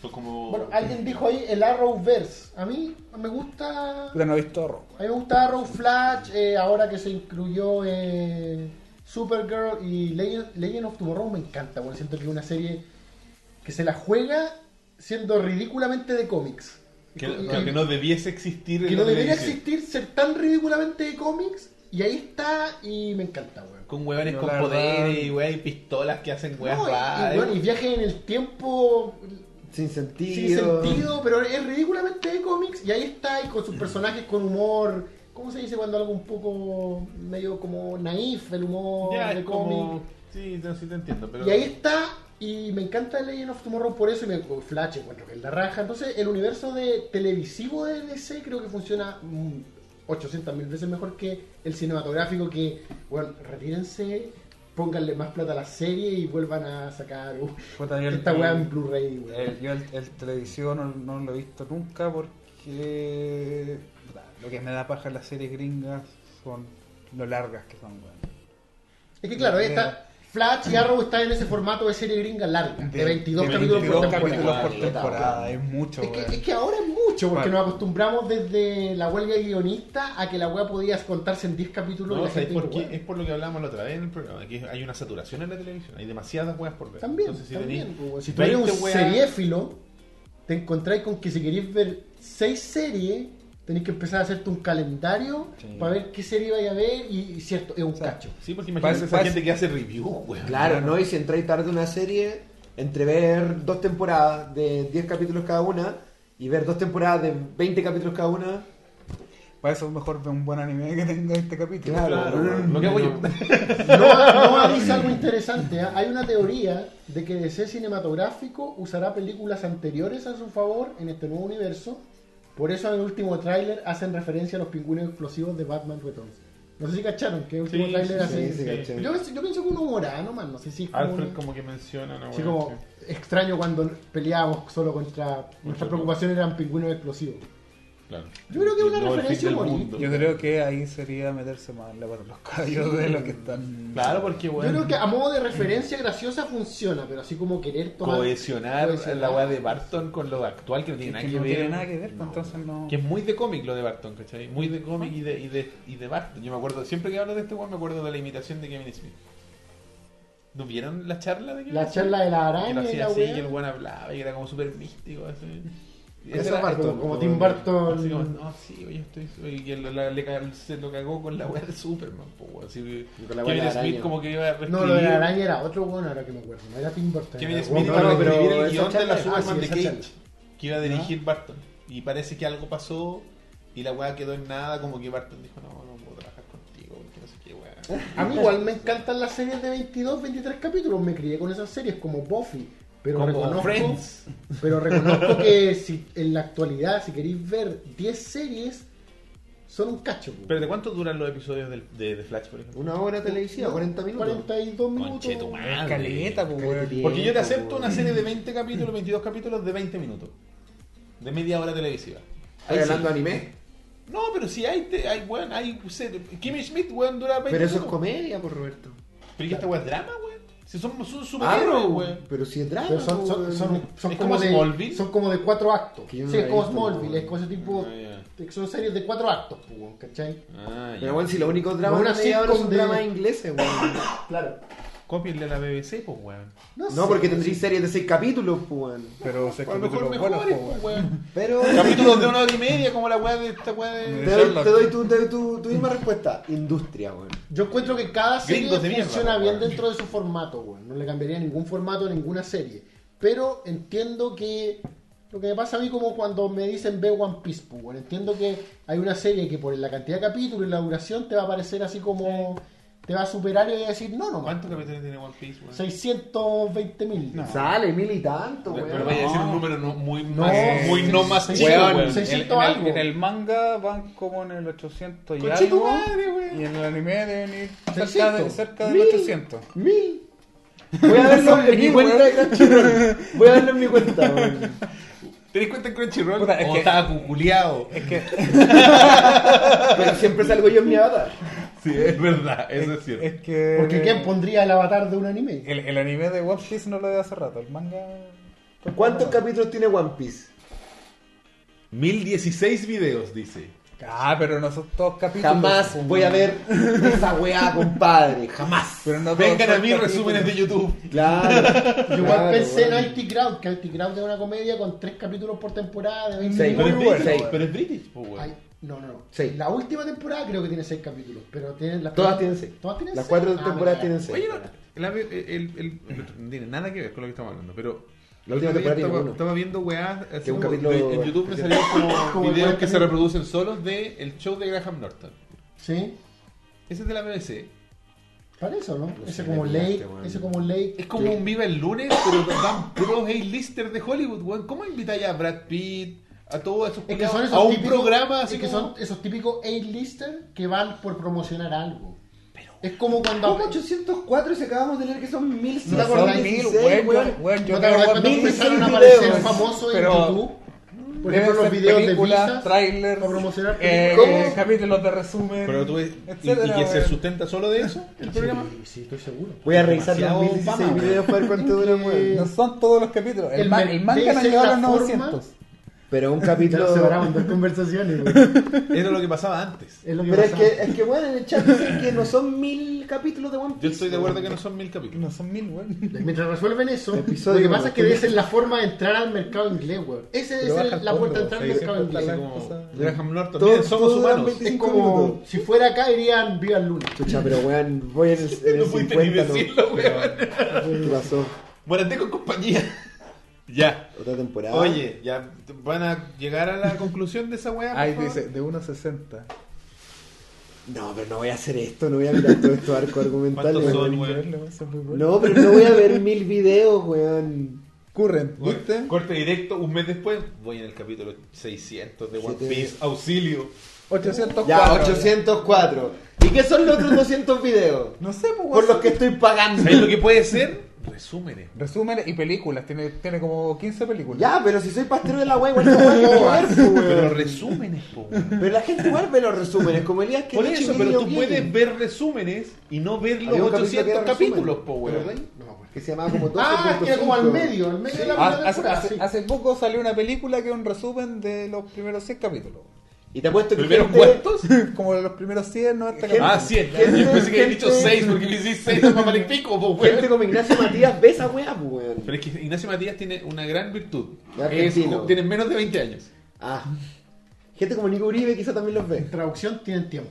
Son como. Bueno, alguien dijo ahí el Arrowverse. A mí me gusta. Puta, no he visto Arrow. A mí me gusta Arrow Flash, eh, ahora que se incluyó eh, Supergirl y Legend, Legend of Tomorrow me encanta, bueno, siento que es una serie que se la juega siendo ridículamente de cómics. que, Y- que- que no debiese existir. que no debería televisión. existir ser tan ridículamente de cómics y ahí está y me encanta, weón. Con hueones No, con poderes y weas y pistolas que hacen weas No, y- y, bueno, y viaje en el tiempo Sin sentido. sin sentido, pero es ridículamente de cómics y ahí está y con sus personajes con humor. ¿Cómo se dice cuando algo un poco medio como naif, el humor Ya, de cómic? Sí, no, sí te entiendo. Pero... Y ahí está, y me encanta Legend of Tomorrow por eso, y me Flash encuentro que es la raja. Entonces, el universo de televisivo de DC creo que funciona 800 mil veces mejor que el cinematográfico, que, bueno, retírense, pónganle más plata a la serie y vuelvan a sacar uh, esta weá en Blu-ray, yo el, el televisión no, no lo he visto nunca porque lo que me da paja en las series gringas son lo largas que son, weón. Es que claro, esta Flash y Arrow están en ese formato de serie gringa larga, de, 22 capítulos 22 por temporada. capítulos por temporada, es mucho, Es que, es que ahora es mucho, porque Bueno. nos acostumbramos desde la huelga de guionista a que la weá podía contarse en 10 capítulos y No, la ¿sabes gente por dijo, qué? Es por lo que hablábamos la otra vez en el programa. Que hay una saturación en la televisión. Hay demasiadas weas por ver. También, Entonces, si también. pues, si tú eres un 20 weas- seriéfilo, te encontráis con que si queréis ver 6 series, tenéis que empezar a hacerte un calendario Sí. para ver qué serie vais a ver y, y cierto, es un sea, cacho. Sí, porque imagínate esa gente que hace review, weón. Claro, ¿no? Y si entráis tarde una serie, entre ver dos temporadas de 10 capítulos cada una y ver dos temporadas de 20 capítulos cada una, Para eso es mejor ver un buen anime que tenga este capítulo. Claro. Claro, lo que hago yo. No, no avisa algo interesante. ¿ah? Hay una teoría de que DC Cinematográfico usará películas anteriores a su favor en este nuevo universo. Por eso en el último tráiler hacen referencia a los pingüinos explosivos de Batman Returns. No sé si cacharon que el último Sí, tráiler sí, hace... sí. Yo, yo pienso que uno humorada nomás, no sé si como, Alfred una- como que menciona wea, como extraño cuando peleábamos solo contra... Nuestras preocupaciones eran pingüinos explosivos. Claro. Yo creo que es una No, referencia mundo. Yo creo que ahí sería meterse más en la los caballos de los que están. Claro, porque Yo weón. creo que a modo de referencia graciosa funciona, pero así como querer tomar... cohesionar, cohesionar. la weá de Barton con lo actual que no que tiene nada no que ver. tiene nada que ver, pues, entonces no. Que es muy de cómic lo de Barton, ¿cachai? Muy de cómic y de, y, de, y de Barton. Yo me acuerdo, siempre que hablo de este weón me acuerdo de la imitación de Kevin Smith. ¿No vieron la charla de Kevin La charla de la Que lo araña y hacía la así y el weón hablaba y era como súper místico. Así. Ese era- Barton, como- como Tim Burton. Así como, no, sí, oye, estoy. Y que la- le se lo cagó con la weá de Superman, po. Así que la Kevin Smith araña. como que iba a No, lo de la araña era otro bueno, ahora que me acuerdo. No era Tim Burton. Kevin Smith iba a no, pero reescribir el guion de la ah, Superman sí, de Cage charla. que iba a dirigir Barton. Y parece que algo pasó y la weá quedó en nada, como que Barton dijo, no, no puedo trabajar contigo, porque no sé qué weá. A mí igual me encantan las series de 22, 23 capítulos. Me crié con esas series como Buffy. Pero Como reconozco, Friends. [LAUGHS] pero reconozco que si en la actualidad, si queréis ver 10 series, son un cacho. po. Pero ¿de cuánto duran los episodios del- de, de Flash, por ejemplo? una hora televisiva, 40 minutos. 42 minutos. Conche tu madre. Caleta, pues, weón. Caleta. Porque yo te Tiempo, acepto una serie de 20 capítulos, 22 capítulos de 20 minutos. De media hora televisiva. Ahí ¿Estás hablando sí. anime? No, pero si hay, te- hay, weón, hay Kimmy Schmidt, weón, dura 20 Pero eso es minutos. comedia, por Roberto. Pero ¿y esta weón es drama, weón? Si son, son superhéroes, weón. pero si es drama. Pero son, son, son, son ¿Es como, como de, son como de cuatro actos. No sí, es como Smallville, no. es como ese tipo. Ah, de- Son series de cuatro actos, pues, weón, ¿cachai? Ah. Pero bueno, si los únicos dramas Una ahora sitcom son de- dramas ingleses, weón. [COUGHS] Claro. Cópienle a la BBC, pues, weón. No, No, sé, porque tendréis series de 6 capítulos, pues, weón. Pero se A lo mejor capítulos mejores, buenos, pues, pues, weón. Pero [LAUGHS] Capítulos de una hora y [LAUGHS] media, como la weá de esta weá te de. doy, te doy tu, te doy tu, tu misma respuesta. Industria, weón. Yo encuentro que cada serie Gringos de mierda, funciona po, bien weón. dentro de su formato, weón. No le cambiaría ningún formato a ninguna serie. Pero entiendo que lo que me pasa a mí como cuando me dicen ve One Piece, pues, weón. Entiendo que hay una serie que por la cantidad de capítulos y la duración te va a parecer así como... Te va a superar y va a decir, no, no, ¿Cuántos capítulos tiene One Piece, weón? 620 mil. No. Sale mil y tanto, weón. Pero vaya a decir un número no, muy, No, más, muy no más weón, weón. sí. En, 600 en el, algo. en el manga van como en el 800 y Conche tu algo. madre, weón. y en el anime deben ir cerca, 600. de, cerca del Mil. 800. Mil. Voy a verlo [LAUGHS] en mi cuenta de Crunchyroll. Voy a verlo en mi cuenta, weón. ¿Tenés cuenta en Crunchyroll? Puta, es o que- estaba cuculeado. Es que, [LAUGHS] Pero siempre salgo yo en mi avatar. Sí, es verdad, eso es cierto. es que Porque ¿quién pondría el avatar de un anime? el, el anime de One Piece no lo veo hace rato. El manga. ¿Cuántos capítulos tiene One Piece? 1016 videos, dice. Ah, pero no son todos capítulos. Jamás pues, voy a ver esa weá, [LAUGHS] compadre. Jamás. Pero no Vengan a mí resúmenes de YouTube. Claro. Yo igual Claro, pensé en IT Crowd, que IT Crowd es una comedia con tres capítulos por temporada de 20 Sí, Pero es muy minutos. Pero es British, pues, no, no, no. Sí. La última temporada creo que tiene seis capítulos, pero tienen las Todas tienen seis. ¿Todas tienen Las seis? cuatro Ah, temporadas tienen seis. Oye, no, la- el, el- el- no tiene nada que ver con lo que estamos hablando, pero La última temporada tiene estaba, uno. estaba viendo weás así Que un como capítulo- de- en YouTube me salieron como Como videos que se [LAUGHS] reproducen solos de el show de Graham Norton. Sí, Ese es de la BBC. para eso, ¿no? No ese sé, como pillaste, weón. ese como ley. Es como un Viva el lunes, pero dan puros [LAUGHS] A-lister de Hollywood, weón. ¿Cómo invitáis a Brad Pitt, a todos esos Es que son esos a un típicos, programa así es que como- son esos típicos A-lister que van por promocionar algo. es como cuando ¿Cómo 804 si acabamos de leer que son No te 1116, acordás, mil, weón? weón, weón, yo ¿No te creo acordás cuando mil empezaron a aparecer famosos en YouTube? Por ejemplo, los videos de visas trailers, para promocionar eh, películas. eh, capítulos de resumen, Pero tú, ¿y, y que se sustenta solo de eso el programa? Sí, estoy seguro. Voy a revisar Demasiado 2016 fama, videos para ver cuánto dura, weón. No son todos los capítulos. El, El ma- me- el manga no llegó a los forma- 900. Pero un [LAUGHS] capítulo. nos separamos en dos conversaciones, güey. [LAUGHS] Era lo que pasaba antes. Es lo que Pero es pasaba. que, es que, bueno, en el chat dicen que no son mil capítulos de One Piece. Yo estoy de acuerdo que no son mil capítulos. No son mil, weón. Mientras resuelven eso, Episodio, lo que pasa es que güey. debe ser la forma de entrar al mercado inglés, güey. Esa es el- la puerta de entrar al mercado inglés. como Graham Norton. Todos- Miren, somos humanos. 20 Es como si fuera acá irían viva el lunes. Chucha, pero weón, voy en el, [LAUGHS] en el No pudiste ni 50, ¿no? decirlo, weón. ¿Qué pasó? Morandé con compañía. Ya. Otra temporada. Oye, ya van a llegar a la [LAUGHS] conclusión de esa weá. Ahí dice, de 1.60. No, pero no voy a hacer esto, no voy a mirar todos estos arcos argumentales. ¿Cuántos son, weón. No, pero no voy a ver [LAUGHS] mil videos, weón. Current, ¿viste? Corte directo, un mes después, voy en el capítulo 600 de One Piece, auxilio. 804. Ya, 804. ¿Y qué son los otros 200 videos? No sé, pues, Por los que estoy pagando. ¿Sabes lo que puede ser? Resúmenes. Resúmenes y películas. Tiene, tiene como 15 películas. Ya, pero si soy pastero de la wea, igual no voy a ver, po, Pero resúmenes, po. Pero la gente igual ve los resúmenes, como Elías que Por eso, pero tú puedes ver resúmenes y no ver los Había un capítulo que 800 era capítulos, po, ¿te weón. acordáis? No, que se llamaba como 12.5. Ah, que era como al medio, al medio de la Ah, primera hace, temporada, hace- sí. hace poco salió una película que es un resumen de los primeros 100 capítulos. Y te apuesto que ¿Primeros gente- cuántos? [LAUGHS] como los primeros 100, 90 Gente-. Ah, 100. Gente- Yo pensé que había dicho gente- 6 porque me hiciste 6 para y pico, po, Gente weón. como Ignacio Matías ve esa pues, weón. Pero es que Ignacio Matías tiene una gran virtud. Es, tiene menos de 20 años. Ah. Gente como Nico Uribe quizá también los ve. En traducción tienen tiempo.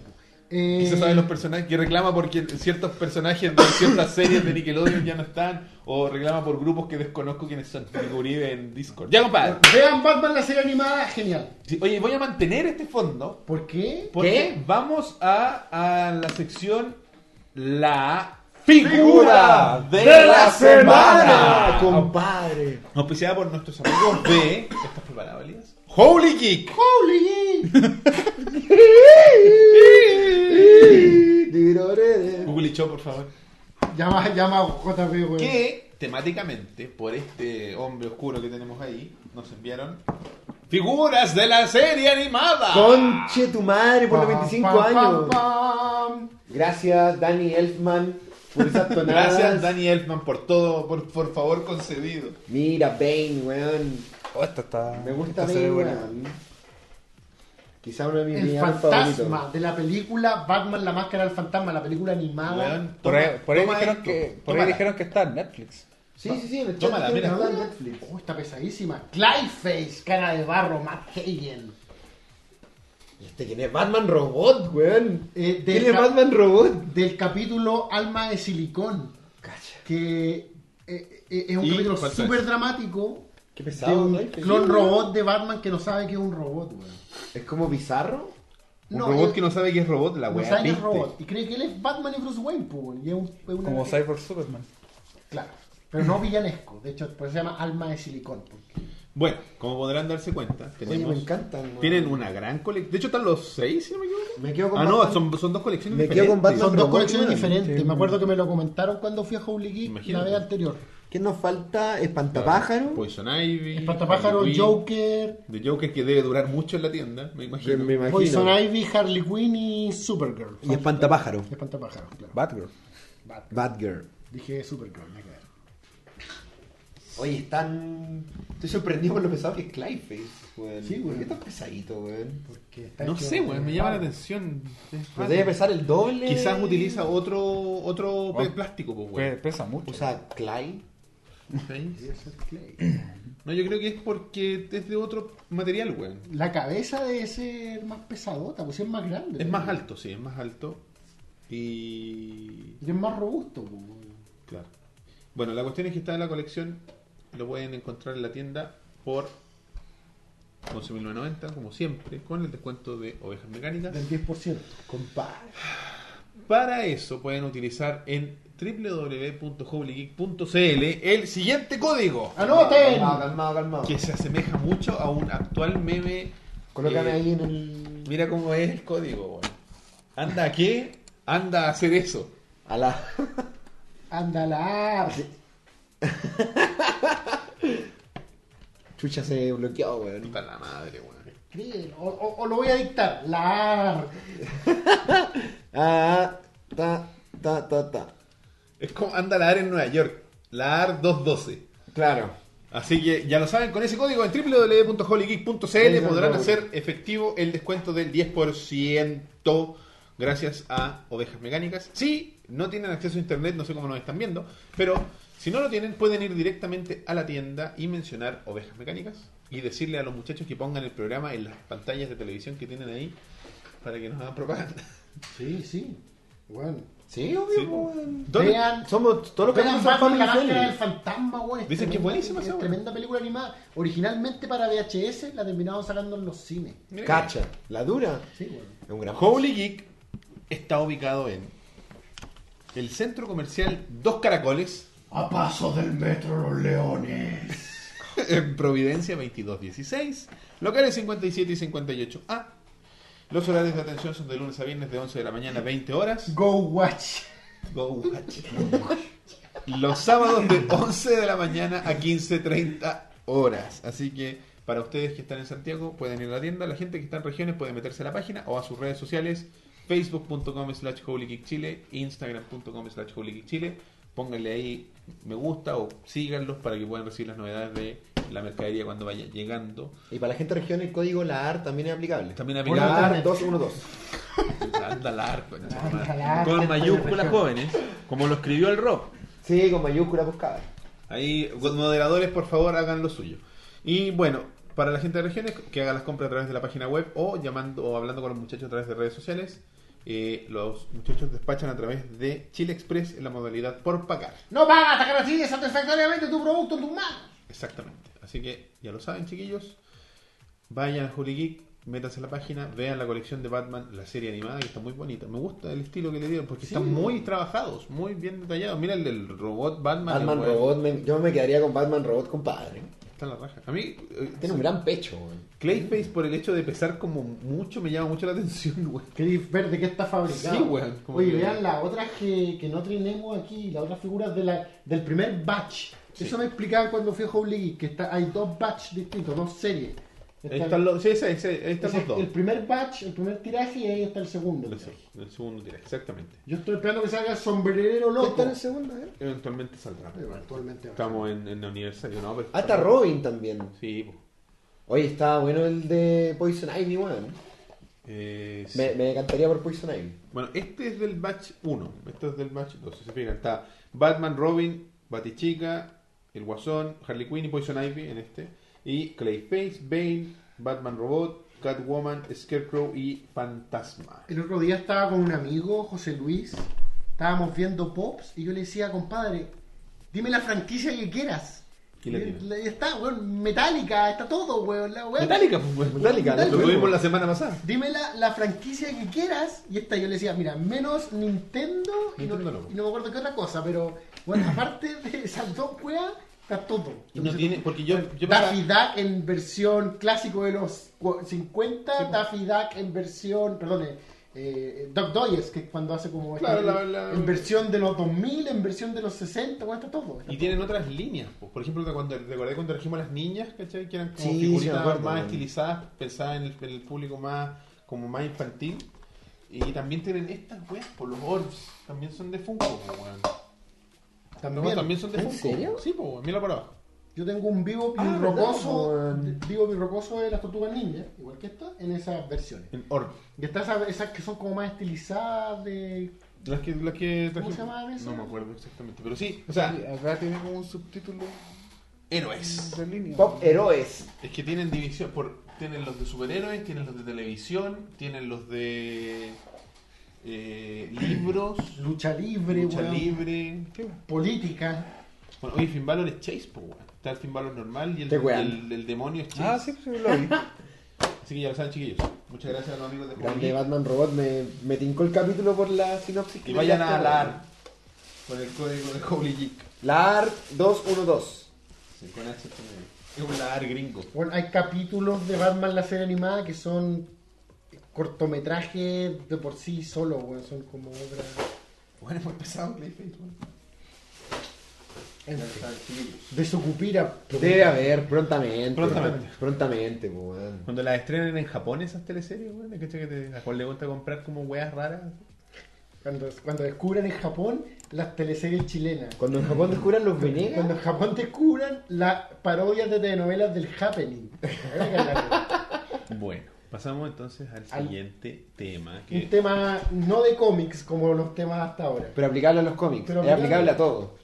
Eh, Quizás saben los personajes que reclama porque ciertos personajes de ciertas [COUGHS] series de Nickelodeon ya no están o reclama por grupos que desconozco quiénes son. Uribe en Discord. Ya, compadre. Vean Batman la serie animada, genial. Sí, oye, voy a mantener este fondo ¿Por qué? porque vamos a, a la sección La Figura de, la, semana. compadre. Auspiciada por nuestros amigos de. ¿Estás preparado, Elías? Holy Geek. ¡Holy! [LAUGHS] Google y Show, por favor. Llama, llama a JP, weón. Que temáticamente, por este hombre oscuro que tenemos ahí, nos enviaron figuras de la serie animada. Conche tu madre por los Pam, 25 pam, años. pam, pam. Gracias, Danny Elfman, por esas [LAUGHS] tonadas. Gracias, Danny Elfman, por todo, por, por favor concedido. Mira, Bane, weón. Oh, esta está. Me gusta esta se ve Bane, buena. weón. Quizá uno de mis El fantasma favoritos. de la película Batman la máscara del fantasma, la película animada. Por ahí, por dijeron, esto, que, por ahí dijeron que está en Netflix. Sí, sí, sí, en el chat Tómala, mira. en Netflix. Oh, está pesadísima. Clayface, cara de barro, Matt Hagen. ¿Y este quién es? Batman Robot, weón. Eh, ¿Quién es Batman Robot? del capítulo Alma de Silicón. Cacha. Que eh, eh, es un ¿Y capítulo súper dramático. Qué De pesado, un ¿no? clon robot de Batman que no sabe que es un robot, weón. Es como bizarro. Un No, robot él- que no sabe que es robot, la No weá. sabe que es robot. Y cree que él es Batman y Bruce Wayne, pues, weón. Y es un- es una- Como Cyber Superman. Claro. Pero no villanesco. De hecho, por eso se llama Alma de Silicón. porque- Bueno, como podrán darse cuenta, Oye, me encantan. weón. tienen una gran colección. De hecho, están los seis, si no me equivoco. Me quedo con Ah, no, son, son dos colecciones Me quedo diferentes. con Batman Son dos colecciones diferentes. Sí, Me acuerdo que me lo comentaron cuando fui a Holy Geek la vez anterior. ¿Qué nos falta? Espantapájaro. Poison Ivy. Espantapájaro, Harley Joker, De Joker que debe durar mucho en la tienda, me imagino. Me imagino. Poison Ivy, Harley Quinn y Supergirl. Y Espantapájaro. Espantapájaro, claro. Batgirl. Bat- Batgirl. Dije Supergirl, me quedé. Oye, están. Estoy sorprendido por lo pesado que es Clayface, weón. Sí, weón. ¿Por qué tan pesadito, weón? No sé, weón, me llama la atención. Debe pesar el doble. Quizás utiliza otro otro Oh. plástico, pues, weón. Pesa mucho. O sea, Clay. Clay. No, yo creo que es porque es de otro material, weón. La cabeza debe ser más pesadota, pues es más grande. Es más alto, sí, es más alto. Y. Y es más robusto. pues. Claro. Bueno, la cuestión es que está en la colección. Lo pueden encontrar en la tienda por 11.990, como siempre, con el descuento de ovejas mecánicas. Del 10%. Compadre. Para eso pueden utilizar en www.hobbygeek.cl el siguiente código ¡Anoten! Calmado, calmado, calmado. que se asemeja mucho a un actual meme. Colócame eh, ahí en el. Mira cómo es el código. weón. ¿Anda a qué? Anda a hacer eso. A la. Andalar. [LAUGHS] Chucha se bloqueó, weón. Puta la madre, weón. O, o- o lo voy a dictar. La AR. [LAUGHS] Ah, ta, ta, ta, ta. Es como anda la AR en Nueva York. La AR 212. Claro. Así que ya lo saben, con ese código en www.holygeek.cl podrán hacer efectivo el descuento del 10% gracias a Ovejas Mecánicas. Si no tienen acceso a internet, no sé cómo nos están viendo, pero si no lo tienen, pueden ir directamente a la tienda y mencionar Ovejas Mecánicas y decirle a los muchachos que pongan el programa en las pantallas de televisión que tienen ahí para que nos hagan propaganda. Sí, sí. Bueno. Sí, obvio, Sí. Vean, Somos todos los vean capítulos son Batman la máscara del fantasma, weón. Dicen que es buenísima esa, tremenda película animada. Originalmente para VHS la terminaron sacando en los cines. Mira, Cacha, la dura. Sí, weón. Es un gran Holy Geek está ubicado en el centro comercial Dos Caracoles, A paso del metro Los Leones. [LAUGHS] en Providencia 2216, locales 57 y 58A. Los horarios de atención son de lunes a viernes de 11 de la mañana a 20 horas. Go Watch. Go watch. Los sábados de 11 de la mañana a 15.30 horas. Así que para ustedes que están en Santiago pueden ir a la tienda. La gente que está en regiones puede meterse a la página o a sus redes sociales. Facebook.com slash Chile, Instagram.com slash Chile. Pónganle ahí me gusta o síganlos para que puedan recibir las novedades de la mercadería cuando vaya llegando. Y para la gente de región el código LAR también es aplicable. También la aplicable. LAR 212. Anda largo, con mayúsculas jóvenes, como lo escribió el Rob. Sí, con mayúscula buscada. Ahí, moderadores, por favor, hagan lo suyo. Y bueno, para la gente de regiones, que haga las compras a través de la página web o llamando o hablando con los muchachos a través de redes sociales. Eh, los muchachos despachan a través de Chile Express en la modalidad por pagar. No pagas hasta que recibes satisfactoriamente tu producto en tus manos. Exactamente. Así que ya lo saben, chiquillos. Vayan a Holy Geek, métanse a la página, vean la colección de Batman, la serie animada, que está muy bonita. Me gusta el estilo que le dieron, porque Sí. están muy trabajados, muy bien detallados. Mira el del robot Batman. Batman el. Robot, me- yo me quedaría con Batman Robot, compadre. Está en la raja. A mí, eh, Tiene un gran pecho, weón. Clayface, por el hecho de pesar como mucho, me llama mucho la atención, [LAUGHS] güey. ¿Queréis ver de qué está fabricado? Sí, como Oye, que- vean las otras que, que no tenemos aquí, las otras figuras de la, del primer batch. Eso me explicaban cuando fui a Holy Geek, que está, hay dos batch distintos, dos series. Ahí Está- están los, sí, sí, sí, ahí están ese- los dos. El primer batch, el primer tiraje y ahí está el segundo. El, el segundo tiraje, exactamente. Yo estoy esperando que salga el sombrerero ¿Qué loco. está en el segundo, eh? Eventualmente saldrá. Pero actualmente Estamos en, en aniversario, ¿no? Pero Ah, está Robin también. Sí, po. Oye, está bueno el de Poison Ivy, weón. Eh, sí. Me, me decantaría por Poison Ivy. Bueno, este es del batch 1, este es del batch 2. Si se fijan, está Batman, Robin, Batichica, el Guasón, Harley Quinn y Poison Ivy en este. Y Clayface, Bane, Batman Robot, Catwoman, Scarecrow y Fantasma. El otro día estaba con un amigo, José Luis, estábamos viendo Pops y yo le decía, compadre, dime la franquicia que quieras. Y la está, weón, Metallica, está todo, weón. La, weón. Metallica, pues, bueno. Metallica, Lo tuvimos la semana pasada. Dime la, la franquicia que quieras. Y esta yo le decía, mira, menos Nintendo, y, no, Nintendo no. y no me acuerdo qué otra cosa, pero bueno, aparte de esas dos weas, está todo. Y no tiene, porque yo, yo Daffy Duck en versión clásico de los cu- 50, Sí, pues. Daffy Duck en versión, perdón, eh, Doc Doyes, que es cuando hace como Claro, esta- la- la- en versión de los 2000, en versión de los 60, bueno, está todo. está Y tienen otras líneas. pues. Por ejemplo, cuando recordé cuando trajimos a las niñas, ¿cachai? Que eran como Sí, figuritas acuerdo, más estilizadas, pensadas en el, en el público más como más infantil. Y también tienen estas weas, por los orbs. También son de Funko, pues. También, No, también son de ¿En Funko. serio? Sí, pues. Mira por abajo. Yo tengo un vivo Ah, rocoso, ¿verdad, weón? vivo rocoso de las tortugas ninja, igual que esta, en esas versiones. En orb. Y está esa- esas que son como más estilizadas de... Las que, las que ¿Cómo trajimos. se llamaban esas? No me acuerdo exactamente. Pero sí, o sea, Sí, acá tiene como un subtítulo héroes. de línea. Pop Heroes. Es que tienen división. Por, tienen los de superhéroes, tienen los de televisión, tienen los de eh, libros, Lucha libre, lucha libre. política. Bueno, oye, Finn Balor es Chase, pues, weón. Está el Finn Balor normal y el, el, el demonio es Chase. Ah, sí, pues, lo vi. Así que ya lo saben, chiquillos. Muchas gracias a los amigos de Grande Batman Robot. Me, me tincó el capítulo por la sinopsis. que Y vayan a la weón. AR con el código de Holy Geek. LAR 212. Sí, con H. Es un LAR gringo. Bueno, hay capítulos de Batman la serie animada que son cortometrajes de por sí solo, weón, son como obras... Bueno, es muy pesado Clayface, weón. En fin. Desocupira. Debe haber, prontamente. Prontamente. Prontamente, pues, weón. Cuando las estrenen en Japón esas teleseries, weón, ¿cachai que te, a cuál le gusta comprar como weas raras? Cuando, cuando descubran en Japón las teleseries chilenas. Cuando en Japón descubran los Cuando Venegas. en Japón descubran las parodias de telenovelas del Happening. Bueno, pasamos entonces al Al- siguiente tema. Un tema no de cómics como los temas hasta ahora. Pero aplicable a los cómics. Pero es aplicable a todo.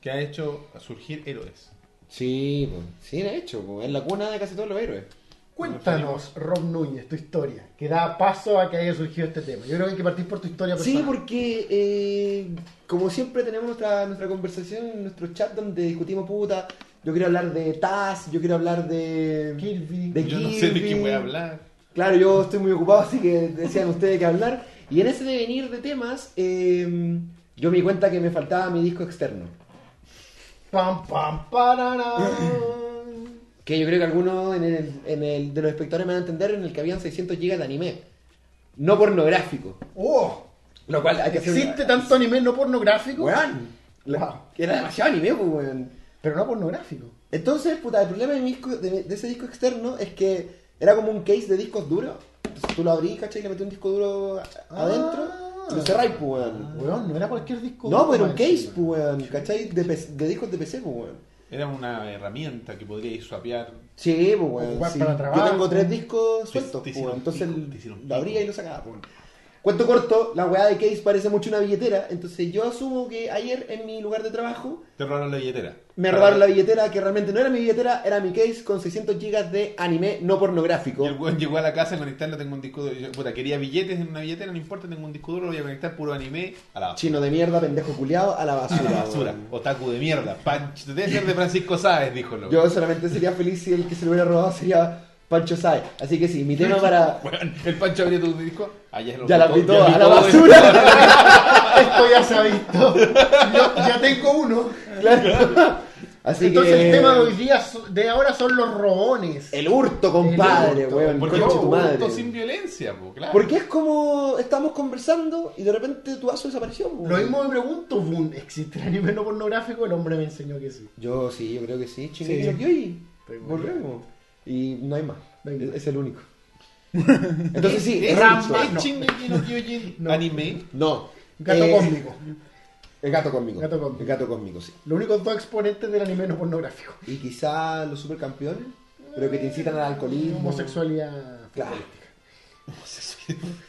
Que ha hecho surgir héroes. Sí, pues. Sí, de hecho, pues. Es la cuna de casi todos los héroes. Cuéntanos, Rob Núñez, tu historia, que da paso a que haya surgido este tema. Yo creo que hay que partir por tu historia Sí, personal. porque eh, como siempre tenemos nuestra, nuestra conversación en nuestro chat donde discutimos puta. Yo quiero hablar de Taz, yo quiero hablar de Kirby. de Yo no sé de qué voy a hablar. Claro, yo estoy muy ocupado, así que decían ustedes que hablar. Y en ese devenir de temas, eh, yo me di cuenta que me faltaba mi disco externo. Pam, pam, parará. Que yo creo que algunos en el, en el de los espectadores me van a entender en el que habían 600 GB de anime. No pornográfico. ¡Oh! Lo cual hay que hacer ¿Existe tanto anime no pornográfico? Weón. Wow. Era demasiado anime, pues, weón. Pero no pornográfico. Entonces, puta, el problema de, mi disco- de, de ese disco externo es que era como un case de discos duros. Entonces tú lo abrís, ¿cachai? Y le metés un disco duro a- Ah. Pues, weón. Weón, no era cualquier disco. No, era un case, pues, weón. ¿Cachai? De, de discos de PC, pues, weón. Era una herramienta que podríais swapear. Sí, pues, weón. Sí. Yo tengo tres discos sueltos, pues. Entonces lo abría y lo sacaba, pues. Cuento corto, la weá de case parece mucho una billetera. Entonces yo asumo que ayer en mi lugar de trabajo Te robaron la billetera. me robaron la billetera que realmente no era mi billetera, era mi case con 600 GB de anime no pornográfico. Y el weón llegó a la casa a conectarlo, tengo un disco duro. Yo, puta, quería billetes en una billetera, no importa, tengo un disco duro, lo voy a conectar puro anime a la basura. Chino de mierda, pendejo culiado, a la A basura. la basura. weón. Otaku de mierda. Pancho, debe ser de Francisco Sáez, dijo. Yo solamente sería feliz si el que se lo hubiera robado sería Pancho Sai. Así que sí, mi tema [LAUGHS] para. Weón, el Pancho abrió tu disco. Ya, lo Ya la vi toda, a la todo basura. [LAUGHS] Esto ya se ha visto. Yo ya tengo uno. Claro. Así Entonces que. el tema de hoy día, de ahora son los robones. El hurto, compadre, El hurto. weón. Porque tu madre. hurto sin violencia, po, claro. Porque es como estamos conversando y de repente tu vaso desapareció. po. Lo mismo me pregunto, Boon, ¿existe el anime no pornográfico? El hombre me enseñó que sí. Yo sí, yo creo que sí. Sí. Chingue no y Estoy muy volvemos. Y no hay más. No hay Es- más. Es el único. [LAUGHS] Entonces sí, hurto. no. Kyojin anime. No. Gato Eh, cósmico. El gato cósmico. Gato cósmico. El gato cósmico, sí. Los únicos dos exponentes del anime no pornográfico. Y quizá los supercampeones, pero que te incitan al alcoholismo. Homosexualidad. Claro.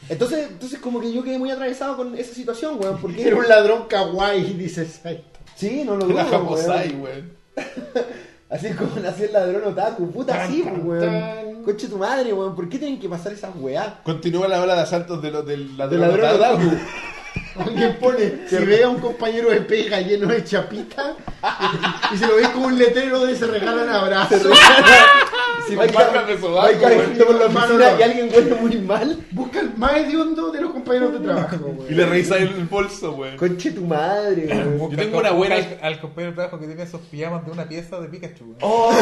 Entonces, entonces como que yo quedé muy atravesado con esa situación, weón, porque... Era un ladrón kawaii, dice Saito. Sí, no lo dudo, La weón. Japosai, weón. [LAUGHS] Así como [LAUGHS] nació el ladrón otaku, puta, Tan, sí, tan, weón. tan. Conche tu madre, weón, ¿por qué tienen que pasar esas weás? Continúa la ola de asaltos de los del De ladrón. ladrón otaku. otaku. [LAUGHS] Alguien pone, si ve a un compañero de pega lleno de chapita y, y se lo ve como un letrero de se regalan abrazos, sobaco, vais caminando por la oficina y alguien huele muy mal, busca el más hediondo de los compañeros de trabajo. [LAUGHS] güey. Y le revisas el bolso, weón. conche tu madre, weón. Yo tengo una buena- Al, al compañero de trabajo que tiene esos pijamas de una pieza de Pikachu. weón. Oh,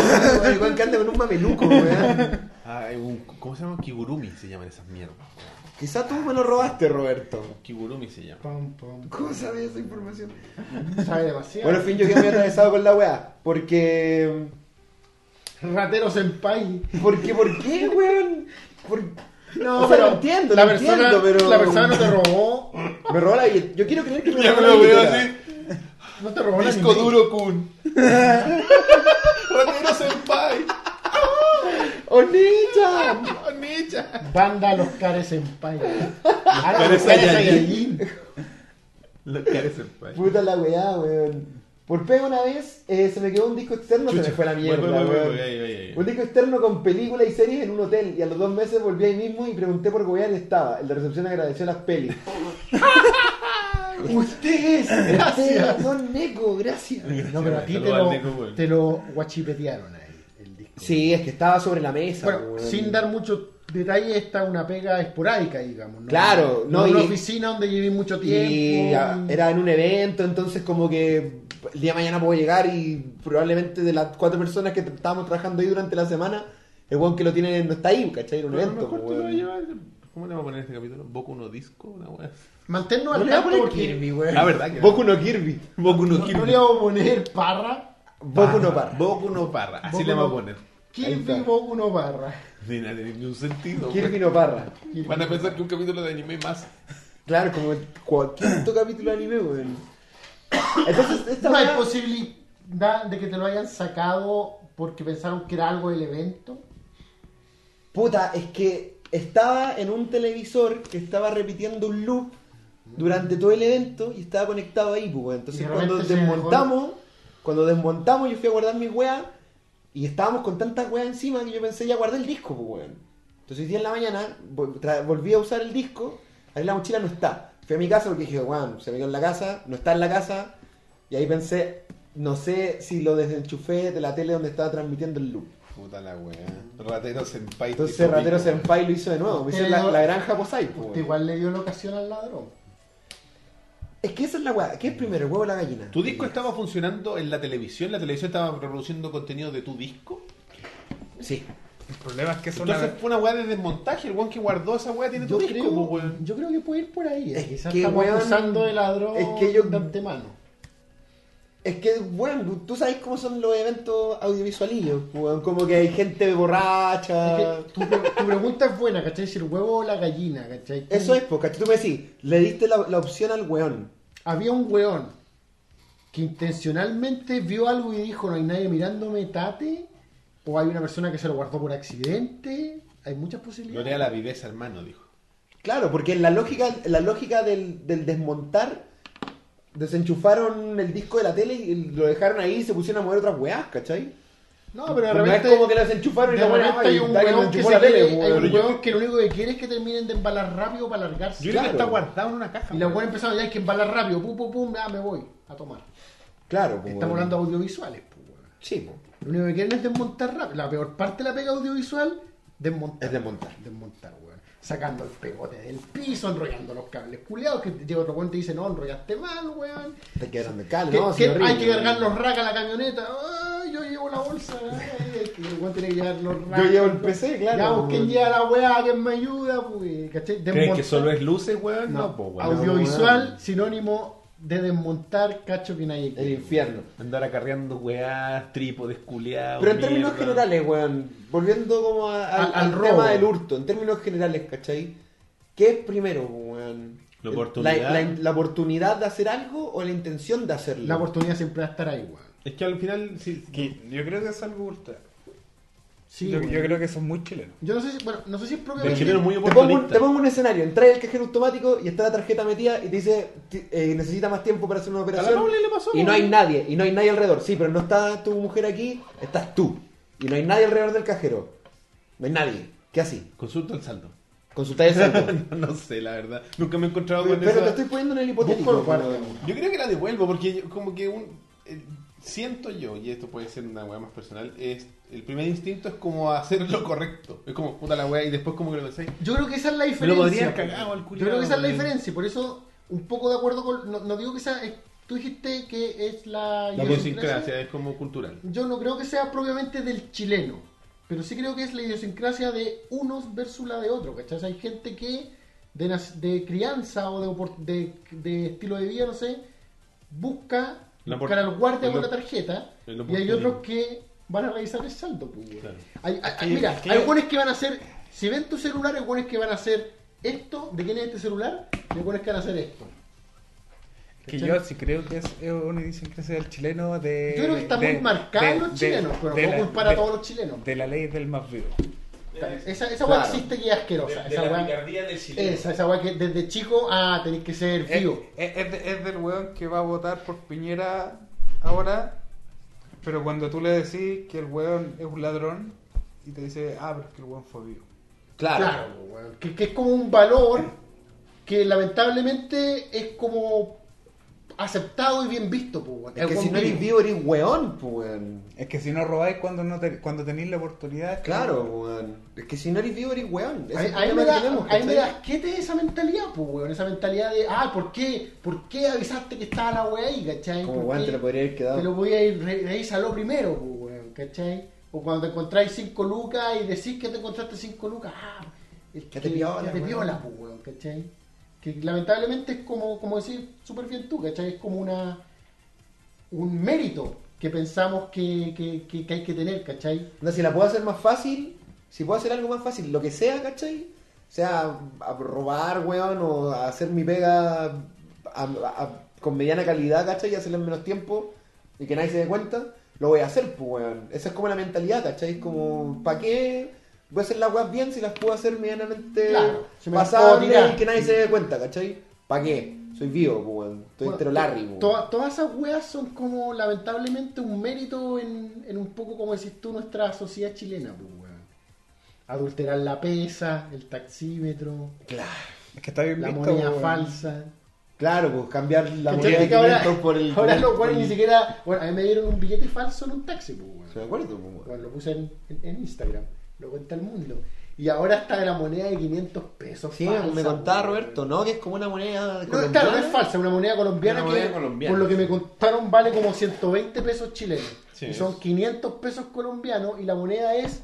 igual que anda con un mameluco, weón. Ah, un, ¿Cómo se llama? Kigurumi se llaman esas mierdas. Quizá tú me lo robaste, Roberto. Kigurumi se llama. Pam, pam. ¿Cómo sabes esa información? Sabe demasiado. Bueno, en fin, yo quedé muy atravesado con la weá. Porque. Ratero senpai. Porque, ¿por qué, weón? Por- No, O sea, pero lo entiendo, la lo persona, entiendo, pero- la persona no te robó, Me robó la billetera. Yo quiero creer que me Ya robó me la lo veo billetera. así. no te robó la Disco anime. duro kun. [LAUGHS] Ratero senpai. ¡Onita! Onicha. Banda Los Cares Senpai. Cares Los Cares Saiyajin. Saiyajin. Lo que eres senpai. Puta la weá, weón. Por pega una vez eh, se me quedó un disco externo, se me fue la mierda, Voy. Un disco externo con películas y series en un hotel y a los dos meses volví ahí mismo y pregunté por Goyan y estaba. El de recepción agradeció las pelis. [LAUGHS] Ustedes, Gracias, don Neko, gracias. No, pero a ti te lo, te lo guachipetearon ahí, el disco. Sí, es que estaba sobre la mesa. Bueno, sin dar muchos detalles, está una pega esporádica, digamos. ¿no? Claro, no, no, una y- oficina donde llevé mucho tiempo. Y era en un evento, entonces como que el día de mañana puedo llegar y probablemente de las cuatro personas que estábamos trabajando ahí durante la semana, el weón que lo tiene no está ahí, ¿cachai? Era un Pero a lo evento, mejor pues, lo. ¿Cómo le vamos a poner este capítulo? ¿Boku no Disco? Una wea. Manténnos No al le vamos a tanto poner porque Kirby, weón. La verdad que- Boku no Kirby. Boku no no, Kirby. no le vamos a poner parra. Boku no Parra. Boku no Parra. Así le vamos a no- poner. Kirby. Boku no parra. Ni nada, ni un sentido. Kirby no Parra. Van a pensar que un capítulo de anime más. Claro, como el cua- quinto capítulo de anime, weón. Entonces, [COUGHS] esta No hay posibilidad de que te lo hayan sacado porque pensaron que era algo del evento. Puta, es que estaba en un televisor que estaba repitiendo un loop durante todo el evento y estaba conectado ahí, pues. Entonces cuando desmontamos, cuando desmontamos yo fui a guardar mis weas y estábamos con tantas weas encima que yo pensé ya guardé el disco, pues. Entonces hoy día en la mañana volví a usar el disco, ahí la mochila no está. Fui a mi casa porque dije, weón, se me quedó en la casa, no está en la casa y ahí pensé, no sé si lo desenchufé de la tele donde estaba transmitiendo el loop. Puta la wea. Ratero Senpai. Entonces Ratero. Senpai lo hizo de nuevo, me hizo la, la granja Posai. pues, igual le dio la ocasión al ladrón. Es que esa es la weá. ¿Qué es primero, el huevo o la gallina? ¿Tu disco estaba funcionando en la televisión? ¿La televisión estaba reproduciendo contenido de tu disco? Sí. El problema es que es Entonces una... fue una weá de desmontaje. El weón que guardó esa weá tiene tu Yo disco, creo, weón. yo creo que puede ir por ahí. eh. Es Quizás que, estamos weón, acusando de ladrón es que yo- de antemano. Es que, bueno, tú sabes cómo son los eventos audiovisualillos. weón. Como que hay gente borracha. Es que tu, pre- tu pregunta es buena, ¿cachai? Si el huevo o la gallina, ¿cachai? Eso es, porque tú me decís, le diste la, la opción al weón. Había un weón que intencionalmente vio algo y dijo, no hay nadie mirándome, tate. O hay una persona que se lo guardó por accidente. Hay muchas posibilidades. Gloria la viveza, hermano, dijo. Claro, porque en la lógica, en la lógica del, del desmontar, desenchufaron el disco de la tele y lo dejaron ahí y se pusieron a mover otras weás, ¿cachai? No, pero de No es repente... como que lo desenchufaron y la weá repente hay un weón que, la tele, quiere- hay weón. un weón que lo único que quiere es que terminen de embalar rápido para alargarse. Yo creo que está guardado en una caja. Y la weón. empezaron, ya hay que embalar rápido, pum, pum, pum, ah, me voy a tomar. Claro, pues, Estamos hablando de audiovisuales, pues. Sí, pues. Lo único que quieren es desmontar rápido. La peor parte de la pega audiovisual, desmontar. Es desmontar. Desmontar, weón. Sacando el pegote del piso, enrollando los cables culiados. Que llega otro weón y dice, no, enrollaste mal, weón. Te quedaron de cal, ¿no? que hay que cargar los racks a la camioneta. Ay, yo llevo la bolsa. Ay, que el weón tiene que llevar los racks. Yo llevo el PC, claro, Ya, pues, ¿quién lleva la weá? ¿Quién me ayuda? Pues, ¿cachai? ¿Crees que solo es luces, weón? No, No, pues, weón. audiovisual, sinónimo de desmontar, cacho que nadie El infierno. Andar acarreando weás, trípodes, culiados. Pero en términos generales, weón, volviendo como a- al, Al- al al robo. tema del hurto, en términos generales, ¿cachai? ¿Qué es primero, weón? La oportunidad. La, la- la oportunidad de hacer algo o la intención de hacerlo? La oportunidad siempre va a estar ahí, weón. Es que al final, sí, que yo creo que es algo cultural. Sí, yo, creo que son muy chilenos. Yo no sé si, bueno, no sé si es el chileno muy te, pongo un, te pongo un escenario, entras al cajero automático y está la tarjeta metida y te dice eh, necesita más tiempo para hacer una A la operación Pauli le pasó, y no hay nadie, y no hay nadie alrededor. Sí, pero no está tu mujer aquí, estás tú. Y no hay nadie alrededor del cajero. No hay nadie. ¿Qué así? Consulta el saldo. Consultáis el saldo. [LAUGHS] no sé, la verdad. Nunca me he encontrado con Pero esa- te estoy poniendo en el hipotético. El. Yo creo que la devuelvo porque yo- como que un, eh, siento yo, y esto puede ser una weá más personal, es el primer instinto es como hacer lo correcto. Es como puta la weá y después como que lo pensáis. Yo creo que esa es la Me lo diferencia. cagado al Yo creo que esa es la diferencia. y Por eso, un poco de acuerdo con. No, no digo que sea. es- tú dijiste que es la. La idiosincrasia es como cultural. Yo no creo que sea propiamente del chileno. Pero sí creo que es la idiosincrasia de unos versus la de otros. ¿Cachai? Hay gente que de, de crianza o de, opor- de, de estilo de vida, no sé, busca La buscar al guardia con la tarjeta y hay otros que van a revisar el saldo. Pues. Claro. Hay- mira, hay buenos que van a hacer, si ven tu celular, hay buenos que van a hacer esto, ¿de quién es este celular? Y hay buenos que van a hacer esto. Que yo sí creo que es una idiosincrasia del chileno de... Yo creo que está de- muy marcada en los de- chilenos, pero de no la- puedo culpar a de- todos los chilenos. De la ley del más vivo. Esa, esa Claro. existe y es asquerosa. De, de esa la del chileno. esa, esa weá que desde chico, ah, tenéis que ser vivo. es- es de- es del weón que va a votar por Piñera ahora, pero cuando tú le decís que el weón es un ladrón y te dice, ah, pero es que el weón fue vivo. Claro. Claro, weón. que, que es como un valor que lamentablemente es como aceptado y bien visto. Pues. Es que si no eres vivo, eres weón, pues, weón. Es que si no robáis cuando no te- cuando tenéis la oportunidad. que- Claro, weón. Es que si no eres vivo, eres weón. Ahí, me da, que tenemos, ahí me da asquete esa mentalidad, pues, weón. Esa mentalidad de, ah, ¿por qué? ¿Por qué avisaste que estaba la weá ahí, cachai? Como ¿Por weón te lo podría haber quedado. Te lo voy a ir, re- revísalo primero, pues, weón, ¿cachai? O cuando te encontráis cinco lucas y decís que te encontraste cinco lucas, ah, el Que te piola, que te piola, pues, weón, ¿cachai? Que lamentablemente es como, como decir súper bien tú, ¿cachai? Es como una un mérito que pensamos que, que, que- que hay que tener, ¿cachai? No, si la puedo hacer más fácil, si puedo hacer algo más fácil, lo que sea, ¿cachai? Sea a robar, weón, o a hacer mi pega a- a- con mediana calidad, ¿cachai? Y hacerla en menos tiempo y que nadie se dé cuenta, lo voy a hacer, pues, weón. Esa es como la mentalidad, ¿cachai? Es como, ¿para qué voy a hacer las weas bien si las puedo hacer medianamente Claro, si pasables y que nadie se dé cuenta, ¿cachai? ¿Para qué? Soy vivo, pues, weón. Estoy Bueno, entero Larry, pues. toda- todas esas weas son como lamentablemente un mérito en, en un poco, como decís tú, nuestra sociedad chilena, pues, weón. Adulterar la pesa, el taxímetro, Claro. Es que está bien la visto, moneda weón. falsa. Claro, pues cambiar la moneda de Que ahora, 500 por el... [LAUGHS] ahora los weones el- ni siquiera. Bueno, a mí me dieron un billete falso en un taxi, pues, weón. ¿Se me acuerdo, pues, weón? Bueno, lo puse en, en- en Instagram, lo cuenta el mundo. Y ahora está la moneda de 500 pesos. Sí, falsa, me contaba. Roberto, ¿no? Que es como una moneda No, colombiana. claro, no es falsa, una moneda colombiana Una que, moneda colombiana. por lo que me contaron, vale como 120 pesos chilenos. Sí, y son es. 500 pesos colombianos y la moneda es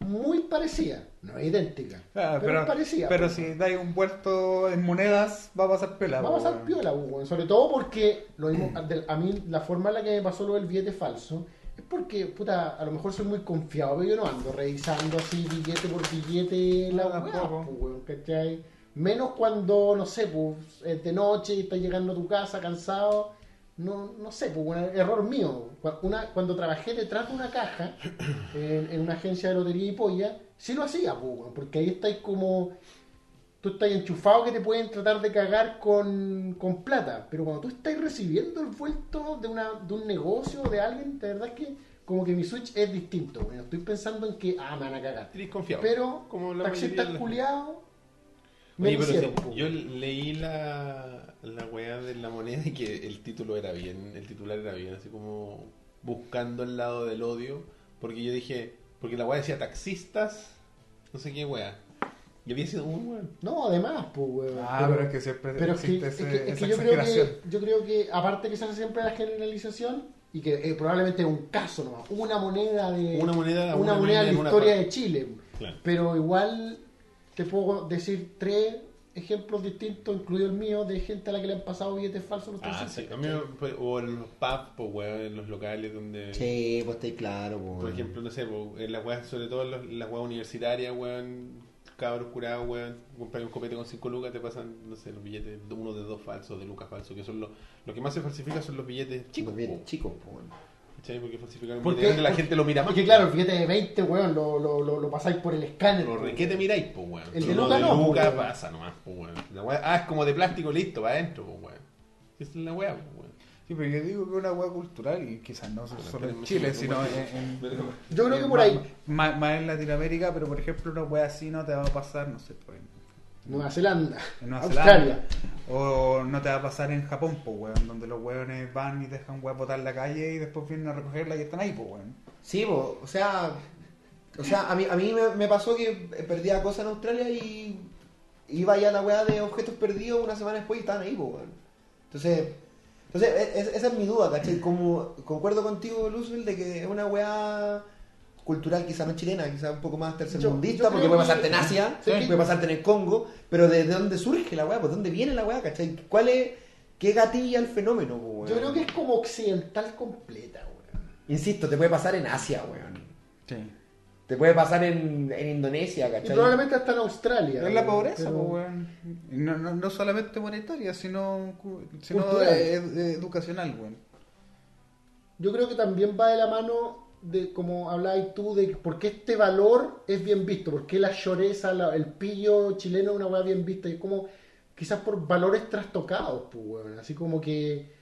muy parecida. No es idéntica, Ah, pero, es parecida. pero pues. si dais un vuelto en monedas, va a pasar. Vamos po, al weón. piola, weón. sobre todo porque lo mismo, a mí la forma en la que me pasó lo del billete falso es porque, puta, a lo mejor soy muy confiado, pero yo no ando revisando así billete por billete la No, weá, pues. Menos cuando, no sé, pues, es de noche y estás llegando a tu casa cansado. No, no sé, pues, un error mío. Una, cuando trabajé detrás de una caja en, en una agencia de lotería y polla, sí lo hacía, pues, porque ahí estáis como tú estás enchufado que te pueden tratar de cagar con, con plata, pero cuando tú estás recibiendo el vuelto de, una, de un negocio, de alguien, de verdad es que como que mi switch es distinto. Bueno, estoy pensando en que, ah, me van a cagar. Eres confiado. Pero, como la las- culiados, me Oye, pero yo leí la, la weá de la moneda y que el título era bien, el titular era bien, así como buscando el lado del odio, porque yo dije, porque la weá decía taxistas, no sé qué weá, y había sido un weón. No, además, pues, weón. Ah, pero, es que siempre Pero es que, existe es que- es esa que yo, creo que, yo creo que, aparte que se hace siempre la generalización, y que eh, probablemente es un caso nomás, una moneda de Una moneda, una, una moneda de la historia de Chile. Claro. Pero igual te puedo decir tres ejemplos distintos, incluido el mío, de gente a la que le han pasado billetes falsos. a los Ah, sí, a mí pues, o en los pubs, pues weón, en los locales donde... Sí, pues está ahí claro, pues. Por ejemplo, no sé, po, en las weas, sobre todo en los- las weas universitarias, weón, cabros curados, weón, comprar un copete con 5 lucas, te pasan, no sé, los billetes, de uno de dos falsos, de lucas falsos, que son los, lo que más se falsifica son los billetes chicos, po, chicos, pues. bueno. ¿cachai? Porque falsificar un ¿Por billete qué? grande la Porque- gente lo mira más. Porque claro, el billete de 20, weón, lo, lo, lo, lo pasáis por el escáner. Lo weón. requete miráis, pues, weón. El de Pero lo Luca no, po, Luca weón. pasa nomás, pues, weón. La wea- ah, es como de plástico, listo, va adentro, pues, weón. Esa es la wea, pues, weón. Sí, pero yo digo que es una hueá cultural y quizás no solo pero en Chile, sino en, en- Yo creo que por ahí. Más, más en Latinoamérica, pero por ejemplo, una hueá así no te va a pasar, no sé, pues, en, Nueva Zelanda, en Nueva Australia. Zelanda. O no te va a pasar en Japón, pues, weón, donde los hueones van y dejan hueá botar en la calle y después vienen a recogerla y están ahí, pues, weón. Sí, pues, o sea. O sea, a mí, a mí me, me pasó que perdía cosas en Australia y iba ya a la weá de objetos perdidos una semana después y estaban ahí, pues, weón. Entonces, entonces es- esa es mi duda, ¿cachai? Como concuerdo contigo, Luzbel, de que es una weá cultural, quizá no chilena, quizá un poco más tercermundista, porque puede que- pasarte en Asia, Sí. puede pasarte en el Congo, pero ¿de, de dónde surge la weá? ¿Por dónde viene la weá? ¿Cachai? ¿Cuál es, qué gatilla el fenómeno, weón? Yo creo que es como occidental completa, weón. Insisto, te puede pasar en Asia, weón. Sí. Te puede pasar en, en Indonesia, Y ¿cachai? probablemente hasta en Australia. Es la pobreza, pero- pues, weón. No, no, no solamente monetaria, sino, sino Cultural. eh, eh, educacional, weón. Yo creo que también va de la mano de, como hablabas tú, de por qué este valor es bien visto, por qué la lloreza, la- el pillo chileno es una weá bien vista, y es como quizás por valores trastocados, pues, weón. Así como que,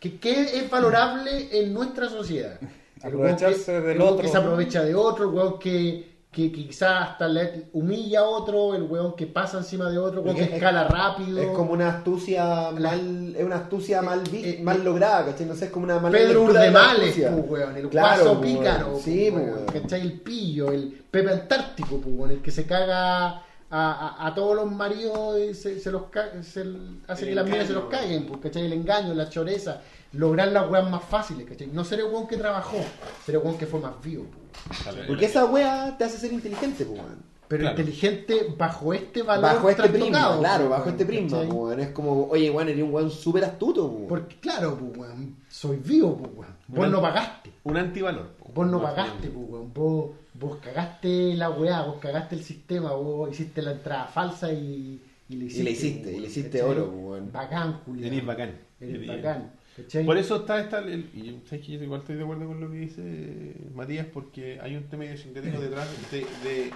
que, ¿qué es valorable en nuestra sociedad? Weón Aprovecharse que- del el weón otro, que se aprovecha de otro, el weón que, que, que quizás hasta le humilla a otro, el weón que pasa encima de otro, el weón que Es- escala rápido. Es como una astucia mal, es una astucia mal, vi- eh, mal eh, lograda, ¿cachai? No sé, es como una mala Pedro Urdemales, astucia. pues, weón, el Claro, guaso pícaro, weón. pues, Sí, pues, weón, weón. ¿cachai? El pillo, el Pepe Antártico, weón, el que se caga a, a- a todos los maridos y se, se los se hace El que las minas se los caguen, pues, ¿cachai? El engaño, la choreza, lograr las weas más fáciles, ¿cachai? No ser el weón que trabajó, ser el weón que fue más vivo, pues. Porque esa wea te hace ser inteligente, pues, weón. pero Claro. inteligente bajo este valor Bajo este prisma, claro, bajo este prisma. Es como, oye, weón, eres un weón súper astuto, po. Porque, claro, pues, weón, soy vivo, pues, weón. Vos no pagaste. Un antivalor. po. Vos no pagaste, pues, weón. Vos, vos cagaste la weá, vos cagaste el sistema, vos hiciste la entrada falsa y, y le hiciste. Y le hiciste, y le hiciste oro, weón. Bacán, culiao. Eres bacán. Eres Eres- bacán. ¿Cachai? Por eso está esta. el- y sabes que yo igual estoy de acuerdo con lo que dice Matías, porque hay un tema sintético detrás de, de-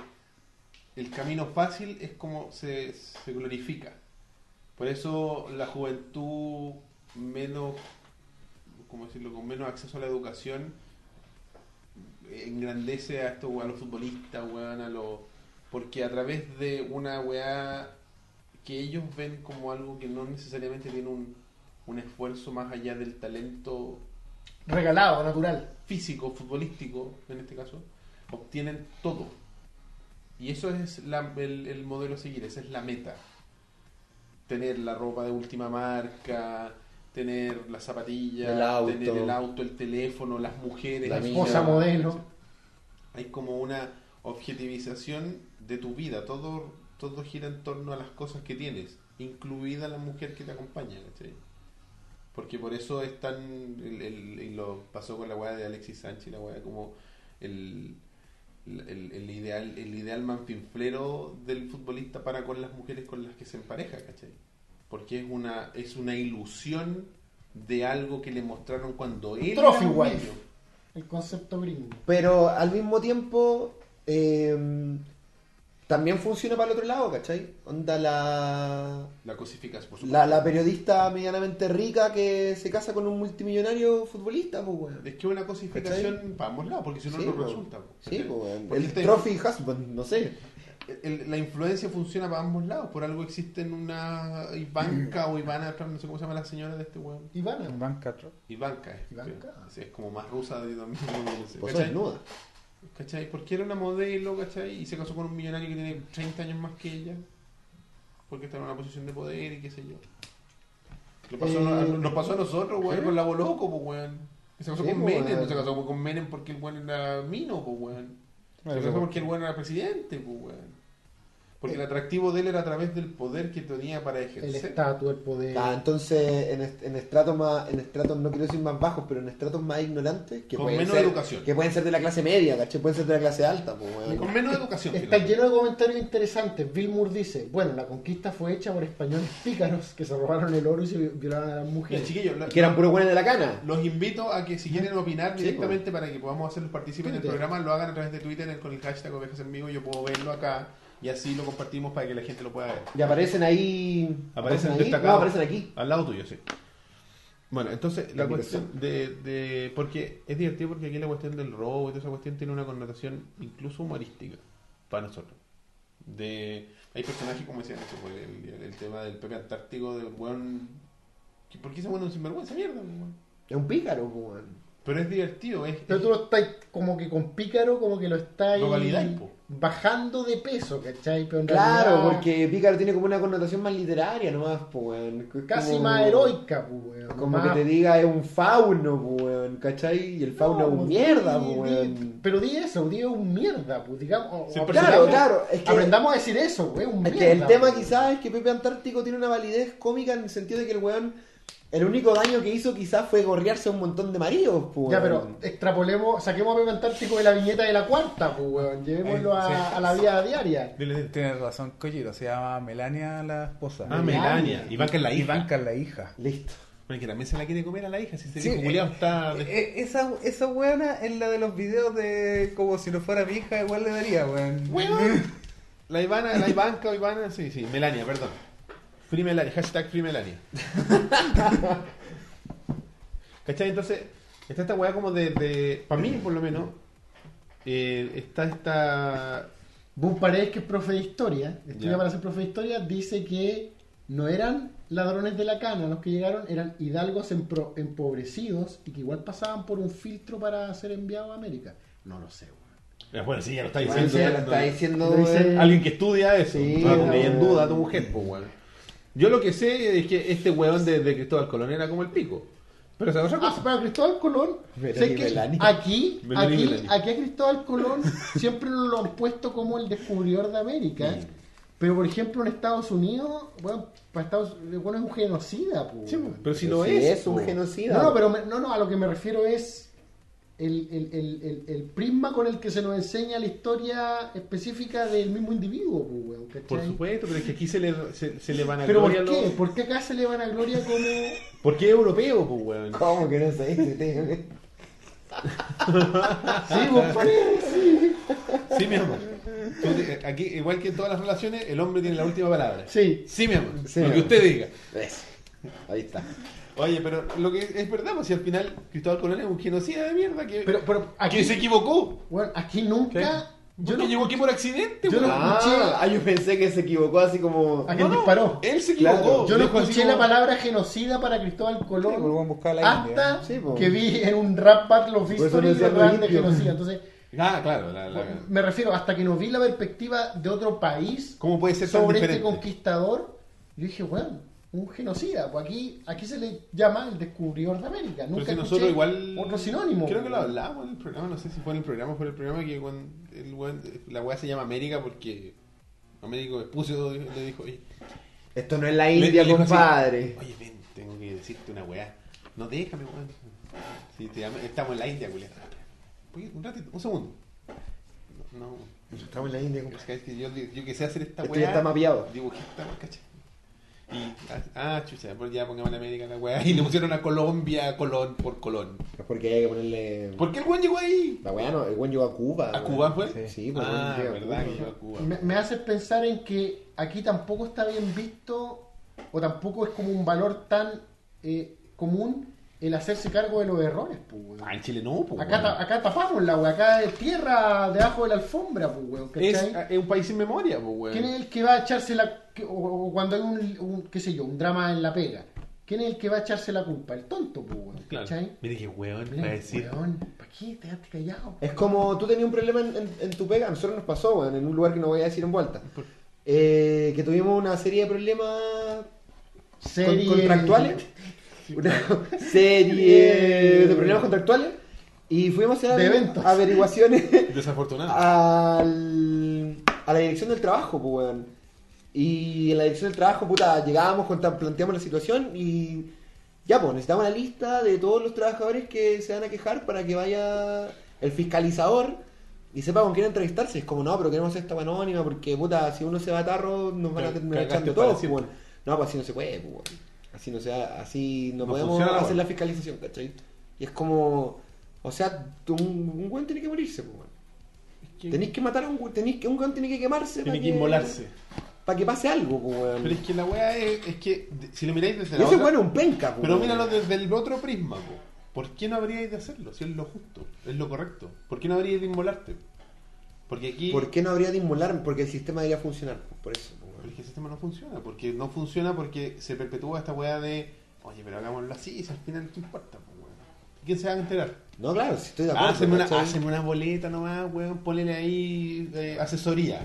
el camino fácil es como se, se glorifica. Por eso la juventud menos, ¿cómo decirlo?, con menos acceso a la educación engrandece a estos a los futbolistas, weón, a los porque a través de una weá que ellos ven como algo que no necesariamente tiene un, un esfuerzo más allá del talento Regalado, natural. físico, futbolístico, en este caso, obtienen todo. Y eso es la- el, el modelo a seguir, esa es la meta. Tener la ropa de última marca, tener las zapatillas, El auto. tener el auto, el teléfono, las mujeres, La. Esposa modelo. hay como una objetivización de tu vida. Todo, todo gira en torno a las cosas que tienes, incluida la mujer que te acompaña. Porque por eso es tan. El, el- y lo pasó con la weá de Alexis Sánchez, la weá como el, el, el ideal el ideal manfinflero del futbolista para con las mujeres con las que se empareja, ¿cachai? Porque es una, es una ilusión de algo que le mostraron cuando él era Trophy wife. niño. El concepto gringo. Pero al mismo tiempo, eh, también funciona para el otro lado, ¿cachai? Onda la, La cosificas, por supuesto. la, la periodista medianamente rica que se casa con un multimillonario futbolista, pues, weón. Es que una cosificación para ambos lados, porque si no, Sí, no po. resulta. po, Sí, pues, weón. Porque El este- trophy husband, no sé. el- la influencia funciona para ambos lados. Por algo existen una Ivanka o Ivana, no sé cómo se llama la señora de este weón. Ivana. Van Castro. Ivanka, es, Ivanka. sí, es como más rusa de también. [LAUGHS] no sé, Pues desnuda. ¿Cachai? Porque era una modelo, ¿cachai? Y se casó con un millonario que tiene 30 años más que ella. Porque está en una posición de poder y qué sé yo. Lo pasó, Eh, nos pasó a nosotros, weón, con la Boloco, pues, weón. Se casó Sí, con Menem, no se casó con Menem porque el weón era mino, pues, weón. Se casó porque el weón era presidente, pues, weón. Porque el atractivo de él era a través del poder que tenía para El ejercer. estatus, el poder. Ah, entonces, en, est- en estratos más, en estratos, no quiero decir más bajos, pero en estratos más ignorantes, que Con pueden menos ser, educación. que pueden ser de la clase media, ¿cachai? Pueden ser de la clase alta, pues. Con menos educación. Está fíjate. lleno de comentarios interesantes. Bill Moore dice, bueno, la conquista fue hecha por españoles pícaros que se robaron el oro y se violaron a las mujeres. chiquillos, la- Que eran puros buenos de la cana. Los invito a que si quieren opinar Sí, directamente para que podamos hacerlos partícipes del Twitter. programa, lo hagan a través de Twitter con el hashtag Ovejas en Vivo. Yo puedo verlo acá y así lo compartimos para que la gente lo pueda ver. Y aparecen ahí. Aparecen ahí. destacados. No, aparecen aquí. Al lado tuyo, sí. Bueno, entonces la La cuestión de, de- Porque es divertido porque aquí la cuestión del robo y toda esa cuestión tiene una connotación incluso humorística para nosotros. De, hay personajes como decían eso, pues, el, el tema del Pepe Antártico, del weón. ¿Por qué ese weón es un sinvergüenza mierda? pues, weón? Es un pícaro, pues, weón. Pero es divertido, es, Pero tú lo estás como que con pícaro, como que lo estás Lo validáis, po. Bajando de peso, ¿cachai? Pero en Claro, realidad, porque pícaro tiene como una connotación más literaria nomás, pues, Casi como- más heroica, pues, weón. Como Más- que te diga es un fauno, pues, ¿cachai? Y el fauno es un di- mierda, di- pues. Pero di eso, di es un mierda, pues, digamos. Sí, Claro, claro, es que, Aprendamos a decir eso, güey, un es mierda. que el tema pues. quizás es que Pepe Antártico tiene una validez cómica en el sentido de que el weón, el único daño que hizo quizás fue gorrearse a un montón de maridos, pues, Ya, pero extrapolemos, saquemos a Pepe Antártico de la viñeta de la cuarta, pues, weón. Llevémoslo Eh, sí. a, a la vida diaria. Tienes razón, Collito. Se llama Melania la esposa. Ah, Melania. Banca es la Y hija. Banca es la hija. Listo. Bueno, que también se la quiere comer a la hija. Si ese Sí, eh, está. de- Eh, esa, esa weona es la de los videos de como si no fuera mi hija, igual le daría, weón. Weón. [LAUGHS] La Ivana, la Ivanka o Ivana, sí, sí, Melania, perdón. Free Melania, hashtag Free Melania. [LAUGHS] ¿Cachai? Entonces, está esta weá como de, de para mí por lo menos, eh, está esta... Bus Paredes, que es profe de historia, estudia Ya. para ser profe de historia, dice que no eran ladrones de la cana los que llegaron, eran hidalgos empro- empobrecidos y que igual pasaban por un filtro para ser enviados a América. No lo sé, weón. Eh, Bueno, sí, ya lo está Bueno, diciendo. sí, ya lo ¿no? está diciendo, Lo dice- weón. Alguien que estudia eso. Sí, no en duda a tu mujer, pues weón. Yo lo que sé es que este weón de, de Cristóbal Colón era como el pico. Pero esa es otra Ah, cosa. para Cristóbal Colón, sé que aquí, aquí, aquí a Cristóbal Colón [LAUGHS] siempre lo han puesto como el descubridor de América. Pero por ejemplo en Estados Unidos, bueno, para Estados bueno, es un genocida, pues. Sí, po, pero si Pero no si es. es un po. genocida. No, no, pero me- no, no, a lo que me refiero es el, el, el, el, el prisma con el que se nos enseña la historia específica del mismo individuo, pues. Por supuesto, pero es que aquí se le, se, se le van a Pero ¿por gloria a qué? los- ¿Por qué acá se le van a gloria como... [LAUGHS] Porque es europeo, pues, weón. ¿Cómo que no se dice? tío? Sí, pues, pues, sí. Sí, mi amor. Tú te- Aquí, igual que en todas las relaciones, el hombre tiene la última palabra. Sí. Sí, mi amor. Sí, lo mi que amor. usted diga. Eso. Ahí está. Oye, pero lo que es verdad, pues si al final Cristóbal Colón es un genocida de mierda que, Pero, pero aquí, que se equivocó. bueno, aquí nunca... Yo Yo no llegó aquí por accidente, yo no- weón. Ah, yo pensé que se equivocó así como. ¿A quién No, no, disparó? Él se Claro. equivocó. Yo no escuché como- la palabra genocida para Cristóbal Sí, Colón pues, vamos a buscar la hasta India. Sí, po. que vi en un rap battle of history de de genocida. Entonces, Ah, claro. la- la- me refiero, hasta que no vi la perspectiva de otro país ¿Cómo puede ser tan sobre este conquistador, yo dije, bueno, un genocida. Pues aquí, aquí se le llama el descubridor de América. Pero Nunca si nosotros igual. otro sinónimo. Creo que lo hablamos en el programa, no sé si fue en el programa o fue en el programa que cuando el weón- la weá se llama América porque Américo Vespucio le dijo, oye, Esto no es la India, le dijo así, compadre. Oye, ven, tengo que decirte una weá. No déjame, weón. Si te estamos en la India. Oye, Un ratito, un segundo. No, no. Estamos en la India, compadre. Es que yo, yo que sé hacer esta Esto weá. ya está mapeado. Dibujé esta weá, ¿cachai? Y, ah, chucha, pues ya pongamos en América la weá. [LAUGHS] Y le pusieron a Colombia, Colón por Colón. Es porque hay que ponerle. ¿Por qué el weón llegó ahí? La weá no, el buen llegó a Cuba. ¿A. Cuba fue? Sí, sí, pues, ah, a verdad Cuba. que llegó a Cuba. Me, me hace pensar en que aquí tampoco está bien visto o tampoco es como un valor tan eh, común el hacerse cargo de los errores. Pues, weón. Ah, en Chile no, pues. Acá, ta- acá tapamos la weá, acá es tierra debajo de la alfombra, pues, weón, es, ¿cachai? es un país sin memoria, pues, weón. ¿Quién es el que va a echarse la... o, o cuando hay un, un, qué sé yo, un drama en la pega? ¿Quién es el que va a echarse la culpa? El tonto, pues, weón, Claro. ¿cachai? Mire qué weón, Mira, va a decir. weón, ¿para qué te quedaste callado? Es como tú tenías un problema en, en- en tu pega, a nosotros nos pasó, weón, en un lugar que no voy a decir en vuelta. Eh, que tuvimos una serie de problemas Serie- contractuales. [LAUGHS] Una [LAUGHS] serie de problemas contractuales. Y fuimos a hacer averiguaciones [LAUGHS] al, a la dirección del trabajo, pues, weón. Y en la dirección del trabajo, puta, llegábamos, planteamos la situación y ya, pues, necesitamos la lista de todos los trabajadores que se van a quejar para que vaya el fiscalizador y sepa con quién entrevistarse. Es como, no, pero queremos esta anónima porque, puta, si uno se va a tarro, nos van a terminar echando todos, pues. No, pues así no se puede, pues, weón. Así no, sea, así no, No podemos funciona hacer la fiscalización, ¿cachai? Y es como, o sea, tú- un, un weón tiene que morirse, pues, weón. Tenéis que matar a un weón, tenéis que un weón tiene que quemarse Tiene que inmolarse. para que pase algo, pues, weón. Pero es que la weá es, es que, de- si lo miráis desde Y la ese otra- weón es un penca, pues. Pero míralo desde el otro prisma, po. ¿por qué no habríais de hacerlo? Si es lo justo, es lo correcto. ¿Por qué no habríais de inmolarte? Porque aquí ¿Por qué no habría de inmolar? Porque el sistema debería funcionar, pues, por eso, pues, weón. porque el sistema no funciona, porque no funciona porque se perpetúa esta weá de, oye, pero hagámoslo así, si al final qué importa, po, weón? ¿Quién se va a enterar? No, claro, si estoy de acuerdo. Haceme una, haceme una boleta nomás, weón, ponele ahí eh, asesoría.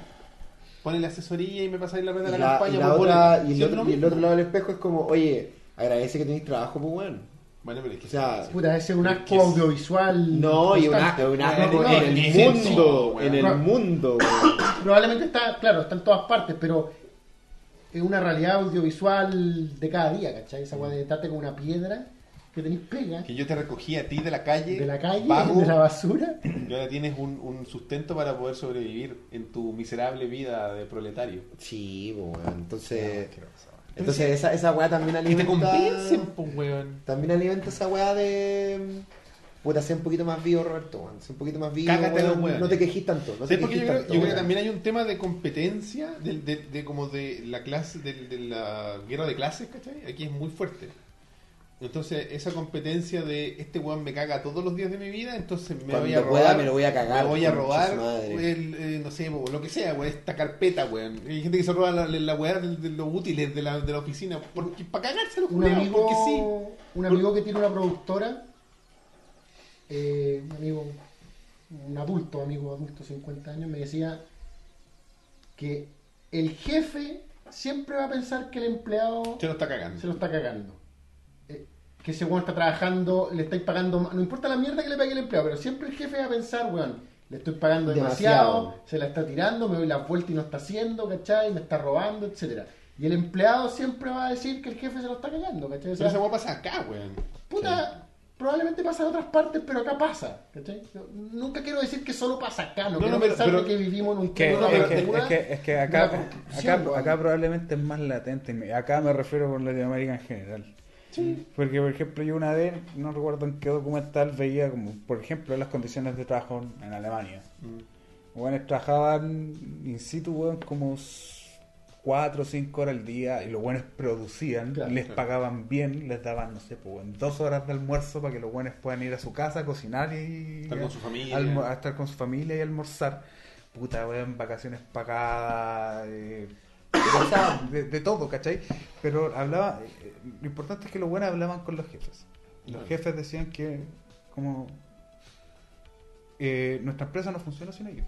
Ponele asesoría y me pasáis la plata de la, la- campaña y la otra- y el ¿Cierto otro- y el otro lado del espejo es como, oye, agradece que tenéis trabajo, pues, weón. Bueno, pero es que O sea, Puta, ese es un Es asco que es- audiovisual. No, y una, constante. una No, no, en es el mundo, en el mundo, weón. Probablemente está, claro, está en todas partes, pero es una realidad audiovisual de cada día, ¿cachai? Esa weá de darte con una piedra que tenéis pega que yo te recogí a ti de la calle, de la calle, vago, de la basura. y ahora tienes un, un sustento para poder sobrevivir en tu miserable vida de proletario. Sí, pues, weón. Entonces, entonces esa, esa weá también Y te alimenta. convencen, pues, weón. También alimenta esa weá de. Puta, sé un poquito más vivo, Roberto, weón. Sé un poquito más vivo. Cágate weón. los weones. No te quejís tanto. No ¿Sabes te por qué yo creo, tanto, yo creo que también hay un tema de competencia, de, de, de como de la clase, de, de la guerra de clases, ¿cachai? Aquí es muy fuerte. Entonces, esa competencia de este weón me caga todos los días de mi vida, entonces me Cuando voy a pueda robar. me lo voy a cagar, Me voy a robar, el, eh, no sé, lo que sea, weón, esta carpeta, weón. Hay gente que se roba la, la weá de, de los útiles de la, de la oficina porque, para cagarse los Un amigo, porque sí. un amigo que tiene una productora, eh, un amigo, un adulto, amigo adulto, 50 años, me decía que el jefe siempre va a pensar que el empleado Se lo está cagando. se lo está cagando. Eh, que ese weón está trabajando, le estáis pagando, no importa la mierda que le pague el empleado, pero siempre el jefe va a pensar, weón, le estoy pagando demasiado, Demasiado. se la está tirando, me doy la vuelta y no está haciendo, ¿cachai? Me está robando, etcétera Y el empleado siempre va a decir que el jefe se lo está cagando, ¿cachai? O Pero sea, esa weá pasa acá, weón. puta, probablemente pasa en otras partes, pero acá pasa, nunca quiero decir que solo pasa acá, no, No, quiero no, pensar pero- que vivimos en un Que- es, que, es que- es que de acá, acá, acá probablemente es más latente. Me- Acá me refiero con Latinoamérica en general. Porque, por ejemplo, yo una vez, no recuerdo en qué documental, veía como, por ejemplo, las condiciones de trabajo en Alemania. Mm. Bueno, trabajaban in situ, como 4 o 5 horas al día y los buenos producían, Claro, les claro. pagaban bien, les daban, no sé, pues, dos horas de almuerzo para que los buenos puedan ir a su casa, cocinar y Estar con su familia. a estar con su familia y almorzar. Puta, weón, vacaciones pagadas, eh, [COUGHS] de, de todo, ¿cachai? Pero hablaba, eh, lo importante es que los buenos hablaban con los jefes. Los Claro. jefes decían que, como, eh, nuestra empresa no funciona sin ellos.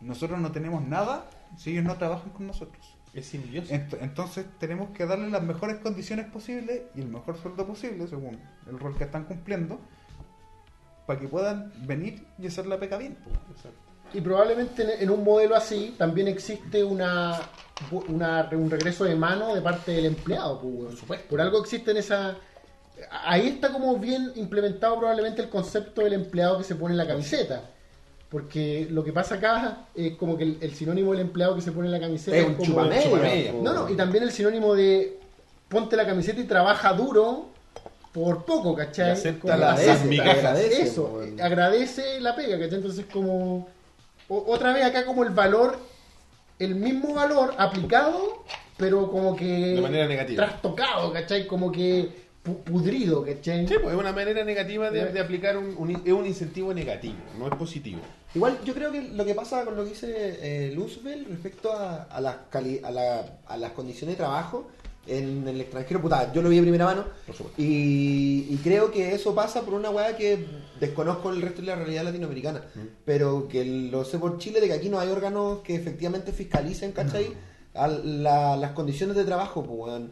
Nosotros no tenemos nada si ellos no trabajan con nosotros. Es simbiosis. Ent- Entonces tenemos que darles las mejores condiciones posibles y el mejor sueldo posible, según el rol que están cumpliendo, para que puedan venir y hacer la peca bien. Exacto. Y probablemente en- un modelo así también existe una, una- un regreso de mano de parte del empleado. pues. Por supuesto. Por algo existen esa... Ahí está como bien implementado probablemente el concepto del empleado que se pone en la camiseta. Porque lo que pasa acá es como que el, el sinónimo del empleado que se pone en la camiseta Es un como- chupamedia. chupamedia. po. No, no, y también el sinónimo de ponte la camiseta y trabaja duro por poco, ¿cachai? Y acepta Como- la- migajas. agradece, Eso, agradece la pega, ¿cachai? Entonces como o- otra vez acá como el valor, el mismo valor aplicado, pero como que De manera negativa. trastocado, ¿cachai? Como que pudrido, ¿cachai? Sí, pues es una manera negativa de, de aplicar un, un- es un incentivo negativo, no es positivo. Igual yo creo que lo que pasa con lo que dice eh, Luzbel respecto a, a, las cali- a, la- a las condiciones de trabajo en el extranjero, puta, yo lo vi de primera mano y, y creo que eso pasa por una weá que desconozco el resto de la realidad latinoamericana, pero que lo sé por Chile de que aquí no hay órganos que efectivamente fiscalicen, ¿cachai? A la- las condiciones de trabajo, pues.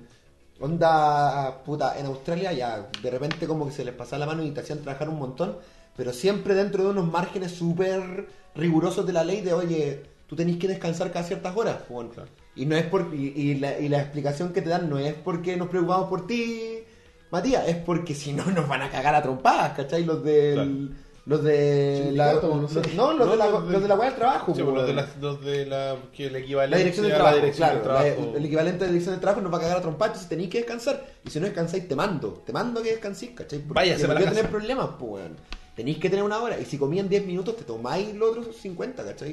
Onda, puta, en Australia ya de repente como que se les pasaba la mano y te hacían trabajar un montón, pero siempre dentro de unos márgenes súper rigurosos de la ley de, oye, tú tenés que descansar cada ciertas horas. Claro. Y no es por y, y la, y la explicación que te dan no es porque nos preocupamos por ti, Matías, es porque si no nos van a cagar a trompadas, ¿cachai? Los del... Claro. Los de... La, no los- de la, los de- la del trabajo. Sí, pues, los de la, los de la, que el equivalente La dirección del trabajo, la dirección claro. del trabajo. la- el equivalente de dirección del trabajo nos va a cagar a trompar, entonces tenéis que descansar. Y si no descansáis, te mando. Te mando que descanséis, ¿cachai? Porque Váyase para voy a la tener problemas, pues, weón. Tenéis que tener una hora. Y si comían 10 minutos, te tomáis los otros 50, ¿cachai?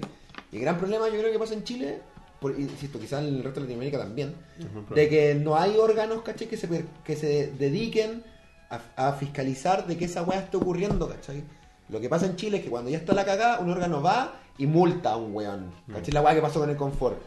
Y el gran problema yo creo que pasa en Chile, por, y insisto, quizás en el resto de Latinoamérica también, de que no hay órganos, ¿cachai? Que se, que se dediquen a, a fiscalizar de que esa weá esté ocurriendo, ¿cachai? Lo que pasa en Chile es que cuando ya está la cagada, un órgano va y multa a un weón. ¿Cachai? La weá que pasó con el confort.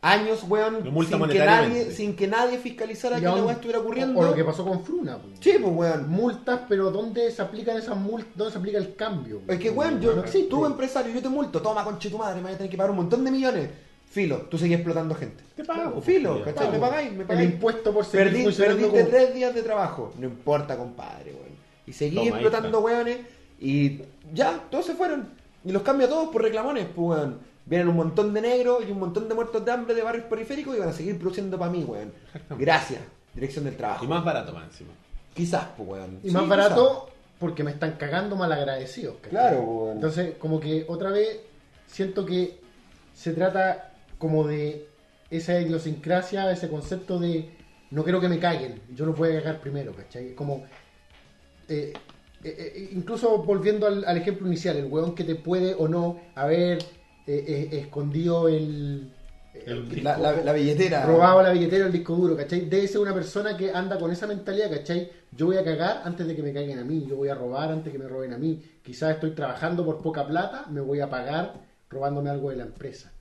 Años, weón, sin que, nadie, sin que nadie fiscalizara Y que la weá estuviera ocurriendo. O, o lo que pasó con Fruna. pues. Sí, pues weón. Multas, pero ¿dónde se aplican esas multas? ¿Dónde se aplica el cambio? Es que, weón, yo, No existe. tú empresario, yo te multo, toma conche tu madre, me voy a tener que pagar un montón de millones. Filo, tú seguís explotando gente. Te pago, Filo, pues, ¿cachai? Me Pago. pagáis, me El pagáis. impuesto por seguir Perdí, perdiste como- tres días de trabajo. No importa, compadre, weón. Y seguí Toma, ahí explotando weones y ya, todos se fueron. Y los cambia todos por reclamones, pues, weón. Vienen un montón de negros y un montón de muertos de hambre de barrios periféricos y van a seguir produciendo para mí, weón. Gracias, dirección del trabajo. Y más barato más encima. Quizás, pues, weón. Y Sí, más quizás. barato porque me están cagando mal agradecidos. ¿cachai? Claro, weón. Entonces, como que otra vez siento que se trata como de esa idiosincrasia, ese concepto de no quiero que me caguen, yo los voy a cagar primero, ¿cachai? Como, eh, eh, eh, incluso volviendo al, al ejemplo inicial, el weón que te puede o no haber eh, eh, escondido el... El La, la- la billetera. robado la billetera el disco duro, ¿cachai? Debe ser una persona que anda con esa mentalidad, ¿cachai? Yo voy a cagar antes de que me caigan a mí, yo voy a robar antes de que me roben a mí. Quizás estoy trabajando por poca plata, me voy a pagar robándome algo de la empresa.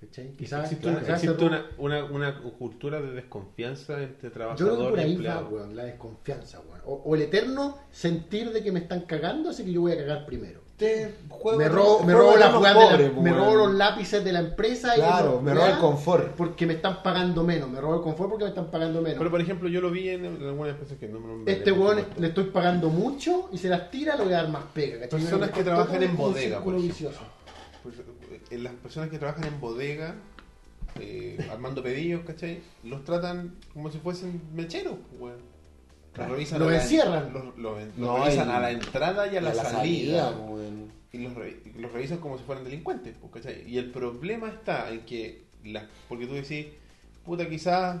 ¿Cachai? Quizás existe una, existe una, una, una cultura de desconfianza entre Yo trabajador creo que por y ahí va, empleado. weón, la desconfianza, weón. O, o el eterno sentir de que me están cagando, así que yo voy a cagar primero. este juego. Me robo, me robo, la pobres, me robo los lápices de la empresa y Claro, los- me robo el confort. porque me están pagando menos. Me robo el confort porque me están pagando menos. Pero por ejemplo, yo lo vi en, algunas empresas que no me este weón le estoy pagando mucho y se las tira, le voy a dar más pega. ¿cachai? Personas que trabajan en bodega, por las personas que trabajan en bodega, eh, [LAUGHS] armando pedidos, ¿cachai? Los tratan como si fuesen mecheros, weón. Los Claro. Los la- encierran. Los, No, revisan a la entrada y a la, salida. y los, re- los revisan como si fueran delincuentes, ¿cachai? Y el problema está en que, las porque tú decís, puta, quizás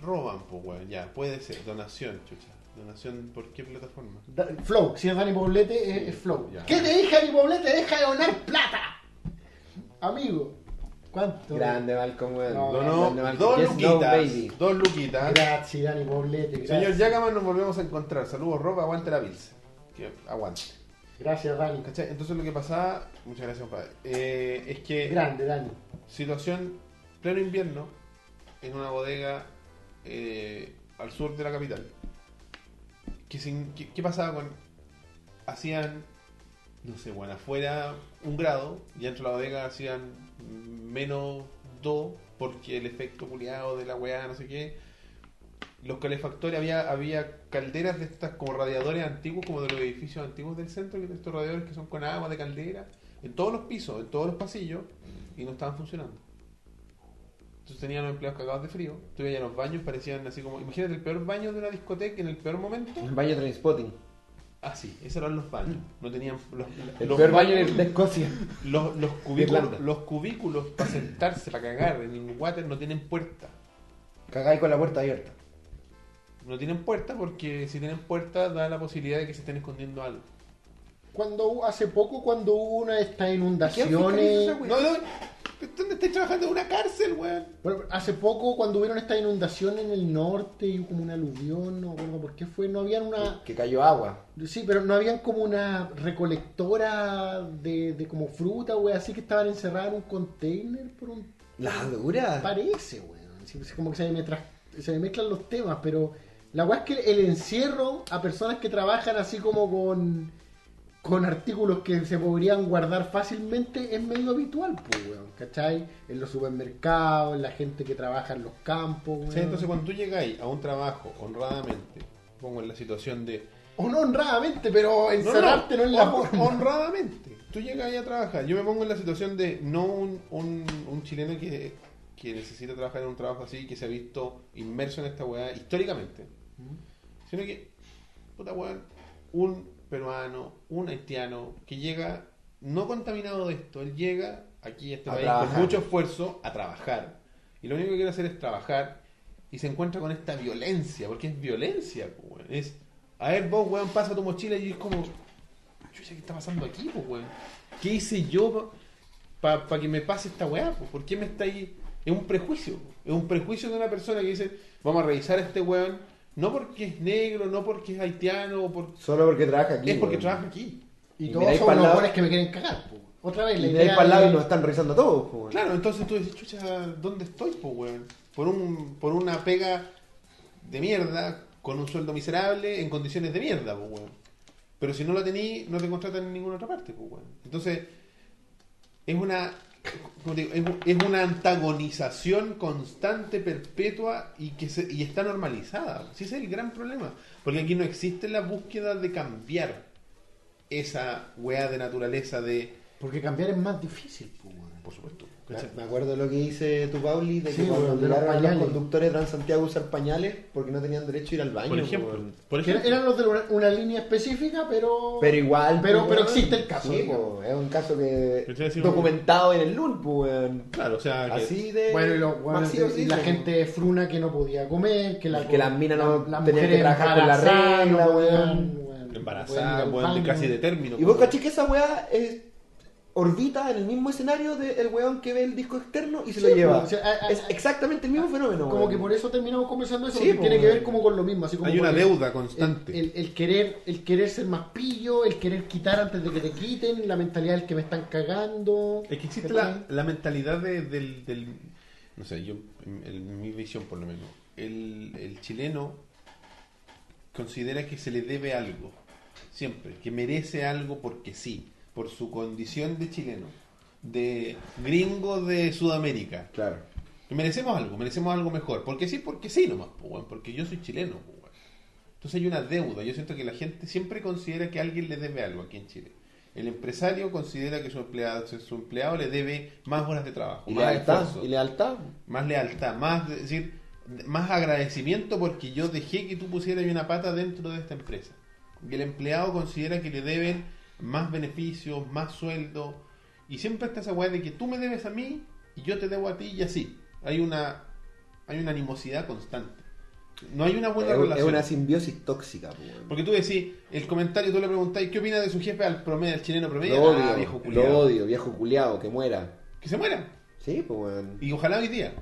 roban, pues, weón, ya, puede ser, donación, chucha. Donación, ¿por qué plataforma? Da- Flow, si es Dani Poblete, es, es Flow. Ya. ¿Qué te dije, Dani Poblete? Deja de donar plata. Amigo, ¿cuánto? Grande Malcolm, weón. No, Donó Grande Malcolm. dos Yes, no, luquitas, dos luquitas. Gracias, Dani Poblete. Gracias. Señor Yagaman, nos volvemos a encontrar. Saludos, ropa, aguante la pilsa. Que aguante. Gracias, Dani. ¿Cachai? Entonces lo que pasaba, muchas gracias, compadre, eh, es que Grande, Dani. situación pleno invierno en una bodega eh, al sur de la capital. ¿Qué, sin- qué- qué pasaba con.? Hacían, no sé, bueno, afuera un grado y dentro de la bodega hacían menos dos porque el efecto culiado de la weá, no sé qué. Los calefactores, había, había calderas de estas como radiadores antiguos, como de los edificios antiguos del centro, que de estos radiadores que son con agua de caldera, en todos los pisos, en todos los pasillos, y no estaban funcionando. Entonces tenían los empleados cagados de frío. Tú los baños, parecían así como. Imagínate el peor baño de una discoteca en el peor momento. Un baño Trainspotting. Ah, sí, esos eran los baños. No tenían. Los, El los peor baño baños- de Escocia. los, los cubículos, Irlanda. los cubículos para sentarse, para cagar en el water no tienen puerta. Cagáis con la puerta abierta. No tienen puerta porque si tienen puerta da la posibilidad de que se estén escondiendo algo. Cuando hace poco, cuando hubo una de estas inundaciones. No, no, ¿dónde estáis trabajando? En una cárcel, weón. Bueno, hace poco, cuando hubieron esta inundación en el norte y hubo como una aluvión, no recuerdo por qué fue, no habían una. Que cayó agua. Sí, pero no habían como una recolectora de, de como fruta, güey, así que estaban encerradas en un container por un. La dura. Parece, güey. Sí, sí, como que se me, tra- se me mezclan los temas, pero la weá es que el encierro a personas que trabajan así como con, con artículos que se podrían guardar fácilmente es medio habitual, pues, weón, ¿cachai? En los supermercados, en la gente que trabaja en los campos, weón. Entonces cuando tú llegáis a un trabajo honradamente, pongo en la situación de O no honradamente, pero encerrarte no, es la forma. honradamente. Tú llegas ahí a trabajar. Yo me pongo en la situación de no un, un, un chileno que, que necesita trabajar en un trabajo así, que se ha visto inmerso en esta weá históricamente. Sino que, puta weón, un peruano, un haitiano que llega no contaminado de esto, él llega aquí a este A país trabajar. con mucho esfuerzo a trabajar. Y lo único que quiere hacer es trabajar y se encuentra con esta violencia, porque es violencia, weón. Es, a ver, vos, weón, pasa tu mochila y es como, ¿qué está pasando aquí, po, weón? ¿Qué hice yo para que me pase esta weá? po? ¿Por qué me está ahí? Es un prejuicio, es un prejuicio de una persona que dice, vamos a revisar a este weón, no porque es negro, no porque es haitiano, o por... Solo porque trabaja aquí. es porque trabaja aquí. Y, Y todos son lado. buenos que me quieren cagar, po. Otra vez, Y la ahí idea para el lado de- y nos están revisando todos. po, weón. Claro, entonces tú dices, chucha, ¿dónde estoy, po, weón? Por, un, por una pega de mierda, con un sueldo miserable, en condiciones de mierda, po, weón. Pero si no lo tení, no te contratan en ninguna otra parte, po, weón. Entonces, es una, es, una antagonización constante, perpetua y que se, y está normalizada. Sí, ese es el gran problema. Porque aquí no existe la búsqueda de cambiar esa weá de naturaleza de... Porque cambiar es más difícil, weón. Por supuesto. Me- ¿cachai? Me acuerdo lo que dice tu Pauli de que Sí, cuando a los conductores de Transantiago a usar pañales porque no tenían derecho a ir al baño. Por ejemplo, por eran los de una, una línea específica, pero. Pero igual. Pero- po, pero existe el caso, Sí, po, es un caso que. Documentado en el LUN, weón. Claro, o sea, que- Así de. Bueno, y, los weones masivo, de- sí, y la gente fruna que no podía comer, que, la, Que las minas no las tenían que mujeres trabajar con la embarazadas regla, weón. podían, weón, casi de término. Y vos pues, caché que esa weá es, orbita en el mismo escenario del weón que ve el disco externo y se Sí, lo lleva. po, o sea, a- a- es exactamente el mismo fenómeno. Como weón. que por eso terminamos conversando eso, Sí, porque tiene que ver como con lo mismo. Así como Hay una deuda constante. El, el- el querer, el querer ser más pillo, el querer quitar antes de que te quiten, la mentalidad del que me están cagando. Es que existe la, la mentalidad de- del, del- No sé, yo, en, en mi visión por lo menos, el, el chileno considera que se le debe algo. Siempre. Que merece algo porque sí. Por su condición de chileno, de gringo de Sudamérica, Claro. merecemos algo, merecemos algo mejor. Porque sí, porque sí nomás, porque yo soy chileno. Entonces hay una deuda. Yo siento que la gente siempre considera que alguien le debe algo aquí en Chile. El empresario considera que su empleado, su empleado le debe más horas de trabajo, Y más lealtad. esfuerzo, Y lealtad. más lealtad, más es decir, más agradecimiento porque yo dejé que tú pusieras una pata dentro de esta empresa. Y el empleado considera que le deben más beneficios, más sueldo. Y siempre está esa weá de que tú me debes a mí y yo te debo a ti y así. Hay una, hay una animosidad constante. No hay una buena Es, es relación. una simbiosis tóxica, weón. Porque tú decís, el comentario, tú le preguntáis, ¿qué opina de su jefe al promedio, al chileno promedio? Lo Ah, odio, viejo lo culiao. odio, viejo culiao, que muera. Que se muera. Sí, pues. Y ojalá hoy día.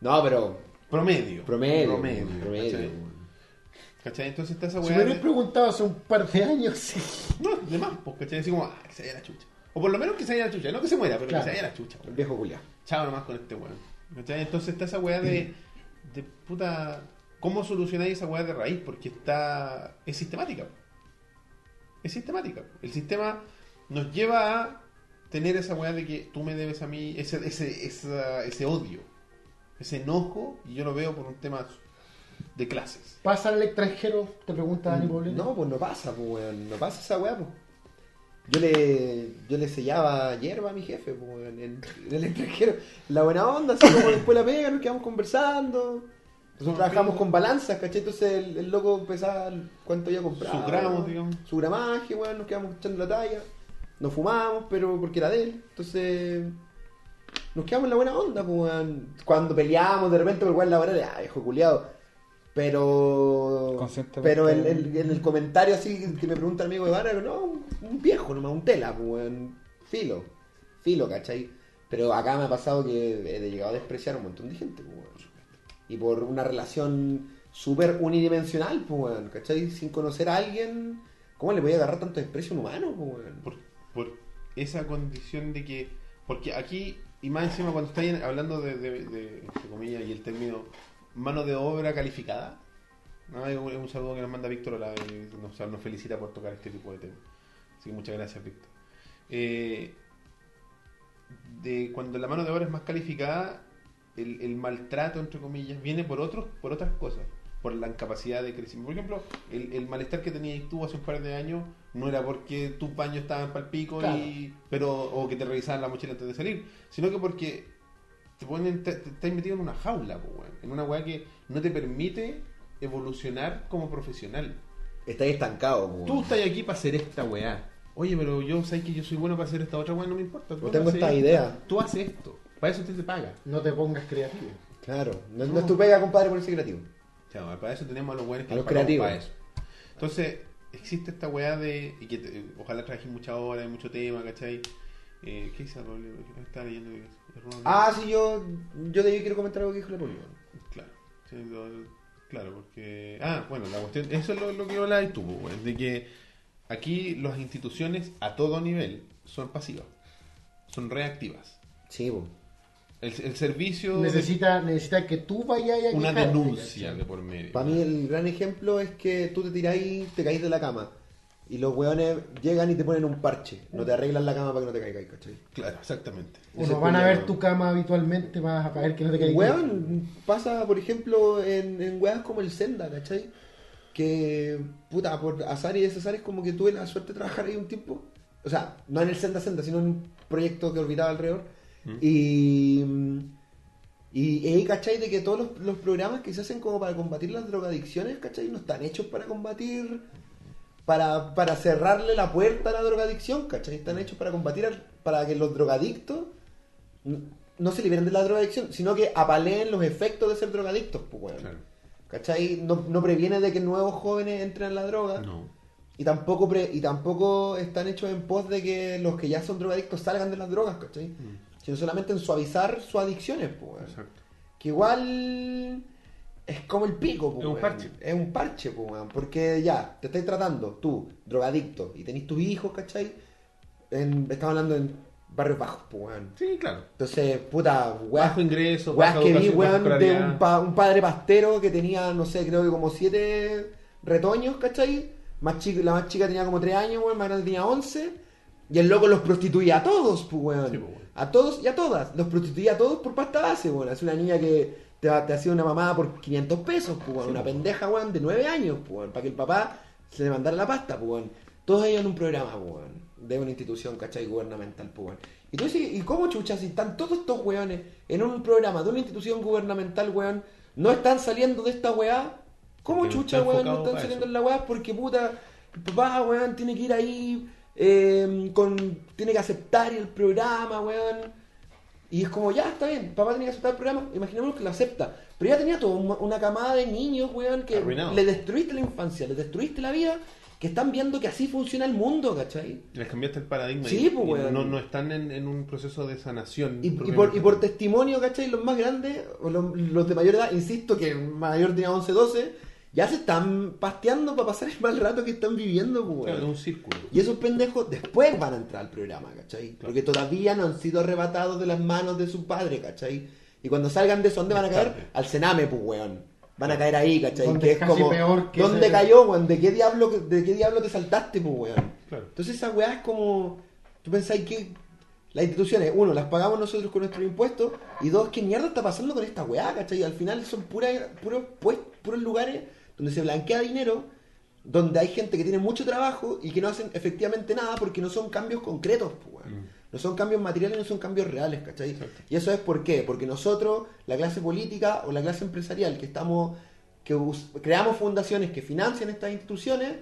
No, pero Promedio. promedio. Promedio. promedio, ¿cachai? Entonces está esa Si weá. me de- hubieras preguntado hace un par de años, [LAUGHS] sí. No, de más, pues, ¿cachai? Así como, ah, que se vaya la chucha. O por lo menos que se vaya la chucha. No que se muera, pero Claro. que se vaya la chucha. El weón. viejo culiao. Chao nomás con este weón. ¿Cachai? Entonces está esa weá de, de puta. ¿Cómo solucionáis esa weá de raíz? Porque está. Es sistemática. Es sistemática. El sistema nos lleva a tener esa weá de que tú me debes a mí ese, ese, esa- ese odio, ese enojo, y yo lo veo por un tema de clases. ¿Pasa al extranjero? Te pregunta Dani Poblete. No, pues no pasa, pues weón. No pasa esa weá, pues. Yo le, yo le sellaba hierba a mi jefe, pues, weón, en, en el extranjero. La buena onda, así como después la pega, nos quedamos conversando. Nosotros trabajamos con balanzas, ¿cachai? Entonces el, el loco empezaba el- cuánto había comprado. Sus gramos, digamos. Su gramaje, weón, nos quedamos echando la talla. Nos fumamos, pero porque era de él. Entonces nos quedamos en la buena onda, pues, weón. Cuando peleábamos de repente, por weón, la hora de, ah, viejo culiado. Pero. Pero el, el- en el comentario así que me pregunta el amigo de Vara, no, un, un viejo nomás, un tela, pues, weón. Filo. Filo, ¿cachai? Pero acá me ha pasado que he llegado a despreciar a un montón de gente, pues, weón. Y por una relación súper unidimensional, pues, weón, ¿cachai? Sin conocer a alguien, ¿cómo le voy a agarrar tanto desprecio a un humano, pues, weón? por, por esa condición de que porque aquí y más encima cuando estáis hablando de, de, de, entre comillas y el término mano de obra calificada ¿no? es un, saludo que nos manda Víctor Olave, y nos, nos felicita por tocar este tipo de temas así que muchas gracias Víctor Eh, de cuando la mano de obra es más calificada el, el maltrato entre comillas viene por otros por otras cosas por la incapacidad de crecimiento. Por ejemplo, el, el malestar que tenías tú hace un par de años no era porque tus baños estaban pal pico Claro. y, pero, o que te revisaban la mochila antes de salir, sino que porque te ponen, te, te- estás metido en una jaula, po, weón. en una weá que no te permite evolucionar como profesional. Está ahí estancado, pues, Tú estás aquí para hacer esta weá. Oye, pero yo sé que yo soy bueno para hacer esta otra weá, no me importa. Tú No tengo haces esta esto. idea. Tú haces esto. Para eso usted te paga. No te pongas creativo. Claro, no, no es tu pega, compadre, por creativo. Chao, para eso tenemos a los buenos que A los nos pagamos creativos. para eso. Entonces, existe esta weá de. Y que te- ojalá trajes mucha hora, mucho tema, ¿cachai? Eh, ¿Qué dice Rolly? Estaba leyendo. que- Rolly. Ah, sí, yo, yo de ahí quiero comentar algo que dijo la Poli, weón. Claro. Sí, lo- claro, porque. Ah, bueno, la cuestión. Eso es lo, lo que hablabas tú, weón. De que aquí las instituciones a todo nivel son pasivas. Son reactivas. Sí, po. El, el servicio. de- Necesita, necesita que tú vayas a una quejarte, denuncia de por medio. Para mí el gran ejemplo es que tú te tiráis, te caís de la cama y los weones llegan y te ponen un parche. No te arreglan la cama para que no te caigas, ¿cachai? Claro, exactamente. Uno es van a ver tu cama habitualmente, vas a ver que no te caigas. Weón, pasa por ejemplo en, en weas como el Senda, ¿cachai? Que, puta, por azar y desazar es como que tuve la suerte de trabajar ahí un tiempo. O sea, no en el Senda Senda, sino en un proyecto que orbitaba alrededor. Y, y y ahí, ¿cachai? De que todos los, los programas que se hacen como para combatir las drogadicciones, ¿cachai? No están hechos para combatir, para, para cerrarle la puerta a la drogadicción, ¿cachai? Están hechos para combatir, al- para que los drogadictos no se liberen de la drogadicción, sino que apaleen los efectos de ser drogadictos, pues. Claro. ¿Cachai? No, no previene de que nuevos jóvenes entren en la droga. No. Y tampoco pre- y tampoco están hechos en pos de que los que ya son drogadictos salgan de las drogas, ¿cachai? Sino solamente en suavizar sus adicciones, pues. Exacto. Que igual es como el pico, pues, Es un weón. parche. Es un parche, weón. Porque ya, te estás tratando, tú, drogadicto, y tenés tus hijos, ¿cachai? En, estamos hablando en barrios bajos, pues, weón. Sí, claro. Entonces, puta, weas, Bajo ingreso, baja que vi, weón, de un, pa- un padre pastero que tenía, no sé, creo que como siete retoños, ¿cachai? Más la más chica tenía como tres años, weón, más grande tenía once. Y el loco los prostituía a todos, pues, weón. Sí, weón. A todos y a todas. Los prostituía a todos por pasta base, weón. Es una niña que te, te hacía una mamá por 500 pesos, pues, weón. una pendeja, weón, de 9 años, pues. Para que el papá se le mandara la pasta, pues. Todos ellos en un programa, pues, weón. De una institución, ¿cachai? Gubernamental, pues. Y tú dices, ¿y cómo chuchas si están todos estos weones en un programa de una institución gubernamental, weón? No están saliendo de esta weá. ¿Cómo Porque chucha, weón? No están saliendo en la weá porque puta, el papá, weón, tiene que ir ahí, eh, con, tiene que aceptar el programa, weón. Y es como, ya, está bien, papá tiene que aceptar el programa, imaginémonos que lo acepta. Pero ya tenía toda una- camada de niños, weón, que le destruiste la infancia, le destruiste la vida, que están viendo que así funciona el mundo, ¿cachai? Les cambiaste el paradigma Sí, y, pues, y weón. no, no están en, en un proceso de sanación. Y, y por, y por testimonio, ¿cachai? Los más grandes, o los, los de mayor edad, insisto que mayor tenía 11, 12, ya se están pasteando para pasar el mal rato que están viviendo, pues, Claro, es un círculo. Y esos pendejos después van a entrar al programa, ¿cachai? Porque todavía no han sido arrebatados de las manos de su padre, ¿cachai? Y cuando salgan de eso, ¿dónde van a caer? Al cename, pues, weón. Van a caer ahí, ¿cachai? Donde que es es casi como, peor que ¿dónde ese- cayó, weón? ¿De qué diablo, de qué diablo te saltaste, pues, weón? Claro. Entonces esa weá es como. Tú pensáis que las instituciones, uno, las pagamos nosotros con nuestros impuestos, y dos, ¿qué mierda está pasando con esta weá, cachai? Al final son puras, puros, pues, puros lugares donde se blanquea dinero, donde hay gente que tiene mucho trabajo y que no hacen efectivamente nada porque no son cambios concretos, pues. Mm. No son cambios materiales, no son cambios reales, ¿cachai? Exacto. Y eso es por qué, porque nosotros, la clase política o la clase empresarial, que estamos, que creamos fundaciones que financian estas instituciones,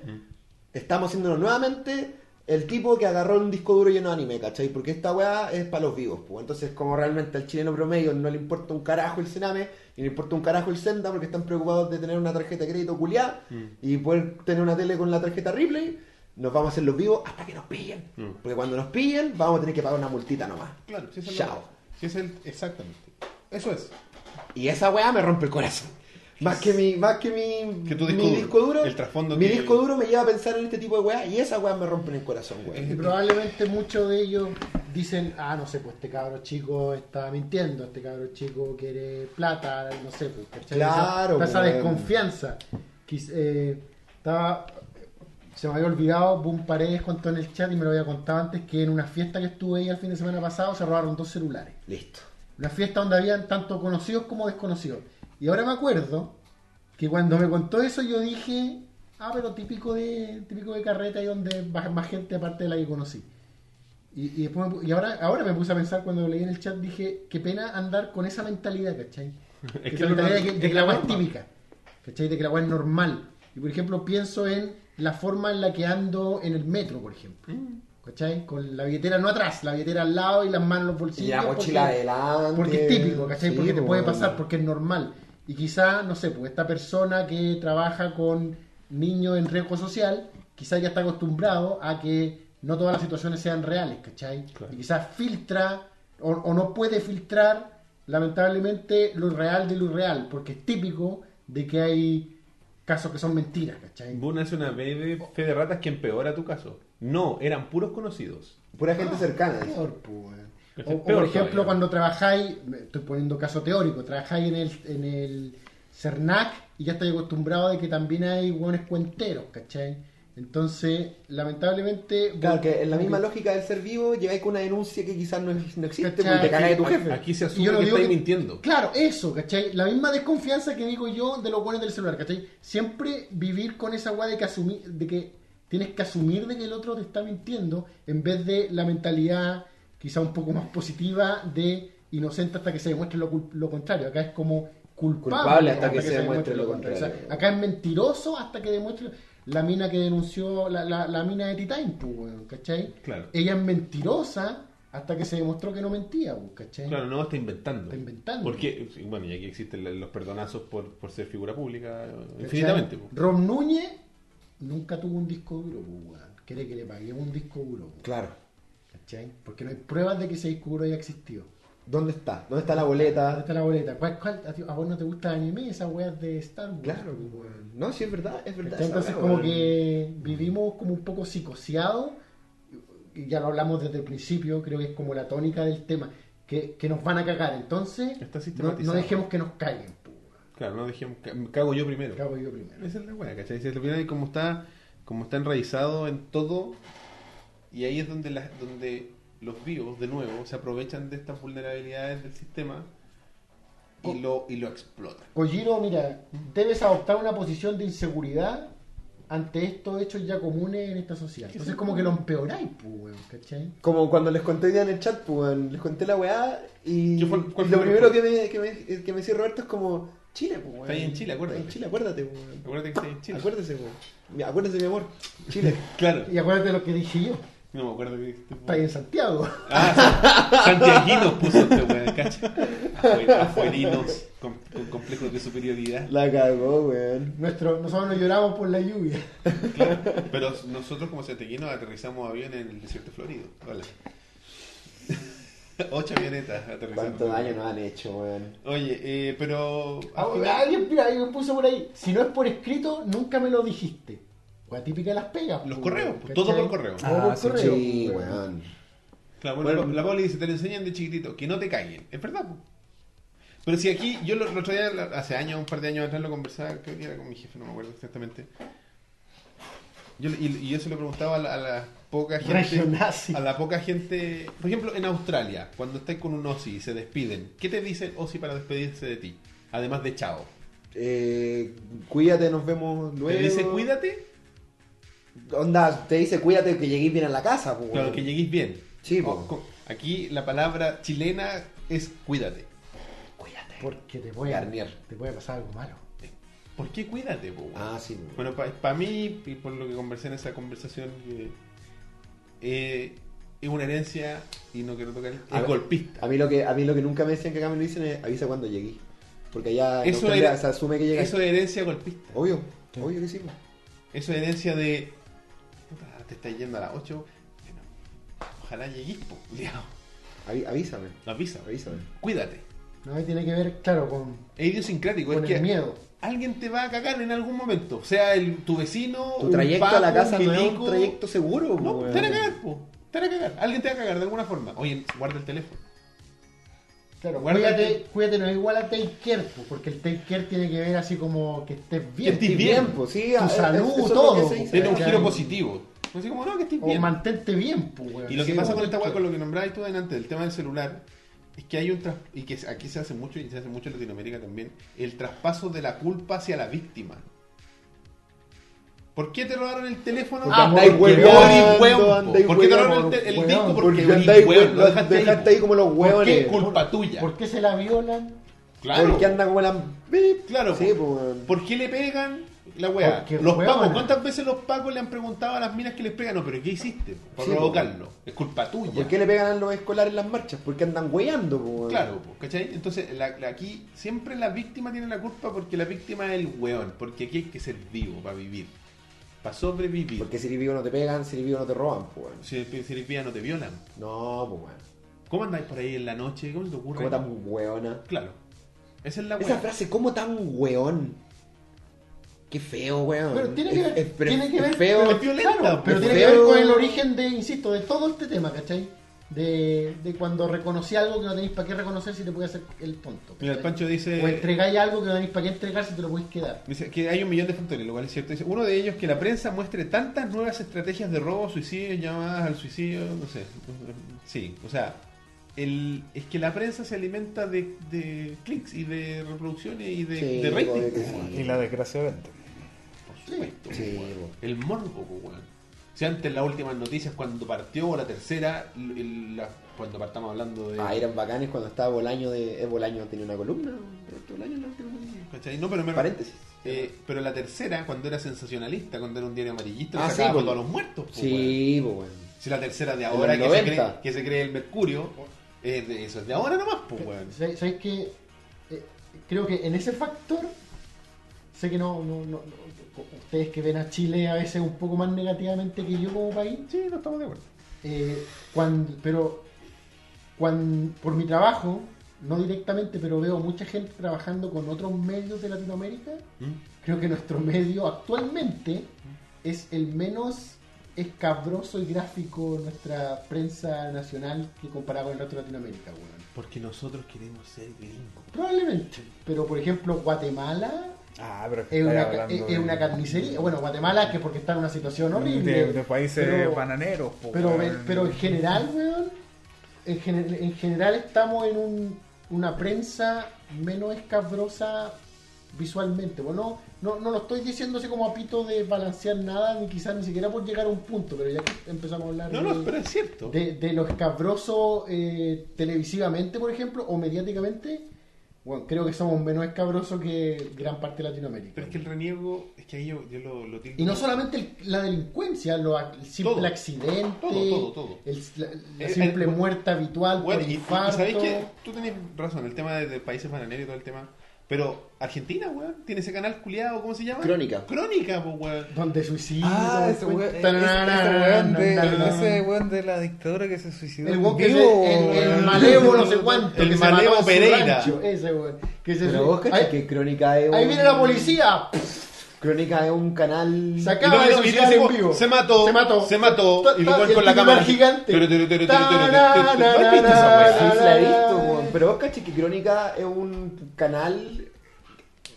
estamos haciéndonos nuevamente el tipo que agarró un disco duro lleno de anime, ¿cachai? Porque esta weá es para los vivos, pues. Entonces, como realmente al chileno promedio no le importa un carajo el Sename, ni le importa un carajo el Senda, porque están preocupados de tener una tarjeta de crédito culiada y poder tener una tele con la tarjeta Ripley, nos vamos a hacer los vivos hasta que nos pillen. Mm. Porque cuando nos pillen, vamos a tener que pagar una multita nomás. Claro, si es el Chao. Si es el, exactamente. Eso es. Y esa weá me rompe el corazón. Más que mi, más que mi, Que tu mi disco duro. disco duro, El trasfondo mi que- disco duro me lleva a pensar en este tipo de weá y esas weas me rompen el corazón. Y probablemente muchos de ellos dicen, ah, no sé, pues este cabro chico está mintiendo, este cabro chico quiere plata, no sé, pues, ¿cachai? Claro, Está esa weón. desconfianza. Quis- eh, estaba, se me había olvidado, Boom Paredes contó en el chat y me lo había contado antes, que en una fiesta que estuve ahí el fin de semana pasado se robaron dos celulares. Listo. Una fiesta donde habían tanto conocidos como desconocidos. Y ahora me acuerdo que cuando me contó eso yo dije, ah, pero típico de típico de carreta y donde va más gente aparte de la que conocí. Y, y, después me y ahora, ahora me puse a pensar cuando lo leí en el chat, dije, qué pena andar con esa mentalidad, ¿cachai? [LAUGHS] Es que mentalidad de de que la weá es típica, ¿cachai? De que la weá es normal. Y por ejemplo pienso en la forma en la que ando en el metro, por ejemplo. Mm. ¿Cachai? Con la billetera no atrás, la billetera al lado y las manos en los bolsillos. Y la porque- mochila adelante. porque es típico, ¿cachai? Sí, porque te puede pasar, porque es normal. Y quizá, no sé, pues esta persona que trabaja con niños en riesgo social, quizá ya está acostumbrado a que no todas las situaciones sean reales, ¿cachai? Claro. Y quizás filtra o, o no puede filtrar, lamentablemente, lo real de lo irreal, porque es típico de que hay casos que son mentiras, ¿cachai? Boone hace una fe de, fe de ratas que empeora tu caso. No, eran puros conocidos. Pura gente cercana. Peor, pues, weón. Es O, por ejemplo, todavía. cuando trabajáis, me estoy poniendo caso teórico, trabajáis en el, en el CERNAC y ya estáis acostumbrados de que también hay buenos cuenteros, ¿cachai? Entonces, lamentablemente... Claro, que en la misma que- lógica del ser vivo llegáis con una denuncia que quizás no, no existe ¿Cachai? porque te cagas de tu jefe. Aquí se asume yo que estáis que- mintiendo. Claro, eso, ¿cachai? La misma desconfianza que digo yo de los buenos del celular, ¿cachai? Siempre vivir con esa weá de que asumir, de que tienes que asumir de que el otro te está mintiendo, en vez de la mentalidad quizá un poco más positiva de inocente hasta que se demuestre lo, lo contrario. Acá es como culpable, Culpable hasta que se demuestre lo contrario. O sea, acá es mentiroso hasta que demuestre la mina que denunció, la, la, la mina de Titan, pues, ¿cachai? Claro. Ella es mentirosa hasta que se demostró que no mentía, pues, ¿cachai? Claro, no está inventando. Está inventando. Porque, bueno, y aquí existen los perdonazos por, por ser figura pública eh, ¿Cachai? infinitamente. po. Rob Núñez nunca tuvo un disco duro, pues. Quiere que le paguemos un disco duro, pues, Claro. ¿Cachai? Porque no hay pruebas de que ese disco duro haya existido. ¿Dónde está? ¿Dónde está la ¿Dónde boleta? está la boleta? ¿Cuál, cuál- a, ti- a vos no te gusta el anime? Esas weas de Star Wars. Claro, pues, weón. No, sí, es verdad, es verdad. Entonces como que vivimos como un poco psicoseados, y ya lo hablamos desde el principio, creo que es como la tónica del tema, que, que nos van a cagar. Entonces, no, sistematizado. no dejemos que nos pues, weón. Claro, no dejemos. Cago yo primero. Cago yo primero. Esa es la weá, ¿cachai? Si al final, como está, como está enraizado en todo, Y ahí es donde, las- donde los vivos, de nuevo, se aprovechan de estas vulnerabilidades del sistema y lo, y lo explotan. Kojiro, mira, debes adoptar una posición de inseguridad ante estos hechos ya comunes en esta sociedad. Entonces, como que lo empeoráis, pues, ¿cachai? Como cuando les conté día en el chat, pues, les conté la weá y, ¿Qué fue- cuál y fue lo primero que me, que, me, que me decía Roberto es como Chile, pues. Está ahí en Chile, acuérdate. Está en Chile, acuérdate, pues. Acuérdate que estoy en Chile. Acuérdese, weón. Mi- Acuérdese, mi amor. Chile. [LAUGHS] Claro. Y acuérdate de lo que dije yo. No me acuerdo que este- Está ahí en Santiago. Ah, San- Santiaguinos puso este weón, cacha. Afuer- Afuerinos con, con complejos de superioridad. La cagó, weón. Nuestro, nosotros nos lloramos por la lluvia. Claro. Pero nosotros como santiaguinos aterrizamos aviones en el desierto florido. Hola. Ocho avionetas aterrizando. ¿Cuántos daños nos han hecho, weón? Oye, eh, pero. Ah, Alguien, mira, alguien me puso por ahí. Si no es por escrito, nunca me lo dijiste. La típica de las pegas. Los pues, correos, pues, ¿cachai? todo por correo. Todo Ah, por sí, correo. Sí, pues, weón. Claro, bueno, Bueno. la Poli dice, te lo enseñan de chiquitito, que no te caguen. Es verdad, po. Pero si aquí, yo lo, el otro día, hace años, un par de años atrás, lo conversaba, creo que era con mi jefe, no me acuerdo exactamente. Yo, y, y yo se lo preguntaba a la, a la poca gente. Regionazi. A la poca gente. Por ejemplo, en Australia, cuando estáis con un OSI y se despiden, ¿qué te dice el OSI para despedirse de ti? Además de chao. Eh, cuídate, nos vemos luego. ¿Te dice cuídate? Onda, te dice cuídate que lleguéis bien a la casa, pues, Claro, que lleguéis bien. Sí, O- po. co- Aquí la palabra chilena es cuídate. Cuídate. Porque te puede, Garnier. te puede pasar algo malo. ¿Por qué cuídate, weón? Ah, sí, weón. Bueno, para mí, y por lo que conversé en esa conversación, eh, es una herencia, y no quiero tocar, es A golpista. A mí lo que a mí lo que nunca me decían que acá me lo dicen es avisa cuando llegué. Porque allá Eso era- se asume que llega. Eso es herencia golpista. Obvio, obvio que sí. pues. Eso es herencia de. Te estás yendo a las 8. Bueno, ojalá llegues, po, culiao. Avi- avísame, avisa. avísame. Cuídate. No tiene que ver, claro, con, Es idiosincrático. con es el que miedo. alguien te va a cagar en algún momento. Sea el, tu vecino. Tu un trayecto a Paco, la casa no es milico. un trayecto seguro, No, te van a cagar, po. Te van a cagar. Alguien te va a cagar de alguna forma. Oye, guarda el teléfono. Claro, Guárdate. cuídate, cuídate no es igual a take care, pues, porque el take care tiene que ver así como que estés bien. estés bien. pues, sí, Tu a- salud, eso es lo todo, que se dice. Tiene un giro positivo. Así como, no, que estés O bien. mantente bien, pues, weón. Y lo que pasa con esta weá, con lo que nombrabas tú delante, del tema del celular, es que hay un tras- y que aquí se hace mucho y se hace mucho en Latinoamérica también, el traspaso de la culpa hacia la víctima. ¿Por qué te robaron el teléfono? Porque Ah, andáis andáis ¿Por qué te robaron el, el disco? Porque, Porque lo dejaste, ahí, dejaste po. ahí como los ¿Por hueones. qué? Culpa tuya. ¿Por qué se la violan? Claro. Porque anda como la. Claro, Sí, pues. ¿Por qué le pegan la weá? Los huevona. pacos, ¿cuántas veces los pacos le han preguntado a las minas que les pegan? No, pero ¿qué hiciste? Por Sí, provocarlo. Es culpa tuya. ¿Por qué le pegan a los escolares en las marchas? Porque andan pues, weón. Claro, po, ¿cachai? Entonces, la- la- aquí siempre la víctima tiene la culpa porque la víctima es el weón. Porque aquí hay que ser vivo para vivir. Para sobrevivir. Porque si eres vivo no te pegan, si eres vivo no te roban, pues, weón. Si, si eres viva no te violan. No, pues, weón. ¿Cómo andáis por ahí en la noche? ¿Cómo se te ocurre? ¿Cómo tan hueona? Claro. Esa es la Esa weá. frase, ¿cómo tan hueón? Qué feo, weón. Pero tiene que Es- ver, es- pero tiene que ver, feo. pero, violenta, claro, que feo. ver con el origen de, insisto, de todo este tema, ¿cachai? De, de cuando reconocí algo que no tenéis para qué reconocer si te puede hacer el tonto. Mira, el. Pancho dice... O entregáis algo que no tenéis para qué entregar si te lo podéis quedar. Dice que hay un millón de factores, lo cual es cierto. Dice, uno de ellos que la prensa muestre tantas nuevas estrategias de robo, suicidio, llamadas al suicidio, no sé. Sí, o sea, el, es que la prensa se alimenta de, de clics y de reproducciones y de, Sí, de rating. que. Y la desgracia Sí, po. El morbo, po, weón. Si antes las últimas noticias, cuando partió la tercera, el- la- cuando partamos hablando de... Ah, eran bacanes cuando estaba Bolaño de. Eh, Bolaño tenía una columna. Bolaño. ¿cachai? No, pero me- Paréntesis. eh, pero la tercera, cuando era sensacionalista, cuando era un diario amarillista, Ah, sí, sacaba fotos a los muertos. po, weón. Sí, pues, weón. Si la tercera de ahora que se, 90. cree, que se cree el Mercurio, es de- eso es de ahora nomás, pues, weón. ¿Sabéis sabéis que eh, creo que en ese factor, sé que no, no, no- no- ustedes que ven a Chile a veces un poco más negativamente que yo como país, Sí, no estamos de acuerdo. eh, cuando, pero cuando, por mi trabajo, no directamente, pero veo mucha gente trabajando con otros medios de Latinoamérica, creo que nuestro medio actualmente es el menos escabroso y gráfico nuestra prensa nacional que comparado con el resto de Latinoamérica, weón. Porque nosotros queremos ser gringos. Probablemente. Pero por ejemplo, Guatemala Ah, pero es una, hablando es- de- una carnicería. Bueno, Guatemala que porque está en una situación horrible. de, de países pero- bananeros. po, Pero, weón. pero en general, weón, en, gener- en general estamos en un- una prensa menos escabrosa visualmente. Bueno, no, no lo estoy diciendo así como a pito de balancear nada, ni quizás ni siquiera por llegar a un punto, pero ya que empezamos a hablar No, de, no, pero es cierto. de, de lo escabroso eh, televisivamente, por ejemplo, o mediáticamente, bueno, creo que somos menos escabrosos que gran parte de Latinoamérica. Pero es que el reniego, es que ahí yo, yo lo, lo tildo. Y no solamente el- la delincuencia, lo, el simple Todo. accidente, Todo, todo, todo. el- la, la Eh, simple eh, muerte habitual Bueno, por y, y infarto. sabéis que tú tenés razón, el tema de, de países bananeros y todo el tema. Pero Argentina, weón, tiene ese canal culiado, ¿cómo se llama? Crónica. Crónica, pues, weón. Donde suicidio. Ah, ese weón, ese, weón de, ese weón de la dictadura que se suicidó. El weón que vivo, se, el, malevo no sé cuánto. El malevo Pereira. rancho, Ese weón. Que se Pero vos cachai ahí, que Crónica es ahí viene la policía. Crónica es un canal. Se acaba de suicidar en vivo. Se mató, Se mató. se mató, y el con la cámara gigante. Pero, pero, pero, pero, pero, weón. Pero vos cachai que Crónica es un canal.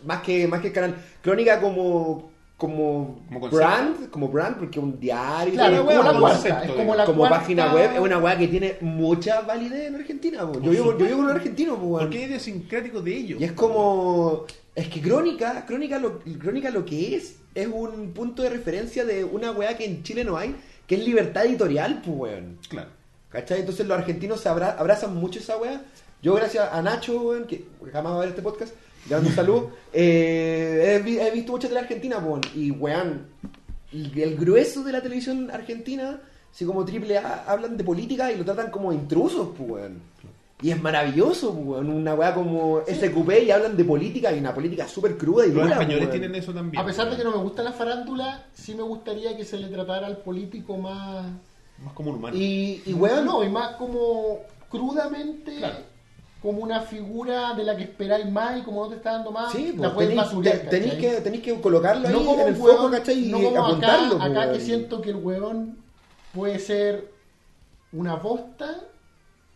Más que, más que canal. Crónica como. Como, brand, como brand, porque es un diario. Claro, es como la weá, cuarta. concepto, Es como la como cuarta- página web, es una weá que tiene mucha validez en Argentina. Yo, vivo, yo vivo con un argentino, po, weón. Porque es idiosincrático de ellos. Y es como. Es que Crónica, Crónica lo, Crónica lo que es, es un punto de referencia de una weá que en Chile no hay, que es libertad editorial, pues weón. Claro. ¿Cachai? Entonces los argentinos se abra- abrazan mucho esa weá. Yo, gracias a Nacho, weón, que jamás va a ver este podcast, le mando un saludo, eh, he, he visto mucha tele argentina, weón. Y weón, el, el grueso de la televisión argentina, así como triple A, hablan de política y lo tratan como intrusos, pues weón. Y es maravilloso, pues, weón. Una weá como SQP y hablan de política y una política súper cruda y Los dura. españoles weón. tienen eso también. A pesar de que no me gusta la farándula, sí me gustaría que se le tratara al político más. Más como un humano. Y, y weón, no, y más como crudamente. Claro. Como una figura de la que esperáis más y como no te está dando más, Sí, la pues, puedes tenéis, que, colocarlo ahí no como en el hueón, ¿cachai? Y no como apuntarlo. acá, pues, acá que siento que el huevón puede ser una bosta,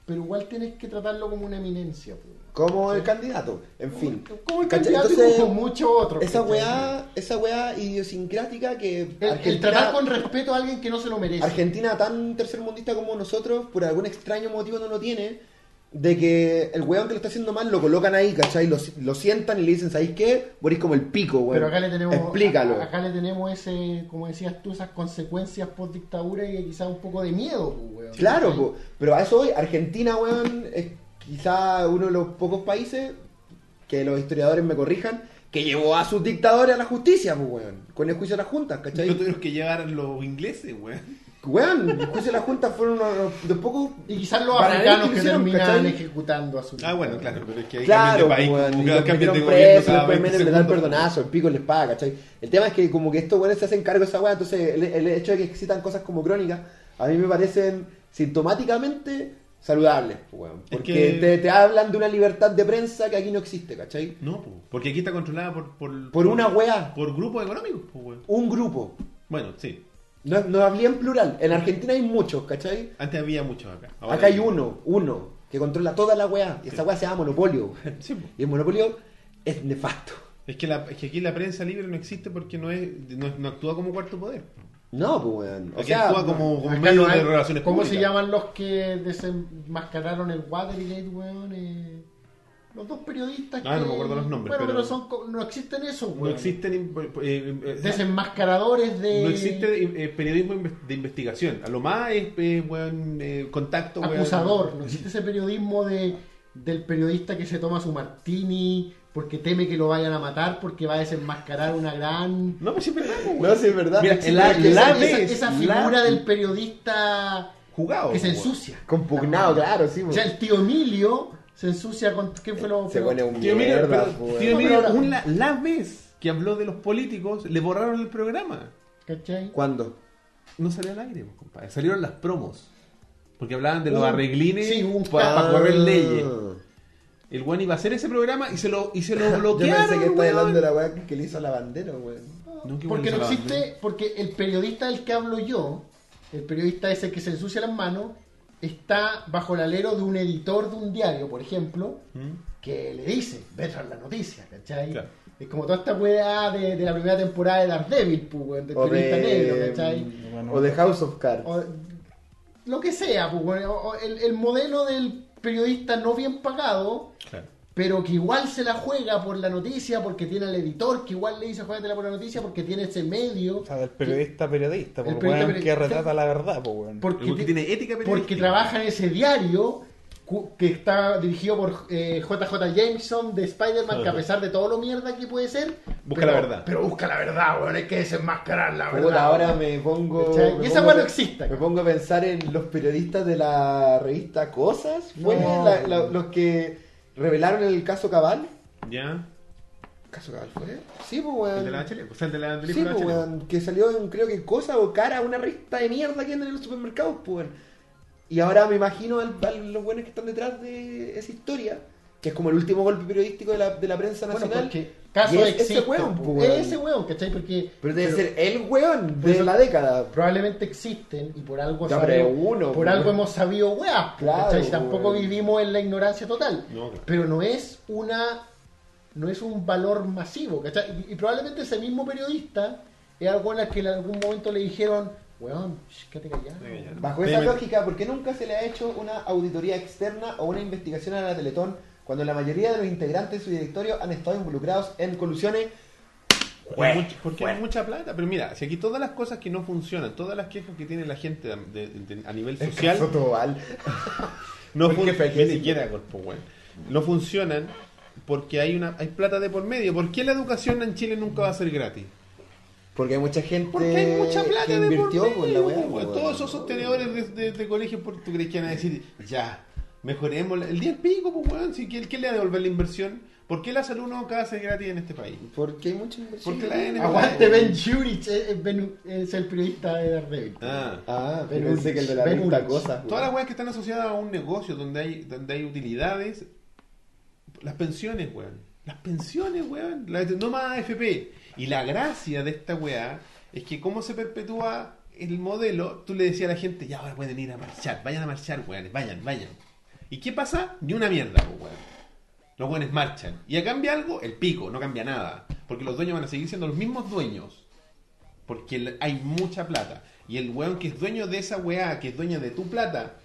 pero igual tienes que tratarlo como una eminencia. pues. Como el candidato, en fin. Como el ¿Cachai? candidato y Entonces, como muchos otros. Esa weá, esa weá idiosincrática que El, tratar con respeto a alguien que no se lo merece. Argentina tan tercermundista como nosotros, por algún extraño motivo no lo tiene, de que el weón que lo está haciendo mal lo colocan ahí, ¿cachai? Lo, lo sientan y le dicen, ¿sabéis qué? Morís como el pico, weón. Pero acá le tenemos, Explícalo. acá le tenemos ese, como decías tú, esas consecuencias post dictadura y quizás un poco de miedo, pues, weón. Claro, pero a eso hoy, Argentina, weón, es quizá uno de los pocos países, que los historiadores me corrijan, que llevó a sus dictadores a la justicia, pues, weón, con el juicio de las juntas, ¿cachai? Yo tuvieron que llevar los ingleses, weón. Weón, el juicio de las juntas fueron uno de los- de los pocos... Y quizás los Bananeros africanos que que terminan ¿cachai? ejecutando a su Ah, bueno, claro, pero es que hay Claro, cambios de país, y cambio de presos, cada después 20 Menem le da el segundos. perdonazo, el pico les paga, ¿cachai? El tema es que como que estos weones se hacen cargo de esa weá, entonces el, el hecho de que existan cosas como crónicas, a mí me parecen sintomáticamente saludables, weón. Es Porque que- te, te hablan de una libertad de prensa que aquí no existe, ¿cachai? No, po, porque aquí está controlada por... Por, Por una weá, Por grupos económicos, weón. un grupo. Bueno, sí. No, no hablé en plural. En Argentina hay muchos, ¿cachai? Antes había muchos acá. Ahora Acá hay uno, uno, que controla toda la weá. Y esa weá se llama monopolio. [LAUGHS] Sí. Y el monopolio es nefasto. Es que, la, es que aquí la prensa libre no existe porque no, es, no, no actúa como cuarto poder. No, pues weón. O sea, actúa como, como medio no hay- de relaciones ¿Cómo públicas. se llaman los que desenmascararon el Watergate, weón? Eh, los dos periodistas Ah, que... no me acuerdo los nombres, Bueno, pero- pero, son, co- no existen esos, weón. No existen... eh, eh, eh, Desenmascaradores de... no existe eh, periodismo de investigación. A lo más es eh, weón, eh, contacto. weón. acusador. No [LAUGHS] existe ese periodismo de del periodista que se toma su martini porque teme que lo vayan a matar porque va a desenmascarar una gran No, pues sí es verdad, weón. No, sí, es verdad. Mira, Sí, la- pero es que la esa, vez, esa- esa la- figura del periodista Jugado. que se weón. ensucia. Compugnado, claro, sí. O sea, el tío Emilio se ensucia con ¿qué fue lo Se pone un Tío mierda, pero, pues, tío. Emilio, No, pero- un- la, la vez que habló de los políticos, le borraron el programa. ¿Cachai? ¿Cuándo? No salió al aire, pues, compadre. Salieron las promos. Porque hablaban de los Un- arreglines sí, un para caso. correr leyes. El weón iba a hacer ese programa y se lo, y se lo [LAUGHS] Yo bloquearon. pensé que weón. hablando de la weá que- que le hizo a la bandera, weón. No, Porque no existe, porque el periodista del que hablo yo, el periodista ese que se ensucia las manos, está bajo el alero de un editor de un diario, por ejemplo, ¿Mm? que le dice, ve tras la noticia, ¿cachai? Claro. Es como toda esta weá de, de la primera temporada de Daredevil, pues, del O periodista negro, de, ¿cachai? Bueno, o de House of Cards. O- lo que sea, pues, o- o el, el modelo del periodista no bien pagado, Claro. Pero que igual se la juega por la noticia, porque tiene al editor, que igual le dice juégatela por la noticia, porque tiene ese medio, O sea, del periodista periodista, El por periodista weón que retrata la verdad, pues weón. porque, Porque ti- tiene ética porque periodística. trabaja en ese diario que está dirigido por eh, JJ Jameson de Spider-Man, que a pesar de todo lo mierda que puede ser, Busca pero- la verdad. Pero busca la verdad, weón, hay que desenmascarar la verdad. Puta, ahora weón. me pongo. Me Y esa pongo no existe. Me pongo a pensar en los periodistas de la revista Cosas. ¿Fue No. la- la- los que revelaron el caso Cabal? ¿Ya? ¿Caso Cabal fue? Sí, pues, weón. El de la Bachelet. O sea, el de la del Sí, pues, weón, que salió en, creo que Cosa o Cara, una revista de mierda que andan en los supermercados, pues, weón. Y ahora me imagino al- a los buenos que están detrás de esa historia, que es como el último golpe periodístico de la, de la prensa Bueno, nacional. porque caso Y es existe, ese weón, pues, weón. ese weón, ¿cachai? Porque Pero debe pero ser el weón de la década. probablemente existen y por algo Ya, pero uno, por po. algo hemos sabido weas, Claro. Si tampoco vivimos en la ignorancia total. No, claro. Pero no es una no es un valor masivo, ¿cachai? Y, y probablemente ese mismo periodista es algo en la que en algún momento le dijeron, weón, quédate callado. Bajo esa lógica, ¿por qué nunca se le ha hecho una auditoría externa o una investigación a la Teletón cuando la mayoría de los integrantes de su directorio han estado involucrados en colusiones? Porque hay mucha- porque hay mucha plata. Pero mira, si aquí todas las cosas que no funcionan, todas las quejas que tiene la gente de- de- de- a nivel [LAUGHS] social, [LAUGHS] no Porque funcionan. fue Ni siquiera, pues, bueno, no funcionan porque hay una hay plata de por medio. ¿Por qué la educación en Chile nunca va a ser gratis? Porque hay mucha gente Porque hay mucha plata que de por con medio, la weá. pues. Todos esos sostenedores de, de, de colegios, ¿por- ¿tú crees que van a decir, ya, mejoremos la- el día del pico, pues, weón? Si, ¿quién, quién le va a devolver la inversión? ¿Por qué la salud no va a ser gratis en este país? Porque hay mucha inversión. Porque la N- Aguante Ben Jurich, eh, eh, Ben- es el periodista de Daredevil. Ah. Ah, Ben que el de la Ben revista Ulrich. Cosas. Todas las weas que están asociadas a un negocio donde hay, donde hay utilidades, las pensiones, weón. Las pensiones, weón. La- no más AFP. Y la gracia de esta weá es que cómo se perpetúa el modelo, tú le decías a la gente, ya ahora pueden ir a marchar, vayan a marchar, weón, vayan, vayan. ¿Y qué pasa? Ni una mierda, pues, weón. Los weones marchan. Y a cambia algo, el pico, no cambia nada. Porque los dueños van a seguir siendo los mismos dueños. Porque hay mucha plata. Y el weón que es dueño de esa weá, que es dueño de tu plata,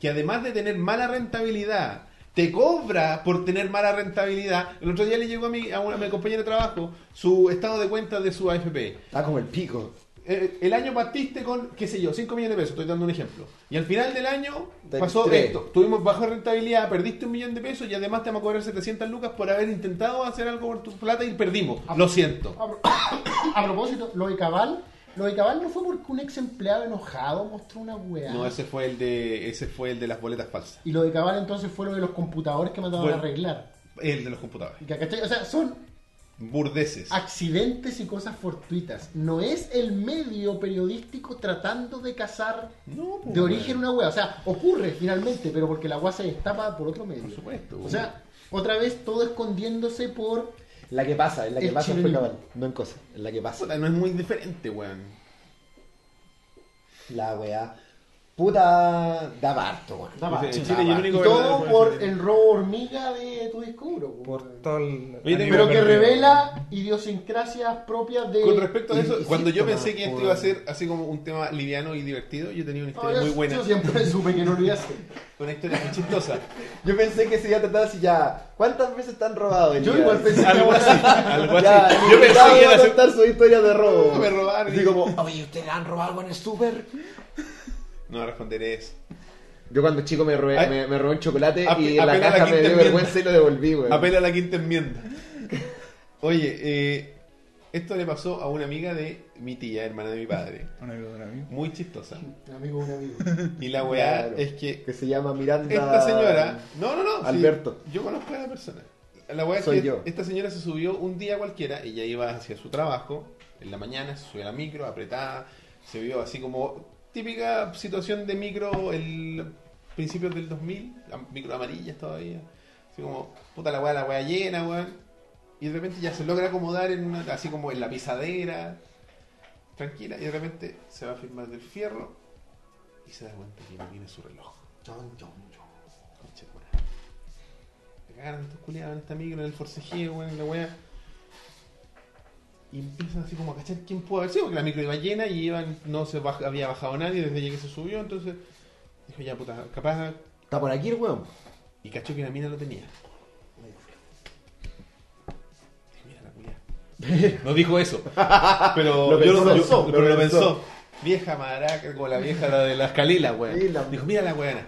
que además de tener mala rentabilidad, te cobra por tener mala rentabilidad. El otro día le llegó a mi, a una, mi compañera de trabajo su estado de cuenta de su AFP. Está como el pico. Eh, el año partiste con, qué sé yo, 5 millones de pesos, estoy dando un ejemplo. Y al final del año De pasó esto. Tuvimos baja rentabilidad, perdiste un millón de pesos y además te vamos a cobrar 700 lucas por haber intentado hacer algo por tu plata y perdimos. Lo siento. A, pro- [COUGHS] a propósito, lo de Cabal, lo de Cabal no fue porque un ex empleado enojado mostró una weá. No, ese fue el de ese fue el de las boletas falsas. Y lo de Cabal entonces fue lo de los computadores que mandaban Fue- a arreglar. El de los computadores. Y que, ¿cachai? O sea, son Burdeces. accidentes y cosas fortuitas. No es el medio periodístico tratando de cazar No, pues, de origen una wea. O sea, ocurre finalmente, pero porque la wea se destapa por otro medio. Por supuesto. O sea, otra vez todo escondiéndose por La que pasa, en la que El pasa fue cabal. No en cosas, en la que pasa. Puta, no es muy diferente, weón. La weá. Puta. Da parto, weón. Todo por el robo hormiga de tu disco duro. Por todo el. Pero que revela idiosincrasias propias de. Con respecto a eso, cuando yo pensé que esto iba a ser así como un tema liviano y divertido, yo tenía una No, historia yo- muy buena. Yo siempre [LAUGHS] supe que no lo iba a hacer. Una historia muy chistosa. Yo pensé que se iba a tratar así ya. ¿Cuántas veces te han robado? Yo igual pensé que Algo iba a así. Algo así. Yo pensé que era a contar su historia de robo. [LAUGHS] Me robaron. Así como, oye, ¿ustedes han robado algo en el súper? No responderé eso. Yo cuando chico me robé, Ay. me, me robé un chocolate y en la apela a la caja me dio enmienda. vergüenza y lo devolví, weón. Apela a la quinta enmienda. Oye, eh, esto le pasó a una amiga de mi tía, hermana de mi padre. [LAUGHS] Un amigo de un amigo. Muy chistosa. Un amigo, un amigo. Y la weá Claro. es que Que se llama Miranda. esta señora. No, no, no. sí, Alberto. yo conozco a la persona. La weá es Soy que yo. esta señora se subió un día cualquiera. Ella iba hacia su trabajo en la mañana, se subió a la micro, apretada. Se vio así como típica situación de micro el principios del 2000, am- micro amarillas todavía. Así como, puta la weá, la weá llena, weón. Y de repente ya se logra acomodar en una, así como en la pisadera, tranquila, y de repente se va a firmar del fierro y se da cuenta que no tiene su reloj. Chon, chon, chon. Me cagaron estos culiados en esta micro, en el forcejeo, weón, en la weá. Y empiezan así como a cachar quién puede haber sido, porque la micro iba llena y iban, no se baj- había bajado nadie desde que se subió, entonces dijo ya puta, capaz. Está por aquí el weón. Y cachó que la mina lo tenía. Dijo, mira la culiada. [LAUGHS] No dijo eso, pero Lo yo pensó, yo- lo pero lo pensó. pensó. Vieja maraca, como la vieja la de las calilas, weón. Dijo, mira la weona.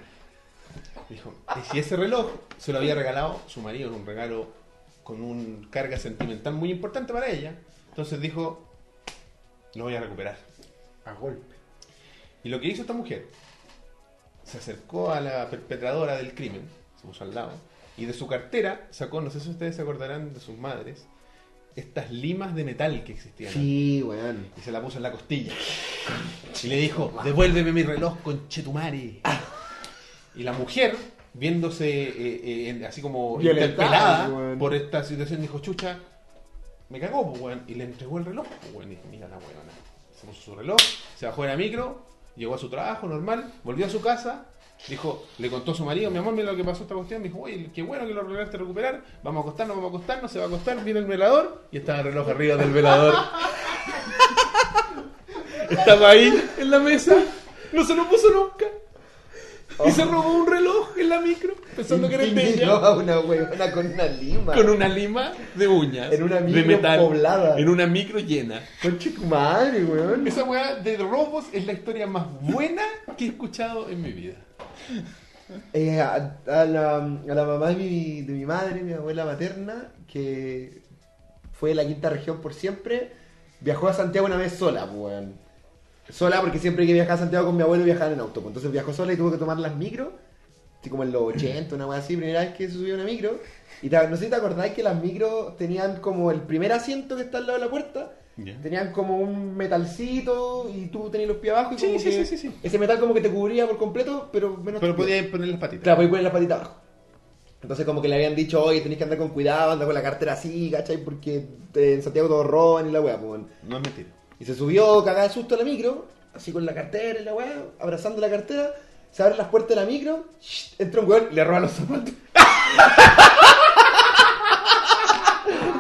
Dijo, y si ese reloj se lo había regalado su marido en un regalo con un carga sentimental muy importante para ella, entonces dijo, lo voy a recuperar. A golpe. Y lo que hizo esta mujer, se acercó a la perpetradora del crimen, se puso al lado, y de su cartera sacó, no sé si ustedes se acordarán de sus madres, estas limas de metal que existían. Sí, weón. Y se la puso en la costilla. Y le dijo, devuélveme mi reloj con Chetumari. Y la mujer, viéndose eh, eh, así como Violentada, interpelada weón. por esta situación, dijo, chucha, me cagó, pues, weón. Y le entregó el reloj, pues, weón. Y mira la weona. Se puso su reloj, se bajó de la micro, llegó a su trabajo normal, volvió a su casa, dijo, le contó a su marido, mi amor, mira lo que pasó esta cuestión. Dijo, oye, qué bueno que lo lograste recuperar, vamos a acostarnos, vamos a acostarnos, se va a acostar, viene el velador, y estaba el reloj arriba del velador. [LAUGHS] Estaba ahí en la mesa, no se lo puso nunca. Y se robó un reloj en la micro, pensando que era el de ella. a una weona con una lima. Con una lima de uñas. En una de micro metal. poblada. En una micro llena. Conche tu madre, weón. Esa weá de robos es la historia más buena que he escuchado en mi vida. Eh, a, a la, a la mamá de mi, de mi madre, mi abuela materna, que fue de la quinta región por siempre, viajó a Santiago una vez sola, pues, weón. Sola porque siempre que viajaba a Santiago con mi abuelo viajaban en auto. pues. Entonces viajó sola y tuvo que tomar las micro, así como en los 80, una weá así, primera vez que se subió una micro. Y te- no sé si te acordáis que las micros tenían como el primer asiento que está al lado de la puerta, Ya. tenían como un metalcito y tú tenías los pies abajo y Sí, como sí, que sí, sí, sí. ese metal como que te cubría por completo, pero menos Pero tus pies. podía poner las patitas. Claro, podéis poner la patita abajo. Entonces como que le habían dicho, oye, tenéis que andar con cuidado, andar con la cartera así, ¿cachai? Porque eh, en Santiago todos roban y la weá, pues. No es mentira. Y se subió cagada de susto a la micro, así con la cartera y la weá, abrazando la cartera, se abren las puertas de la micro, shh, entra un weón y le roba los zapatos.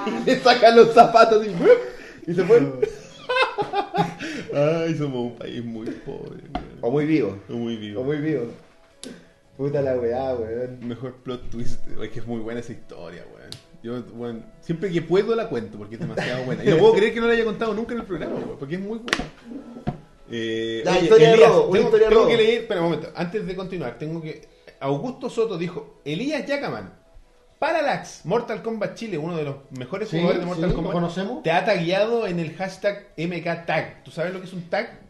y [LAUGHS] le sacan los zapatos y, y se fue. [LAUGHS] Ay, somos un país muy pobre. O muy vivo, Muy vivo. o muy vivo. Puta la weá, weón. Mejor plot twist. Es que es muy buena esa historia, weón. Yo, weón, siempre que puedo la cuento porque es demasiado buena. Y no puedo creer que no la haya contado nunca en el programa, porque es muy buena. Eh, La historia de robo, una tengo, historia de tengo robo. que leer, espera un momento, antes de continuar, tengo que. Augusto Soto dijo: Elías Yacaman, Parallax, Mortal Kombat Chile, uno de los mejores Sí, jugadores de Mortal sí, Kombat. conocemos. Te ha tagueado en el hashtag MKTag. ¿Tú sabes lo que es un tag?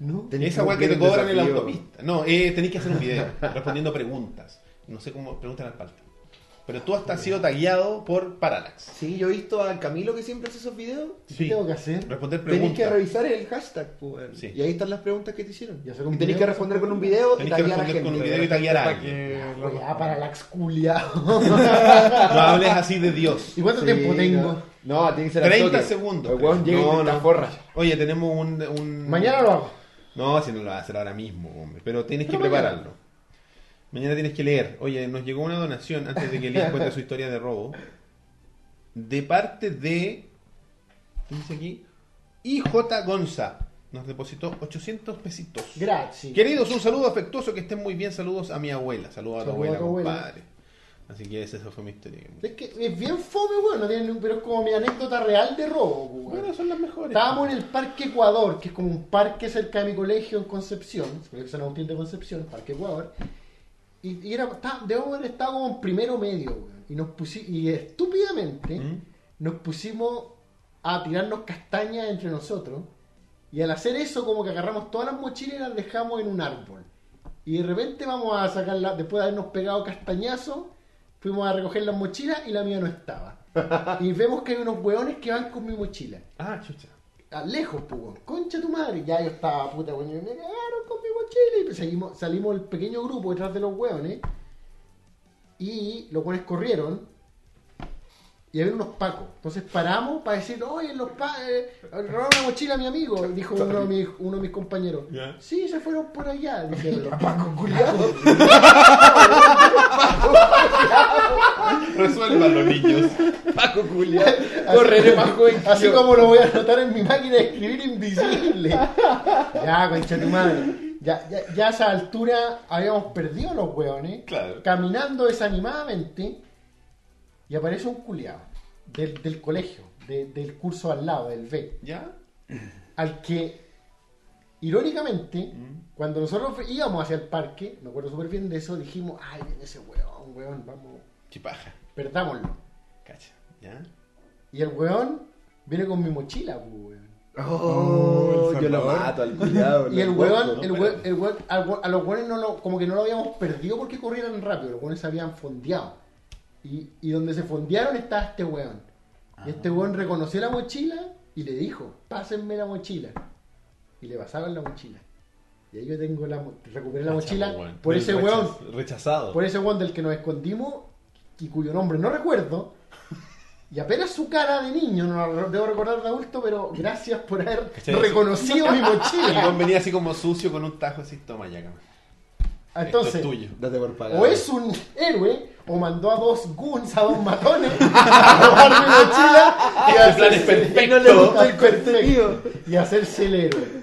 No. Esa que weá que te cobran en la desafío. autopista. No, eh, tenéis que hacer un video [LAUGHS] respondiendo preguntas. No sé cómo preguntan al palta. Pero tú hasta has sido tagueado por Parallax. Sí, yo he visto a Camilo que siempre hace esos videos. ¿Qué tengo que hacer? Responder Tenéis preguntas. que revisar el hashtag, pues. Sí. y ahí están las preguntas que te hicieron. Y Y, video. que responder con un video y Tenéis que taguear a la responder gente. con un video y taguear a Para alguien. ah, para la exculiado. [LAUGHS] No hables así de Dios. ¿Y cuánto Sí, tiempo tengo? No, no, tiene que ser al 30 toque. segundos. El weón llega y No, te no. forra. Oye, tenemos un, un- Mañana lo hago. No, si no lo vas a hacer ahora mismo, hombre. Pero tienes que mañana. prepararlo. Mañana tienes que leer. Oye, nos llegó una donación antes de que Elías cuente su historia de robo. De parte de. ¿Qué dice aquí? IJ Gonza. Nos depositó 800 pesitos. Gracias. Queridos, un saludo afectuoso, que estén muy bien. Saludos a mi abuela. Saludos a tu abuela, a tu abuela. compadre. Así que esa fue mi historia. Es que es bien fome, weón. No tiene ni- pero es como mi anécdota real de robo, weón. Bueno, son las mejores. Estábamos en el Parque Ecuador, que es como un parque cerca de mi colegio en Concepción, colegio San Agustín de Concepción, Parque Ecuador. Y, y era, está- debo haber estado como en primero medio, weón. Y nos pusimos, y estúpidamente, ¿Mm? nos pusimos a tirarnos castañas entre nosotros. Y al hacer eso, como que agarramos todas las mochilas y las dejamos en un árbol. Y de repente vamos a sacarla, después de habernos pegado castañazos, fuimos a recoger las mochilas y la mía no estaba. [LAUGHS] y vemos que hay unos hueones que van con mi mochila. Ah, chucha. Lejos, pues, concha tu madre. Ya yo estaba puta, weón. Me cagaron con mi mochila. Y pues seguimos, salimos el pequeño grupo detrás de los hueones. Y los hueones corrieron. Y había unos pacos. Entonces paramos para decir, oye, los pacos, robaron una mochila a mi amigo, dijo uno de mis, uno de mis compañeros. Ya. Sí, se fueron por allá, dijeron los [LAUGHS] Paco culiado. Resuelvan los niños. Paco culiado. Correré más joven. Así como lo voy a anotar en mi máquina de escribir invisible. Ya, concha tu madre. Ya, ya, ya a esa altura habíamos perdido los hueones. Claro. Caminando desanimadamente. Y aparece un culiado del, del colegio, de- del curso al lado, del B. ¿Ya? Al que, irónicamente, Mm. cuando nosotros íbamos hacia el parque, me acuerdo súper bien de eso, dijimos, ay, viene ese hueón, hueón, vamos, Chipaja. perdámoslo. Cacha. ¿Ya? Y el hueón viene con mi mochila, pues, hueón. Oh, El yo lo mato al culiado. Y el corto. el hueón, el hueón- al hue- a los hueones no lo, como que no lo habíamos perdido porque corrieran rápido, los hueones se habían fondeado. Y, y donde se fondearon estaba este hueón. Y este hueón reconoció la mochila y le dijo, pásenme la mochila. Y le pasaron la mochila. Y ahí yo tengo la recuperé la mochila weón. por ese rechaz- hueón, Rechazado. por ese hueón del que nos escondimos y cuyo nombre no recuerdo. [LAUGHS] Y apenas su cara de niño, no la debo recordar de adulto, pero gracias por haber reconocido mi Y mochila. [LAUGHS] Venía así como sucio con un tajo así, toma ya. Entonces, Esto es tuyo. Date por pagado. o es un héroe, o mandó a dos goons, a dos matones, [LAUGHS] a robar mi mochila y a Ese plan es hacerse- perfecto. le el. Y hacerse el héroe.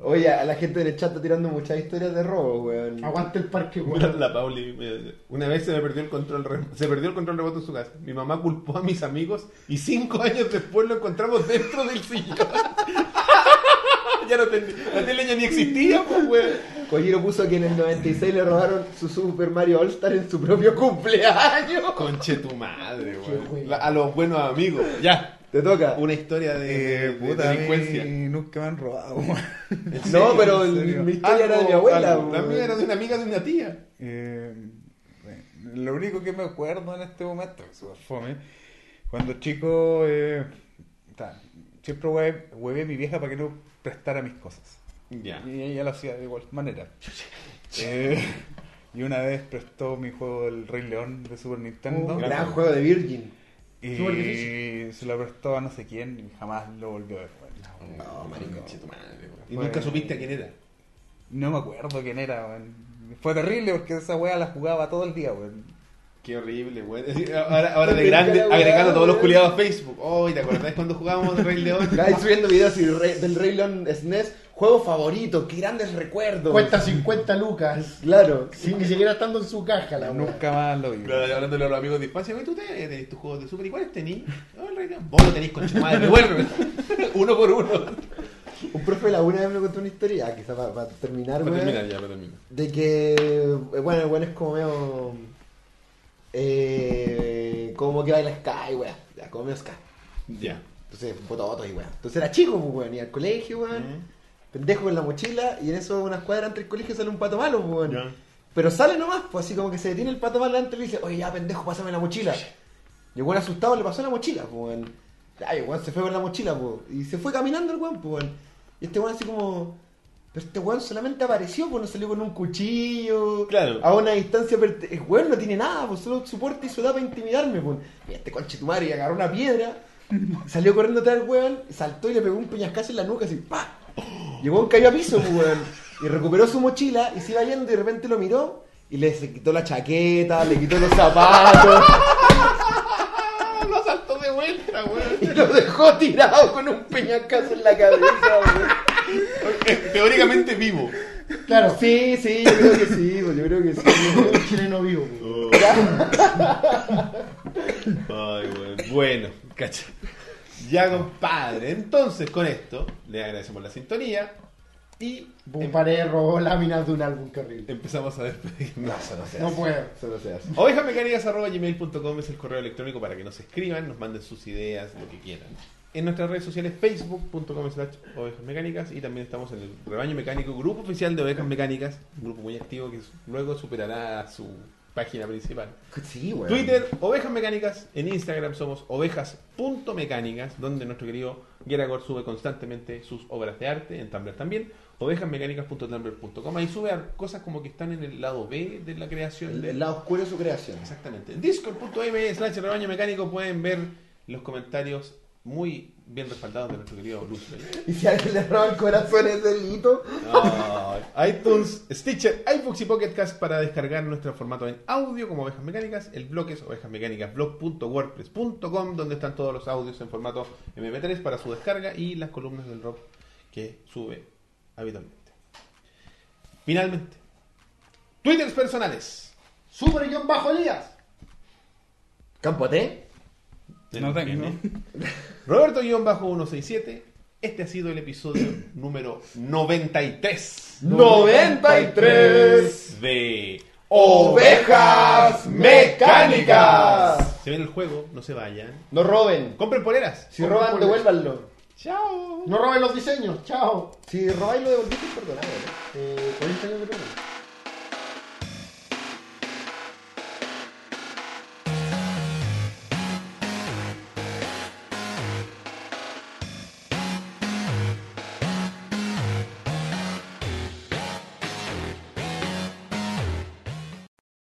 Oye, a la gente del chat está tirando muchas historias de robo, weón. Aguante el parque, weón. la Pauli, eh, una vez se me perdió el control re- se perdió el control remoto en su casa. Mi mamá culpó a mis amigos y cinco [LAUGHS] años después lo encontramos dentro del sillón. [LAUGHS] ya no ten- la tele ya ni existía, pues, weón. Kojiro puso que en el 96 le robaron su Super Mario All Star en su propio cumpleaños. Conche tu madre, weón. A los buenos amigos. Ya, Te toca. una historia de, Eh, de- puta, delincuencia. nunca me han robado. weón. ¿En No, serio? pero mi historia era de mi abuela. algo. La mía era de una amiga de una tía. Eh, bueno, lo único que me acuerdo en este momento, súper fome, cuando chico, eh, ta, siempre hue- huevé a mi vieja para que no prestara mis cosas. Ya. Y ella lo hacía de igual manera. [LAUGHS] Eh, y una vez prestó mi juego del Rey León de Super Nintendo. Un gran juego de Virgin. y se lo prestó a no sé quién y jamás lo volvió a ver. weón. No, marico. Tu madre. Y Fue- nunca supiste a quién era. No me acuerdo quién era, weón. Fue terrible porque esa wea la jugaba todo el día, weón. Qué horrible, weón. [LAUGHS] Ahora, ahora de grande, agregando todos los culiados a Facebook. Oh, ¿te acordás cuando jugábamos Rey León? Ahí subiendo videos y del Rey León SNES. Juego favorito, qué grandes recuerdos. Cuesta 50 lucas. Claro. Sin ni siquiera estando en su caja, la weón. Nunca más lo vi. Claro, hablándole a los amigos de Espacio, ¿y tú tenés tus juegos de Super? ¿Y cuáles tenés? No. Vos lo tenés con tu madre, devuélveme. [LAUGHS] uno por uno. Un profe de la una vez me contó una historia, quizás para, terminar, Para terminar, ya, para terminar. De que, eh, bueno, el bueno es como medio. Eh, como que baila Sky, weón. Ya, como medio Sky. Ya. Entonces, fototos y weón. Entonces era chico, pues, weón. Iba al colegio, weón. Mm. Pendejo con la mochila. Y en eso, unas cuadras entre el colegio sale un pato malo, pues, weón. Pero sale nomás, pues así como que se detiene el pato malo delante y le dice, oye, ya pendejo, pásame la mochila. Y el weón asustado le pasó la mochila, pues, weón. Ya, y el weón se fue con la mochila, pues. Y se fue caminando el weón, weón. Y este weón así como. Pero este weón solamente apareció, pues no salió con un cuchillo. Claro. A una distancia. perte- El weón no tiene nada, pues solo su porte y su edad para intimidarme, pues. Y este conche tu madre y agarró una piedra. Salió corriendo atrás del weón, saltó y le pegó un peñascazo en la nuca así, ¡pa! Y el weón cayó a piso, pues, weón. Y recuperó su mochila y se iba yendo y de repente lo miró y le quitó la chaqueta, le quitó los zapatos [LAUGHS] lo saltó de vuelta, weón. y lo dejó tirado con un peñascazo en la cabeza, weón. [LAUGHS] Teóricamente vivo. Claro, Sí, sí, yo creo que sí, pues, yo creo que sí. un chileno vivo. weón. [LAUGHS] Ay, weón. Bueno, cacha. Ya, compadre. Entonces, con esto, le agradecemos la sintonía y Boom Pared robó láminas de un álbum, horrible. empezamos a despedirnos. No, eso no se No puedo. Eso no se hace. Es el correo electrónico para que nos escriban, nos manden sus ideas, lo que quieran. En nuestras redes sociales, facebook.com slash ovejas mecánicas y también estamos en el rebaño mecánico, grupo oficial de ovejas mecánicas, un grupo muy activo que luego superará su página principal. Sí. Twitter, Ovejas Mecánicas. En Instagram somos ovejas.mecánicas, donde nuestro querido Geragor sube constantemente sus obras de arte, en Tumblr también. Ovejasmecánicas.tumblr.com. Ahí sube a cosas como que están en el lado B de la creación. El, de- el lado oscuro de su creación. Exactamente. En discord.m slash rebaño mecánico pueden ver los comentarios muy bien respaldados de nuestro querido Luz. Y si alguien le roba el corazón es delito. ITunes, Stitcher, iBooks y Pocket Cast para descargar nuestro formato en audio como Ovejas Mecánicas. El blog es ovejasmecánicasblog.wordpress.com donde están todos los audios en formato MP3 para su descarga y las columnas del rock que sube habitualmente. Finalmente, Twitters personales. Super guion bajo Elías. Campo T. No tengo. [LAUGHS] Roberto-167. Este ha sido el episodio [CLEARS THROAT] número 93 93 de Ovejas Mecánicas. Se viene el juego, no se vayan. No roben. Compren poleras. Si Compren roban, poleras. devuélvanlo. Chao. No roben los diseños. Chao. Si robáis lo devolviste, perdonado. ¿no? Eh, 40 años de pena.